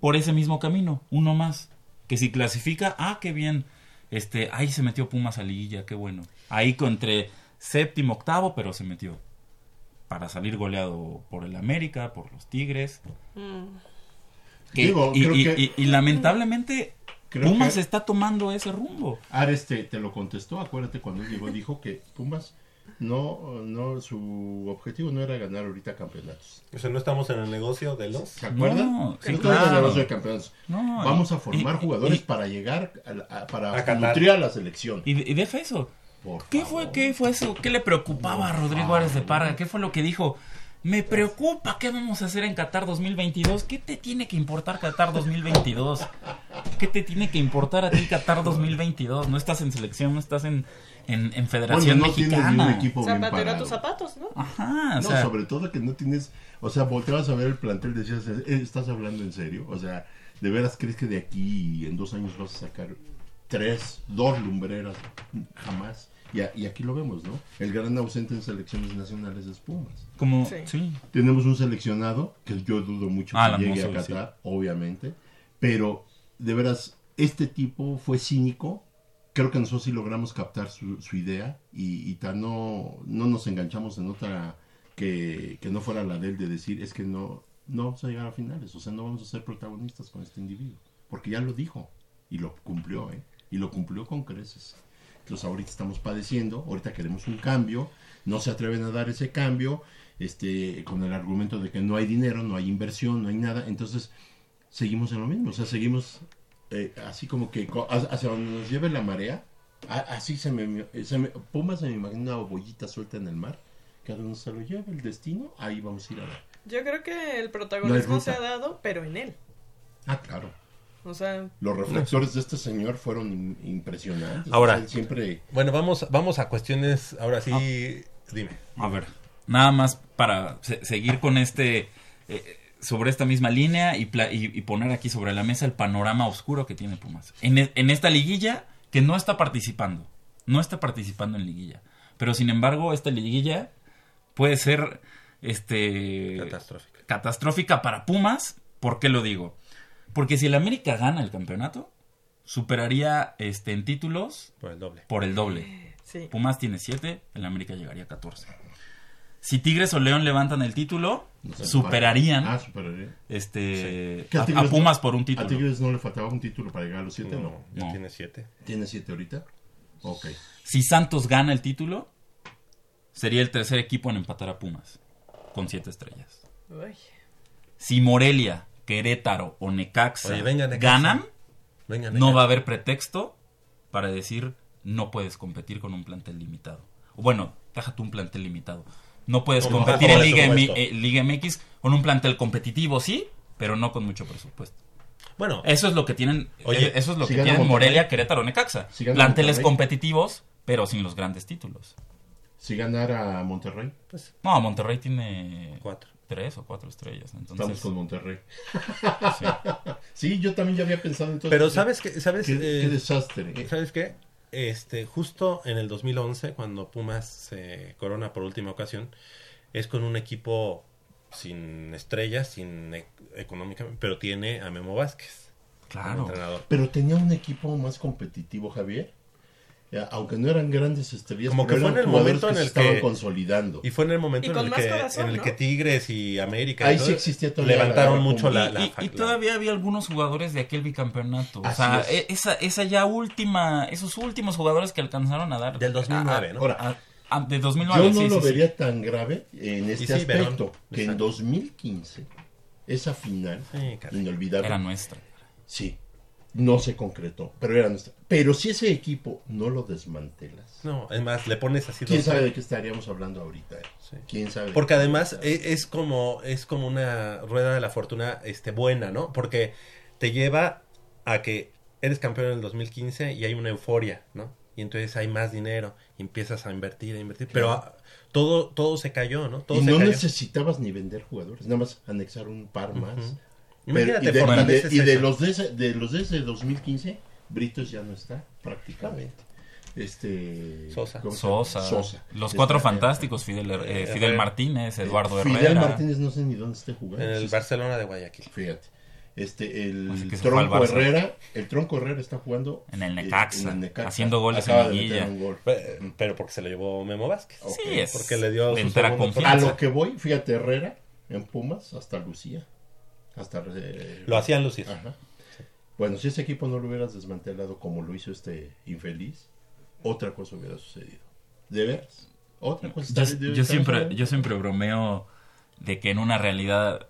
Speaker 14: por ese mismo camino? Uno más. Que si clasifica, ah, qué bien. Este, ahí se metió Pumas a liguilla, qué bueno. Ahí entre séptimo, octavo, pero se metió. Para salir goleado por el América, por los Tigres. Que-
Speaker 4: Digo,
Speaker 14: y,
Speaker 4: creo
Speaker 14: y-
Speaker 4: que-
Speaker 14: y- y lamentablemente
Speaker 4: Creo
Speaker 14: Pumas
Speaker 4: que-
Speaker 14: está tomando ese rumbo.
Speaker 4: Ares te, te lo contestó, acuérdate cuando él llegó, dijo que Pumas no, no, su objetivo no era ganar ahorita campeonatos.
Speaker 3: O sea, no estamos en el negocio de los...
Speaker 4: ¿Se acuerdan?
Speaker 14: No, sí,
Speaker 4: no estamos en el negocio de campeonatos.
Speaker 14: No,
Speaker 4: Vamos a formar
Speaker 14: y-
Speaker 4: jugadores
Speaker 14: y-
Speaker 4: para llegar a, la- a- para
Speaker 3: A
Speaker 4: nutrir a la selección.
Speaker 14: Y, y deja eso.
Speaker 4: Por
Speaker 14: ¿Qué
Speaker 4: favor.
Speaker 14: fue, ¿Qué fue eso? ¿Qué le preocupaba a Rodrigo Árez de Parga? ¿Qué fue lo que dijo? Me preocupa, ¿qué vamos a hacer en Qatar 2022? ¿Qué te tiene que importar Qatar 2022? ¿Qué te tiene que importar a ti Qatar 2022? No estás en selección, no estás en, en, en Federación
Speaker 4: Bueno, no tienes ni un
Speaker 14: Mexicana.
Speaker 4: equipo bien
Speaker 5: Zapatero a
Speaker 4: parado.
Speaker 5: tus zapatos, ¿no?
Speaker 14: Ajá, o
Speaker 4: no,
Speaker 14: sea,
Speaker 4: sobre todo que no tienes, o sea, volteabas a ver el plantel, decías, "Eh, ¿estás hablando en serio? O sea, ¿de veras crees que de aquí en dos años vas a sacar tres, dos lumbreras? Jamás. Y, a- y aquí lo vemos, ¿no? El gran ausente en selecciones nacionales es Pumas.
Speaker 14: como...
Speaker 5: Sí.
Speaker 14: Sí.
Speaker 4: Tenemos un seleccionado que yo dudo mucho que
Speaker 14: Alan
Speaker 4: llegue a
Speaker 14: sí.
Speaker 4: Qatar, obviamente, pero de veras, este tipo fue cínico. Creo que nosotros sí logramos captar su, su idea y, y tan no, no nos enganchamos en otra que, que no fuera la de él de decir es que no, no vamos a llegar a finales, o sea, no vamos a ser protagonistas con este individuo, porque ya lo dijo y lo cumplió, ¿eh? Y lo cumplió con creces. Entonces ahorita estamos padeciendo, ahorita queremos un cambio, no se atreven a dar ese cambio, este, con el argumento de que no hay dinero, no hay inversión, no hay nada, entonces seguimos en lo mismo, o sea, seguimos eh, así como que hacia donde nos lleve la marea, así se me, se me, Pumas se me imagina una bollita suelta en el mar, que a donde se lo lleve el destino, ahí vamos a ir a ver.
Speaker 5: Yo creo que el protagonismo se ha dado, pero en él.
Speaker 4: Ah, claro.
Speaker 5: O sea,
Speaker 4: Los reflectores de este señor fueron im- impresionantes.
Speaker 3: Ahora.
Speaker 4: Él siempre...
Speaker 3: Bueno, vamos, vamos a cuestiones, ahora sí, dime.
Speaker 14: A ver, nada más para se- seguir con este, eh, sobre esta misma línea y, pla- y- y poner aquí sobre la mesa el panorama oscuro que tiene Pumas. En, e- en esta liguilla que no está participando, no está participando en liguilla. Pero sin embargo, esta liguilla puede ser este
Speaker 3: Catastrófica.
Speaker 14: catastrófica para Pumas. ¿Por qué lo digo? Porque si el América gana el campeonato, superaría este en títulos
Speaker 3: Por el doble.
Speaker 14: por el doble.
Speaker 5: sí.
Speaker 14: Pumas tiene 7, el América llegaría a 14. Si Tigres o León levantan el título,
Speaker 4: No sé,
Speaker 14: superarían
Speaker 4: Ah, superaría.
Speaker 14: este a, Pumas
Speaker 4: no-
Speaker 14: por un título.
Speaker 4: A Tigres no le faltaba un título para llegar a los siete, ¿no?
Speaker 3: No, ya
Speaker 14: No.
Speaker 3: tiene siete.
Speaker 4: ¿Tiene siete ahorita? Ok.
Speaker 14: Si Santos gana el título, sería el tercer equipo en empatar a Pumas con 7 estrellas.
Speaker 5: Uy.
Speaker 14: Si Morelia, Querétaro o Necaxa
Speaker 3: Oye, venga, Necaxa.
Speaker 14: ganan,
Speaker 3: Venga,
Speaker 14: no va a haber pretexto para decir no puedes competir con un plantel limitado. Bueno, déjate un plantel limitado. No puedes
Speaker 3: Como
Speaker 14: competir en Liga, M-
Speaker 3: presupuesto.
Speaker 14: eh, Liga MX con un plantel competitivo, sí, pero no con mucho presupuesto.
Speaker 3: Bueno,
Speaker 14: Eso es lo que tienen,
Speaker 3: Oye,
Speaker 14: eh, eso es lo
Speaker 4: si
Speaker 14: que tienen. Morelia, Querétaro, Necaxa.
Speaker 4: Si
Speaker 14: Planteles
Speaker 4: Monterrey.
Speaker 14: competitivos, pero sin los grandes títulos.
Speaker 4: Si ganara Monterrey,
Speaker 3: pues
Speaker 14: No, Monterrey tiene
Speaker 3: cuatro.
Speaker 14: Tres o cuatro estrellas. Entonces,
Speaker 4: estamos con Monterrey.
Speaker 14: Sí.
Speaker 4: Sí, yo también ya había pensado en todo
Speaker 3: Pero sabes que sabes
Speaker 4: Qué,
Speaker 3: eh,
Speaker 4: qué desastre.
Speaker 3: ¿Sabes qué? Este, justo en el 2011 cuando Pumas se corona por última ocasión es con un equipo sin estrellas, sin e- económicamente, pero tiene a Memo Vázquez.
Speaker 14: Claro.
Speaker 3: entrenador.
Speaker 4: Pero tenía un equipo más competitivo, Javier. Aunque no eran grandes estrellas,
Speaker 3: Como que fue en el momento en
Speaker 4: se
Speaker 3: el
Speaker 4: estaban
Speaker 3: que
Speaker 4: consolidando.
Speaker 3: Y fue en el momento en el que
Speaker 5: corazón,
Speaker 3: en el
Speaker 5: ¿no?
Speaker 3: que Tigres y América y
Speaker 4: Ahí
Speaker 3: todo
Speaker 4: sí existía la
Speaker 3: levantaron mucho la, la-
Speaker 14: Y, todavía había algunos jugadores de aquel bicampeonato. O sea,
Speaker 4: es.
Speaker 14: e- esa, esa ya última, esos últimos jugadores que alcanzaron a dar.
Speaker 3: Del 2009,
Speaker 14: a-
Speaker 3: ¿no?
Speaker 4: Ahora,
Speaker 14: a- a- de 2009,
Speaker 4: Yo no
Speaker 14: sí,
Speaker 4: lo
Speaker 14: sí, sí.
Speaker 4: vería tan grave en este
Speaker 3: sí,
Speaker 4: aspecto,
Speaker 3: Verón.
Speaker 4: que en
Speaker 3: Exacto.
Speaker 4: 2015, esa final, inolvidable,
Speaker 14: Era nuestra.
Speaker 4: sí, no se concretó, pero era nuestra. Pero si ese equipo no lo desmantelas,
Speaker 3: No, es más, le pones así
Speaker 4: ¿quién sabe de qué estaríamos hablando ahorita? eh?
Speaker 3: Sí.
Speaker 4: ¿Quién sabe?
Speaker 3: Porque además e- es como es como una rueda de la fortuna este buena, ¿no? Porque te lleva a que eres campeón en el 2015 y hay una euforia, ¿no? Y entonces hay más dinero y empiezas a invertir, a invertir, pero todo todo se cayó, ¿no? Todo
Speaker 4: y
Speaker 3: se
Speaker 4: no
Speaker 3: cayó.
Speaker 4: necesitabas ni vender jugadores, nada más anexar un par más.
Speaker 3: Imagínate,
Speaker 4: y de, y de- y de los de ese, de los de ese 2015, Britos ya no está prácticamente. Este
Speaker 3: Sosa.
Speaker 14: Sosa,
Speaker 4: Sosa.
Speaker 14: los cuatro fantásticos, Fidel, eh,
Speaker 3: Herrera.
Speaker 14: Fidel Martínez, Eduardo
Speaker 4: Fidel
Speaker 14: Herrera.
Speaker 4: Martínez no sé ni dónde esté jugando.
Speaker 3: en el Barcelona de Guayaquil.
Speaker 4: Fíjate. Este, el
Speaker 14: al
Speaker 4: Tronco. Herrera, el Tronco Herrera está jugando
Speaker 14: En el
Speaker 4: eh,
Speaker 14: Necaxa,
Speaker 4: en el Necaxa.
Speaker 14: haciendo goles en
Speaker 4: Acaba
Speaker 14: liguilla.
Speaker 4: gol.
Speaker 3: Pe- Pero porque se lo llevó Memo Vázquez.
Speaker 14: Sí, es
Speaker 3: Porque le dio su
Speaker 14: entera
Speaker 4: A lo que voy, fíjate, Herrera en Pumas hasta Lucía. Hasta eh,
Speaker 3: Lo hacían lucir.
Speaker 4: Ajá. Bueno, si ese equipo no lo hubieras desmantelado como lo hizo este infeliz, otra cosa hubiera sucedido. ¿De veras? Otra cosa.
Speaker 14: Yo,
Speaker 4: estaría-
Speaker 14: yo
Speaker 4: estamos
Speaker 14: siempre, yo siempre bromeo de que en una realidad,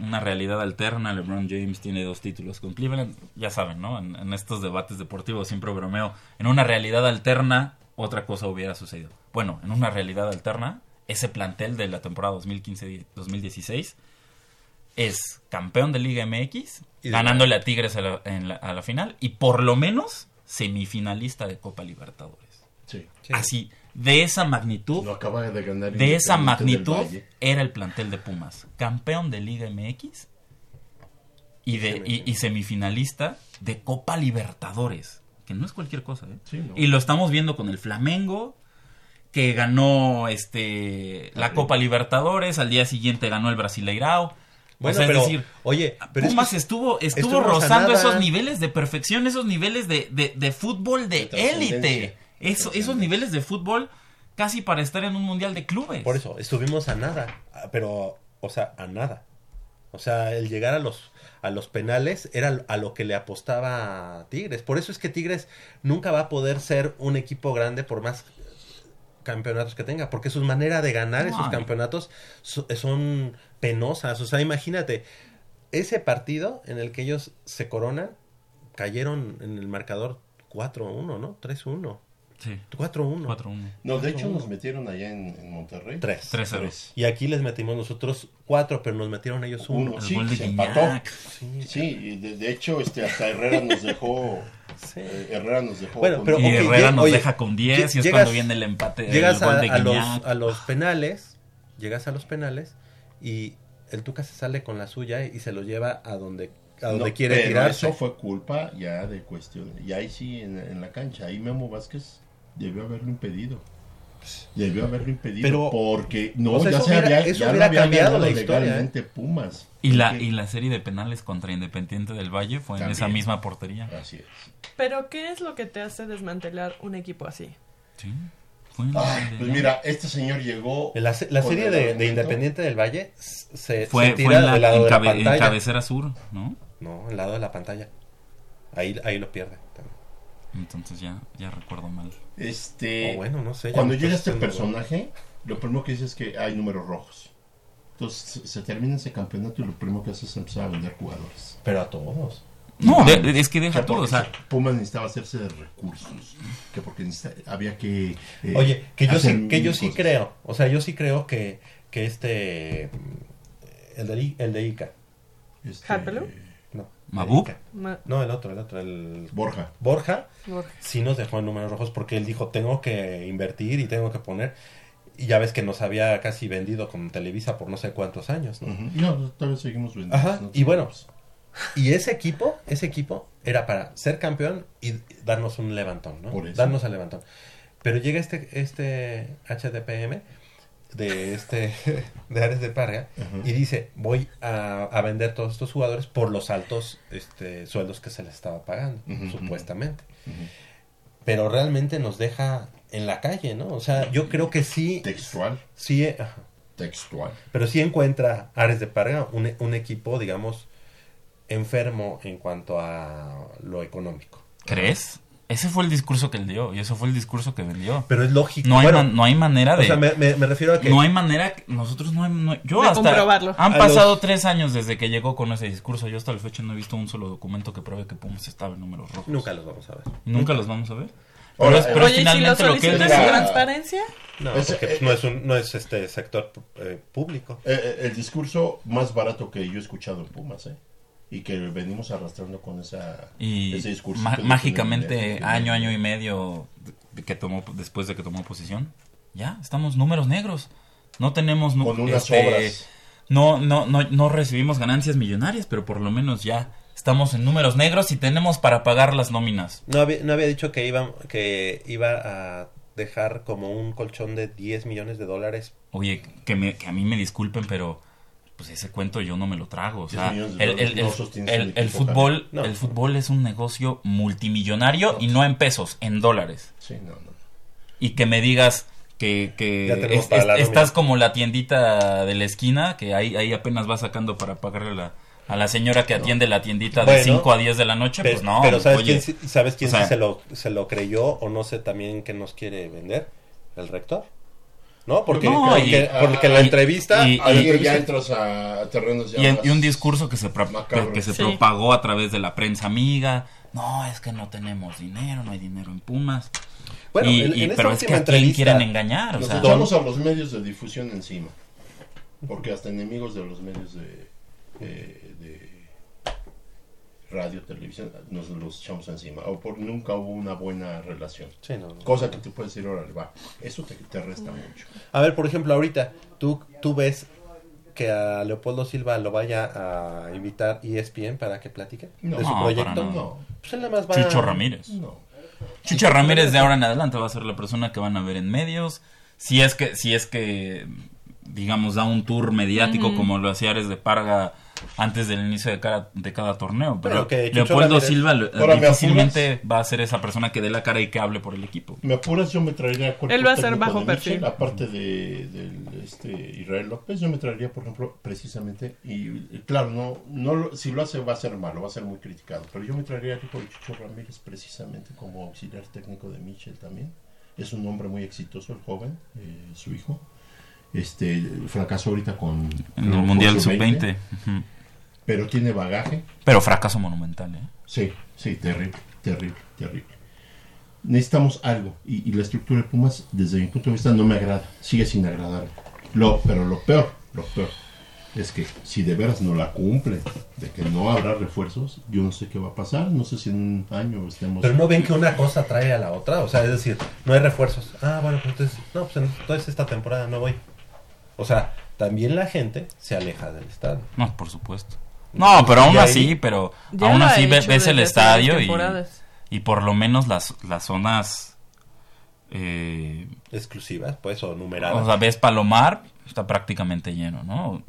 Speaker 14: una realidad alterna, LeBron James tiene dos títulos con Cleveland. Ya saben, ¿no? En, en estos debates deportivos siempre bromeo. En una realidad alterna, otra cosa hubiera sucedido. Bueno, en una realidad alterna, ese plantel de la temporada 2015-2016 es campeón de Liga MX,
Speaker 3: Y de-
Speaker 14: ganándole a Tigres a la, en la- a la final y por lo menos semifinalista de Copa Libertadores.
Speaker 4: Sí.
Speaker 14: Así, de esa magnitud,
Speaker 4: Lo acaba de ganar.
Speaker 14: de esa magnitud era el plantel de Pumas. Campeón de Liga MX y, de, y, y semifinalista de Copa Libertadores. Que no es cualquier cosa, ¿eh?
Speaker 4: Sí, no.
Speaker 14: Y lo estamos viendo con el Flamengo, que ganó este la Copa Libertadores, al día siguiente ganó el Brasileirao.
Speaker 3: Bueno,
Speaker 14: o sea,
Speaker 3: pero,
Speaker 14: es decir,
Speaker 3: oye, pero
Speaker 14: Pumas estuvo, estuvo rozando esos niveles de perfección, esos niveles de, de, de fútbol de élite. Eso- esos niveles de fútbol casi para estar en un mundial de clubes.
Speaker 3: Por eso, estuvimos a nada, pero, o sea, a nada. O sea, el llegar a los, a los penales era a lo que le apostaba Tigres. Por eso es que Tigres nunca va a poder ser un equipo grande por más campeonatos que tenga, porque su manera de ganar
Speaker 14: No,
Speaker 3: esos campeonatos so- son penosas. O sea, imagínate, ese partido en el que ellos se coronan, cayeron en el marcador 4-1, ¿no? 3-1.
Speaker 14: Sí.
Speaker 3: 4-1.
Speaker 14: 4-1.
Speaker 4: No, de hecho nos metieron allá en, en Monterrey.
Speaker 3: 3.
Speaker 14: 3-0.
Speaker 3: Y aquí les metimos nosotros 4, pero nos metieron ellos 1.
Speaker 4: Uno,
Speaker 14: El
Speaker 4: sí,
Speaker 14: gol de
Speaker 4: se
Speaker 14: Guiñac.
Speaker 4: empató.
Speaker 3: Sí.
Speaker 4: Sí, y de, de hecho, este, hasta Herrera nos dejó.
Speaker 3: Sí.
Speaker 4: eh, Herrera nos dejó.
Speaker 3: Bueno,
Speaker 4: con-
Speaker 3: pero
Speaker 14: Y
Speaker 3: ok,
Speaker 14: Herrera nos
Speaker 3: oye,
Speaker 14: deja con 10 y es
Speaker 3: llegas-
Speaker 14: cuando viene el empate.
Speaker 3: Llegas
Speaker 14: el
Speaker 3: a,
Speaker 14: gol de
Speaker 3: a los, a los penales, llegas a los penales y el Tuca se sale con la suya y se lo lleva a donde, a donde
Speaker 4: No,
Speaker 3: quiere
Speaker 4: pero
Speaker 3: tirarse.
Speaker 4: Eso fue culpa ya de cuestión. Y ahí sí, en, en la cancha. Ahí Memo Vázquez debió haberlo impedido. Debió haberlo impedido.
Speaker 3: Pero-
Speaker 4: porque no,
Speaker 3: o sea,
Speaker 4: ya
Speaker 3: eso
Speaker 4: se
Speaker 3: hubiera-
Speaker 4: había,
Speaker 3: eso
Speaker 4: ya lo
Speaker 3: hubiera
Speaker 4: había
Speaker 3: cambiado la historia, ¿eh?
Speaker 4: Pumas.
Speaker 14: Y la, y la serie de penales contra Independiente del Valle fue en esa misma portería.
Speaker 4: Así es.
Speaker 5: Pero, ¿qué es lo que te hace desmantelar un equipo así?
Speaker 14: Sí.
Speaker 4: Pues mira, este señor llegó.
Speaker 3: La, la serie de, Independiente del Valle se,
Speaker 14: Fue,
Speaker 3: se
Speaker 14: fue
Speaker 3: tira
Speaker 14: en la,
Speaker 3: del lado
Speaker 14: en
Speaker 3: de la
Speaker 14: cabe- en
Speaker 3: pantalla.
Speaker 14: cabecera sur, ¿no?
Speaker 3: No, al lado de la pantalla. Ahí, ahí lo pierde.
Speaker 14: Entonces ya, ya recuerdo mal.
Speaker 4: Este.
Speaker 3: O bueno, no sé,
Speaker 4: Cuando llega este personaje, lo primero que dice es que hay números rojos. Entonces se- se termina ese campeonato y lo primero que hace es empezar a vender jugadores.
Speaker 3: Pero a todos.
Speaker 14: No, de- de- es que deja todo, o sea.
Speaker 4: Pumas necesitaba hacerse de recursos. Que porque había que. eh,
Speaker 3: Oye, que yo sí, que yo sí creo, o sea, yo sí creo que, que este, el de, el de Ica.
Speaker 4: Este.
Speaker 3: No.
Speaker 14: ¿Mabú?
Speaker 3: el Ica. No, el otro, el otro, el...
Speaker 4: Borja.
Speaker 3: Borja,
Speaker 5: Borja.
Speaker 3: sí nos dejó en números rojos porque él dijo, tengo que invertir y tengo que poner, y ya ves que nos había casi vendido con Televisa por no sé cuántos años, ¿no?
Speaker 4: Ujú. No, todavía seguimos vendiendo.
Speaker 3: Ajá,
Speaker 4: ¿no?
Speaker 3: y bueno, y ese equipo, ese equipo era para ser campeón y darnos un levantón, ¿no?
Speaker 4: Por eso.
Speaker 3: Darnos el levantón. Pero llega este, este HDPM de este de Ares de Parga y dice voy a, a vender todos estos jugadores por los altos este, sueldos que se les estaba pagando, supuestamente. Pero realmente nos deja en la calle, ¿no? O sea, yo creo que sí.
Speaker 4: Textual.
Speaker 3: Sí.
Speaker 4: Textual.
Speaker 3: Pero sí encuentra Ares de Parga un, un equipo, digamos, enfermo en cuanto a lo económico.
Speaker 14: ¿Crees? Ese fue el discurso que él dio y eso fue el discurso que vendió.
Speaker 3: Pero es lógico.
Speaker 14: No hay,
Speaker 3: Bueno,
Speaker 14: man- no hay manera de.
Speaker 3: O sea, me, me- me refiero a que.
Speaker 14: No hay manera. que- Nosotros no hay. no- yo
Speaker 5: De
Speaker 14: hasta.
Speaker 5: comprobarlo.
Speaker 14: Han
Speaker 3: A
Speaker 14: pasado
Speaker 3: los-
Speaker 14: tres años desde que llegó con ese discurso. Yo hasta la fecha no he visto un solo documento que pruebe que Pumas estaba en números rojos.
Speaker 3: Nunca los vamos a ver.
Speaker 14: Nunca los vamos a ver.
Speaker 4: Ahora,
Speaker 14: Pero, es- pero
Speaker 5: Oye, ¿y si lo
Speaker 14: finalmente lo que
Speaker 4: decía.
Speaker 5: transparencia?
Speaker 3: No,
Speaker 4: Ese-
Speaker 3: porque pues,
Speaker 4: eh,
Speaker 3: no es un, no es este sector eh, público.
Speaker 4: Eh, el discurso más barato que yo he escuchado en Pumas, ¿eh? Y que venimos arrastrando con esa,
Speaker 14: Y
Speaker 4: ese discurso.
Speaker 14: mágicamente, año, año y medio que tomó, después de que tomó posición, ya estamos números negros. No tenemos.
Speaker 4: Con unas
Speaker 14: este,
Speaker 4: obras.
Speaker 14: No, no, no, no recibimos ganancias millonarias, pero por lo menos ya estamos en números negros y tenemos para pagar las nóminas.
Speaker 3: No había, no había dicho que iba, que iba a dejar como un colchón de 10 millones de dólares.
Speaker 14: Oye, que, me, que a mí me disculpen, pero pues ese cuento yo no me lo trago. O
Speaker 4: 10
Speaker 14: sea, el, el- el- fútbol.
Speaker 3: No.
Speaker 14: el fútbol es un negocio multimillonario y no en pesos, en dólares.
Speaker 4: Sí, no, no.
Speaker 14: Y que me digas que, es- es- estás como la tiendita de la esquina, que ahí, ahí apenas va sacando para pagarle a la, a la señora que atiende la tiendita de
Speaker 3: Bueno,
Speaker 14: 5 a 10 de la noche.
Speaker 3: Pero,
Speaker 14: pues no,
Speaker 3: pero ¿sabes
Speaker 14: oye,
Speaker 3: quién, sí- ¿sabes quién
Speaker 14: o sea,
Speaker 3: sí se lo, se lo creyó o no sé también que nos quiere vender? El rector. ¿No? Porque,
Speaker 14: No,
Speaker 3: porque,
Speaker 14: y-
Speaker 3: porque la
Speaker 14: y-
Speaker 3: entrevista...
Speaker 14: y-
Speaker 4: Ahí
Speaker 14: y-
Speaker 4: ya entras a terrenos ya
Speaker 14: y, en-
Speaker 4: más
Speaker 14: y un discurso que se, que, se
Speaker 5: Sí.
Speaker 14: propagó a través de la prensa amiga. No, es que no tenemos dinero, no hay dinero en Pumas.
Speaker 3: Bueno,
Speaker 14: Y-
Speaker 3: en-
Speaker 14: y-
Speaker 3: en
Speaker 14: pero es que a quién quieren engañar. O
Speaker 4: Nos
Speaker 14: sea,
Speaker 4: echamos a los medios de difusión encima. Porque hasta enemigos de los medios de, eh, de radio, televisión, nos los echamos encima. O por nunca hubo una buena relación.
Speaker 3: Sí, no, no.
Speaker 4: Cosa que tú puedes decir, órale, va. Eso te, te resta mucho.
Speaker 3: A ver, por ejemplo, ahorita, ¿tú, tú ves que a Leopoldo Silva lo vaya a invitar ESPN para que platique
Speaker 4: No,
Speaker 3: de su
Speaker 14: no,
Speaker 3: proyecto?
Speaker 4: No.
Speaker 3: Pues él nada más va
Speaker 14: Chucho Ramírez.
Speaker 4: No.
Speaker 14: Chucho Ramírez de ahora en adelante va a ser la persona que van a ver en medios. Si es que, si es que digamos, da un tour mediático como lo hacía Ares de Parga antes del inicio de cada, de cada torneo. Pero
Speaker 3: que
Speaker 14: Leopoldo
Speaker 3: Ramírez-
Speaker 14: Silva lo-
Speaker 4: Ahora, ¿me
Speaker 14: difícilmente va a ser esa persona que dé la cara y que hable por el equipo.
Speaker 4: Me apuras, yo me traería
Speaker 5: Él va a ser bajo
Speaker 4: de
Speaker 5: perfil.
Speaker 4: Mitchell, aparte de, este, Israel López, yo me traería, por ejemplo, precisamente, y, claro, no, no lo- si lo hace va a ser malo, va a ser muy criticado, pero yo me traería al tipo de Chucho Ramírez precisamente como auxiliar técnico de Mitchell también. Es un hombre muy exitoso, el joven, eh, su hijo. Este fracasó ahorita con
Speaker 14: En el Mundial
Speaker 4: Sub-20,
Speaker 14: Sub-20. Ujú.
Speaker 4: pero tiene bagaje.
Speaker 14: Pero fracaso monumental, ¿eh?
Speaker 4: Sí, sí, terrible, terrible, terrible. Necesitamos algo y, y la estructura de Pumas, desde mi punto de vista, no me agrada, sigue sin agradar. Lo, pero lo peor, lo peor, es que si de veras no la cumplen, de que no habrá refuerzos, yo no sé qué va a pasar, no sé si en un año estemos...
Speaker 3: Pero no ven que una cosa trae a la otra, o sea, es decir, no hay refuerzos. Ah, bueno, pues entonces, no, pues entonces esta temporada no voy. O sea, también la gente se aleja del estadio.
Speaker 14: No, por supuesto. No, pero aún así, pero aún así ves el estadio y, y por lo menos las, las zonas... Eh,
Speaker 3: Exclusivas, pues, o numeradas.
Speaker 14: o sea, ves Palomar, está prácticamente lleno, ¿no?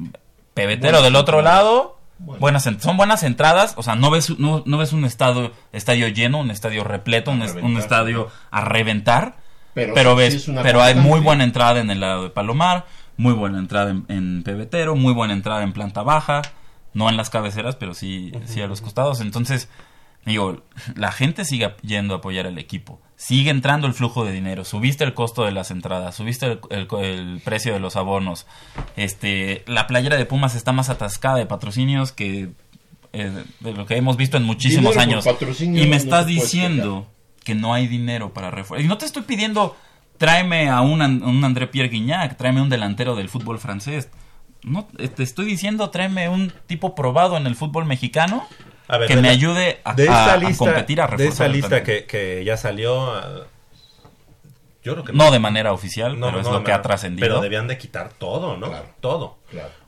Speaker 14: Pebetero
Speaker 4: Buenas
Speaker 14: del otro lado,
Speaker 4: Bueno.
Speaker 14: buenas en- son buenas entradas, o sea, no ves, no, no ves un estadio, estadio lleno, un estadio repleto, un, estadio a reventar,
Speaker 4: Pero
Speaker 14: pero,
Speaker 4: sí-
Speaker 14: ves,
Speaker 4: sí es una
Speaker 14: pero hay muy buena entrada en el lado de Palomar, muy buena entrada en, en Pebetero, muy buena entrada en planta baja, no en las cabeceras, pero sí, sí a los costados. Entonces, digo, la gente sigue yendo a apoyar al equipo. Sigue entrando el flujo de dinero. Subiste el costo de las entradas, subiste el, el- el precio de los abonos. Este, la playera de Pumas está más atascada de patrocinios que eh, de lo que hemos visto en muchísimos
Speaker 4: Dinero
Speaker 14: años. Y me
Speaker 4: no
Speaker 14: estás diciendo que no hay dinero para refuerzos. Y no te estoy pidiendo, tráeme a un, An- un André Pierre Guignac, tráeme un delantero del fútbol francés. No, eh, te estoy diciendo, tráeme un tipo probado en el fútbol mexicano
Speaker 3: A ver,
Speaker 14: que
Speaker 3: de
Speaker 14: me
Speaker 3: la-
Speaker 14: ayude a,
Speaker 3: de
Speaker 14: a-
Speaker 3: esa
Speaker 14: a
Speaker 3: lista,
Speaker 14: competir, a
Speaker 3: De
Speaker 14: reforzar
Speaker 3: esa
Speaker 14: el
Speaker 3: lista que, que ya salió. yo creo que
Speaker 14: No de manera oficial, pero es lo que ha
Speaker 3: no,
Speaker 14: trascendido.
Speaker 3: Pero debían de quitar todo, ¿no? todo.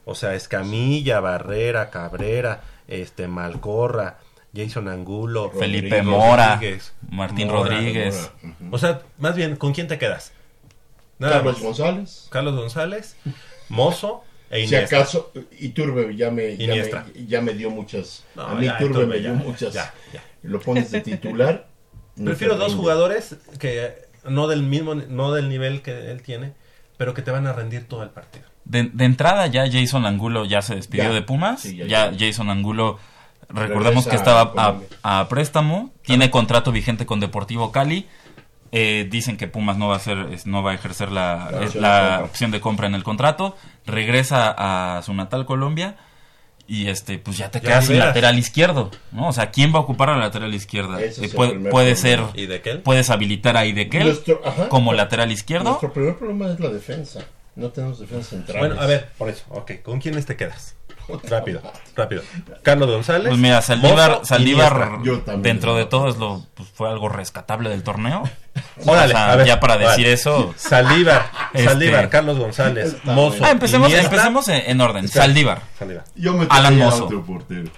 Speaker 3: O sea, Escamilla, Barrera, Cabrera, este Malcorra, Jason Angulo,
Speaker 14: Felipe
Speaker 3: Rodrigo
Speaker 14: Mora,
Speaker 3: Rodríguez.
Speaker 14: Martín Rodríguez.
Speaker 3: O sea, más bien, ¿con quién te quedas?
Speaker 4: Carlos
Speaker 3: más.
Speaker 4: González.
Speaker 3: Carlos González, Mozo e
Speaker 4: Si
Speaker 3: Iniesta.
Speaker 4: acaso, Iturbe ya me, ya me, ya me dio muchas.
Speaker 3: No,
Speaker 4: a mí
Speaker 3: ya,
Speaker 4: Iturbe
Speaker 3: Iturbe
Speaker 4: me dio
Speaker 3: ya,
Speaker 4: muchas.
Speaker 3: ya, ya.
Speaker 4: Lo pones de titular.
Speaker 3: Prefiero dos jugadores que no del mismo, no del nivel que él tiene, pero que te van a rendir todo el partido.
Speaker 14: De, de entrada ya Jason Angulo ya se despidió
Speaker 3: Ya.
Speaker 14: de Pumas.
Speaker 3: Sí,
Speaker 14: ya
Speaker 3: ya,
Speaker 14: Jason Angulo, recordemos que estaba
Speaker 4: a
Speaker 14: préstamo, tiene contrato vigente con Deportivo Cali. Eh, dicen que Pumas no va a hacer, no va a ejercer la,
Speaker 4: La opción
Speaker 14: la
Speaker 4: de compra.
Speaker 14: opción de compra en el contrato. Regresa a su natal Colombia. Y este, pues ya te
Speaker 3: Ya
Speaker 14: quedas sin lateral izquierdo, ¿no? O sea, ¿quién va a ocupar a la lateral izquierda? Eh, puede puede ser, puedes habilitar a Idekel
Speaker 4: Nuestro- ajá.
Speaker 14: como lateral izquierdo.
Speaker 4: Nuestro primer problema es la defensa. No tenemos defensa central.
Speaker 3: Bueno, a ver, por eso, ok, ¿con quiénes te quedas? Rápido, rápido. Carlos González.
Speaker 14: Pues mira, Saldívar,
Speaker 3: Mozo,
Speaker 14: Saldívar
Speaker 3: Iniesta.
Speaker 4: Yo también.
Speaker 14: dentro de todo es lo, pues, fue algo rescatable del torneo.
Speaker 3: Órale,
Speaker 14: O sea,
Speaker 3: a ver,
Speaker 14: ya para decir eso.
Speaker 3: Saldívar,
Speaker 14: Este-
Speaker 3: Saldívar, Carlos González,
Speaker 4: Está
Speaker 3: Mozo.
Speaker 14: Ah, empecemos,
Speaker 3: Iniesta.
Speaker 14: empecemos en, en orden.
Speaker 3: Espera,
Speaker 14: Saldívar,
Speaker 3: Saldívar.
Speaker 4: Yo me
Speaker 14: Alan Mozo.
Speaker 4: otro portero.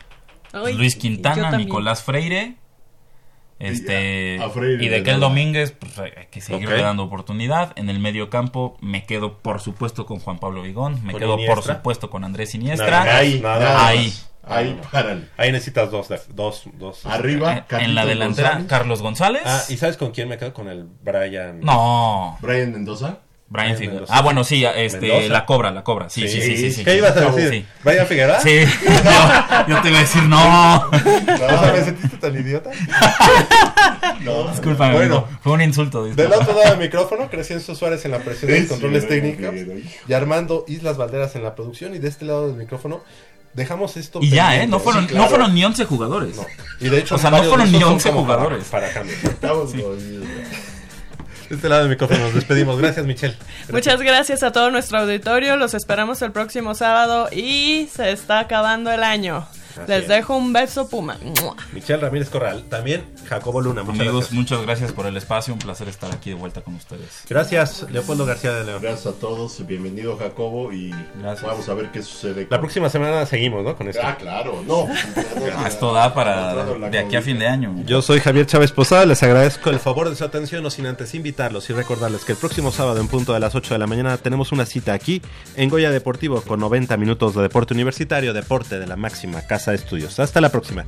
Speaker 14: Luis Quintana. Nicolás Freire. Este,
Speaker 4: Y a- a Freire
Speaker 14: y
Speaker 4: le
Speaker 14: de Kel. Domínguez, pues hay que seguirle dando oportunidad. En el medio campo me quedo, por supuesto, con Juan Pablo Vigón. Me
Speaker 3: Con
Speaker 14: quedo, por supuesto, con Andrés
Speaker 3: Nada
Speaker 14: Iniestra.
Speaker 3: más,
Speaker 4: Ahí,
Speaker 3: nada.
Speaker 14: Ahí.
Speaker 4: más. Ahí, párale.
Speaker 3: Ahí necesitas dos, dos, dos.
Speaker 4: Arriba,
Speaker 14: En- la delantera,
Speaker 4: González.
Speaker 14: Carlos González.
Speaker 3: Ah, ¿y sabes con quién me quedo? Con el Brian.
Speaker 14: No.
Speaker 4: Brian Mendoza.
Speaker 14: Brian Figueroa. Ah, bueno, sí, este,
Speaker 3: Mendoza.
Speaker 14: la cobra, la cobra. Sí, sí, sí, sí. sí,
Speaker 3: ¿Qué ibas a
Speaker 14: Sí.
Speaker 3: decir? ¿Brian Figueroa?
Speaker 14: Sí. Yo, yo te iba a decir no.
Speaker 3: O sea, ¿me sentiste tan idiota?
Speaker 4: No,
Speaker 14: Discúlpame,
Speaker 3: Bueno.
Speaker 14: amigo. Fue un insulto.
Speaker 3: Del
Speaker 14: disculpa.
Speaker 3: otro lado del micrófono, Crescencio Suárez en la presión de controles técnicos y Armando Islas Valderas en la producción y de este lado del micrófono dejamos esto
Speaker 14: Y ya, ¿eh? No fueron,
Speaker 3: Sí, claro.
Speaker 14: no fueron ni 11 jugadores.
Speaker 3: No. Y de hecho,
Speaker 14: O sea, no fueron ni
Speaker 3: esos son
Speaker 14: 11
Speaker 3: como para-
Speaker 14: jugadores.
Speaker 3: Para, cambio.
Speaker 4: Estamos jodidos.
Speaker 3: Este lado del micrófono nos despedimos. Gracias, Michelle.
Speaker 5: Muchas gracias a todo nuestro auditorio. Los esperamos el próximo sábado y se está acabando el año.
Speaker 3: Así
Speaker 5: Les
Speaker 3: es.
Speaker 5: dejo un beso, Puma.
Speaker 3: Michelle Ramírez Corral. También Jacobo Luna. Muchas
Speaker 14: Amigos,
Speaker 3: gracias.
Speaker 14: muchas gracias por el espacio. Un placer estar aquí de vuelta con ustedes.
Speaker 3: Gracias, Leopoldo García de León.
Speaker 4: Gracias a todos. Bienvenido, Jacobo. Y
Speaker 14: Gracias.
Speaker 4: vamos a ver qué sucede.
Speaker 3: La próxima semana seguimos, ¿no? Con esto.
Speaker 4: Ah, claro. No.
Speaker 14: Esto da para de aquí a fin de año.
Speaker 3: Yo soy Javier Chávez Posada, les agradezco el favor de su atención, no sin antes invitarlos y recordarles que el próximo sábado en punto de las 8 de la mañana tenemos una cita aquí en Goya Deportivo con 90 minutos de deporte universitario, deporte de la máxima casa estudios. Hasta la próxima.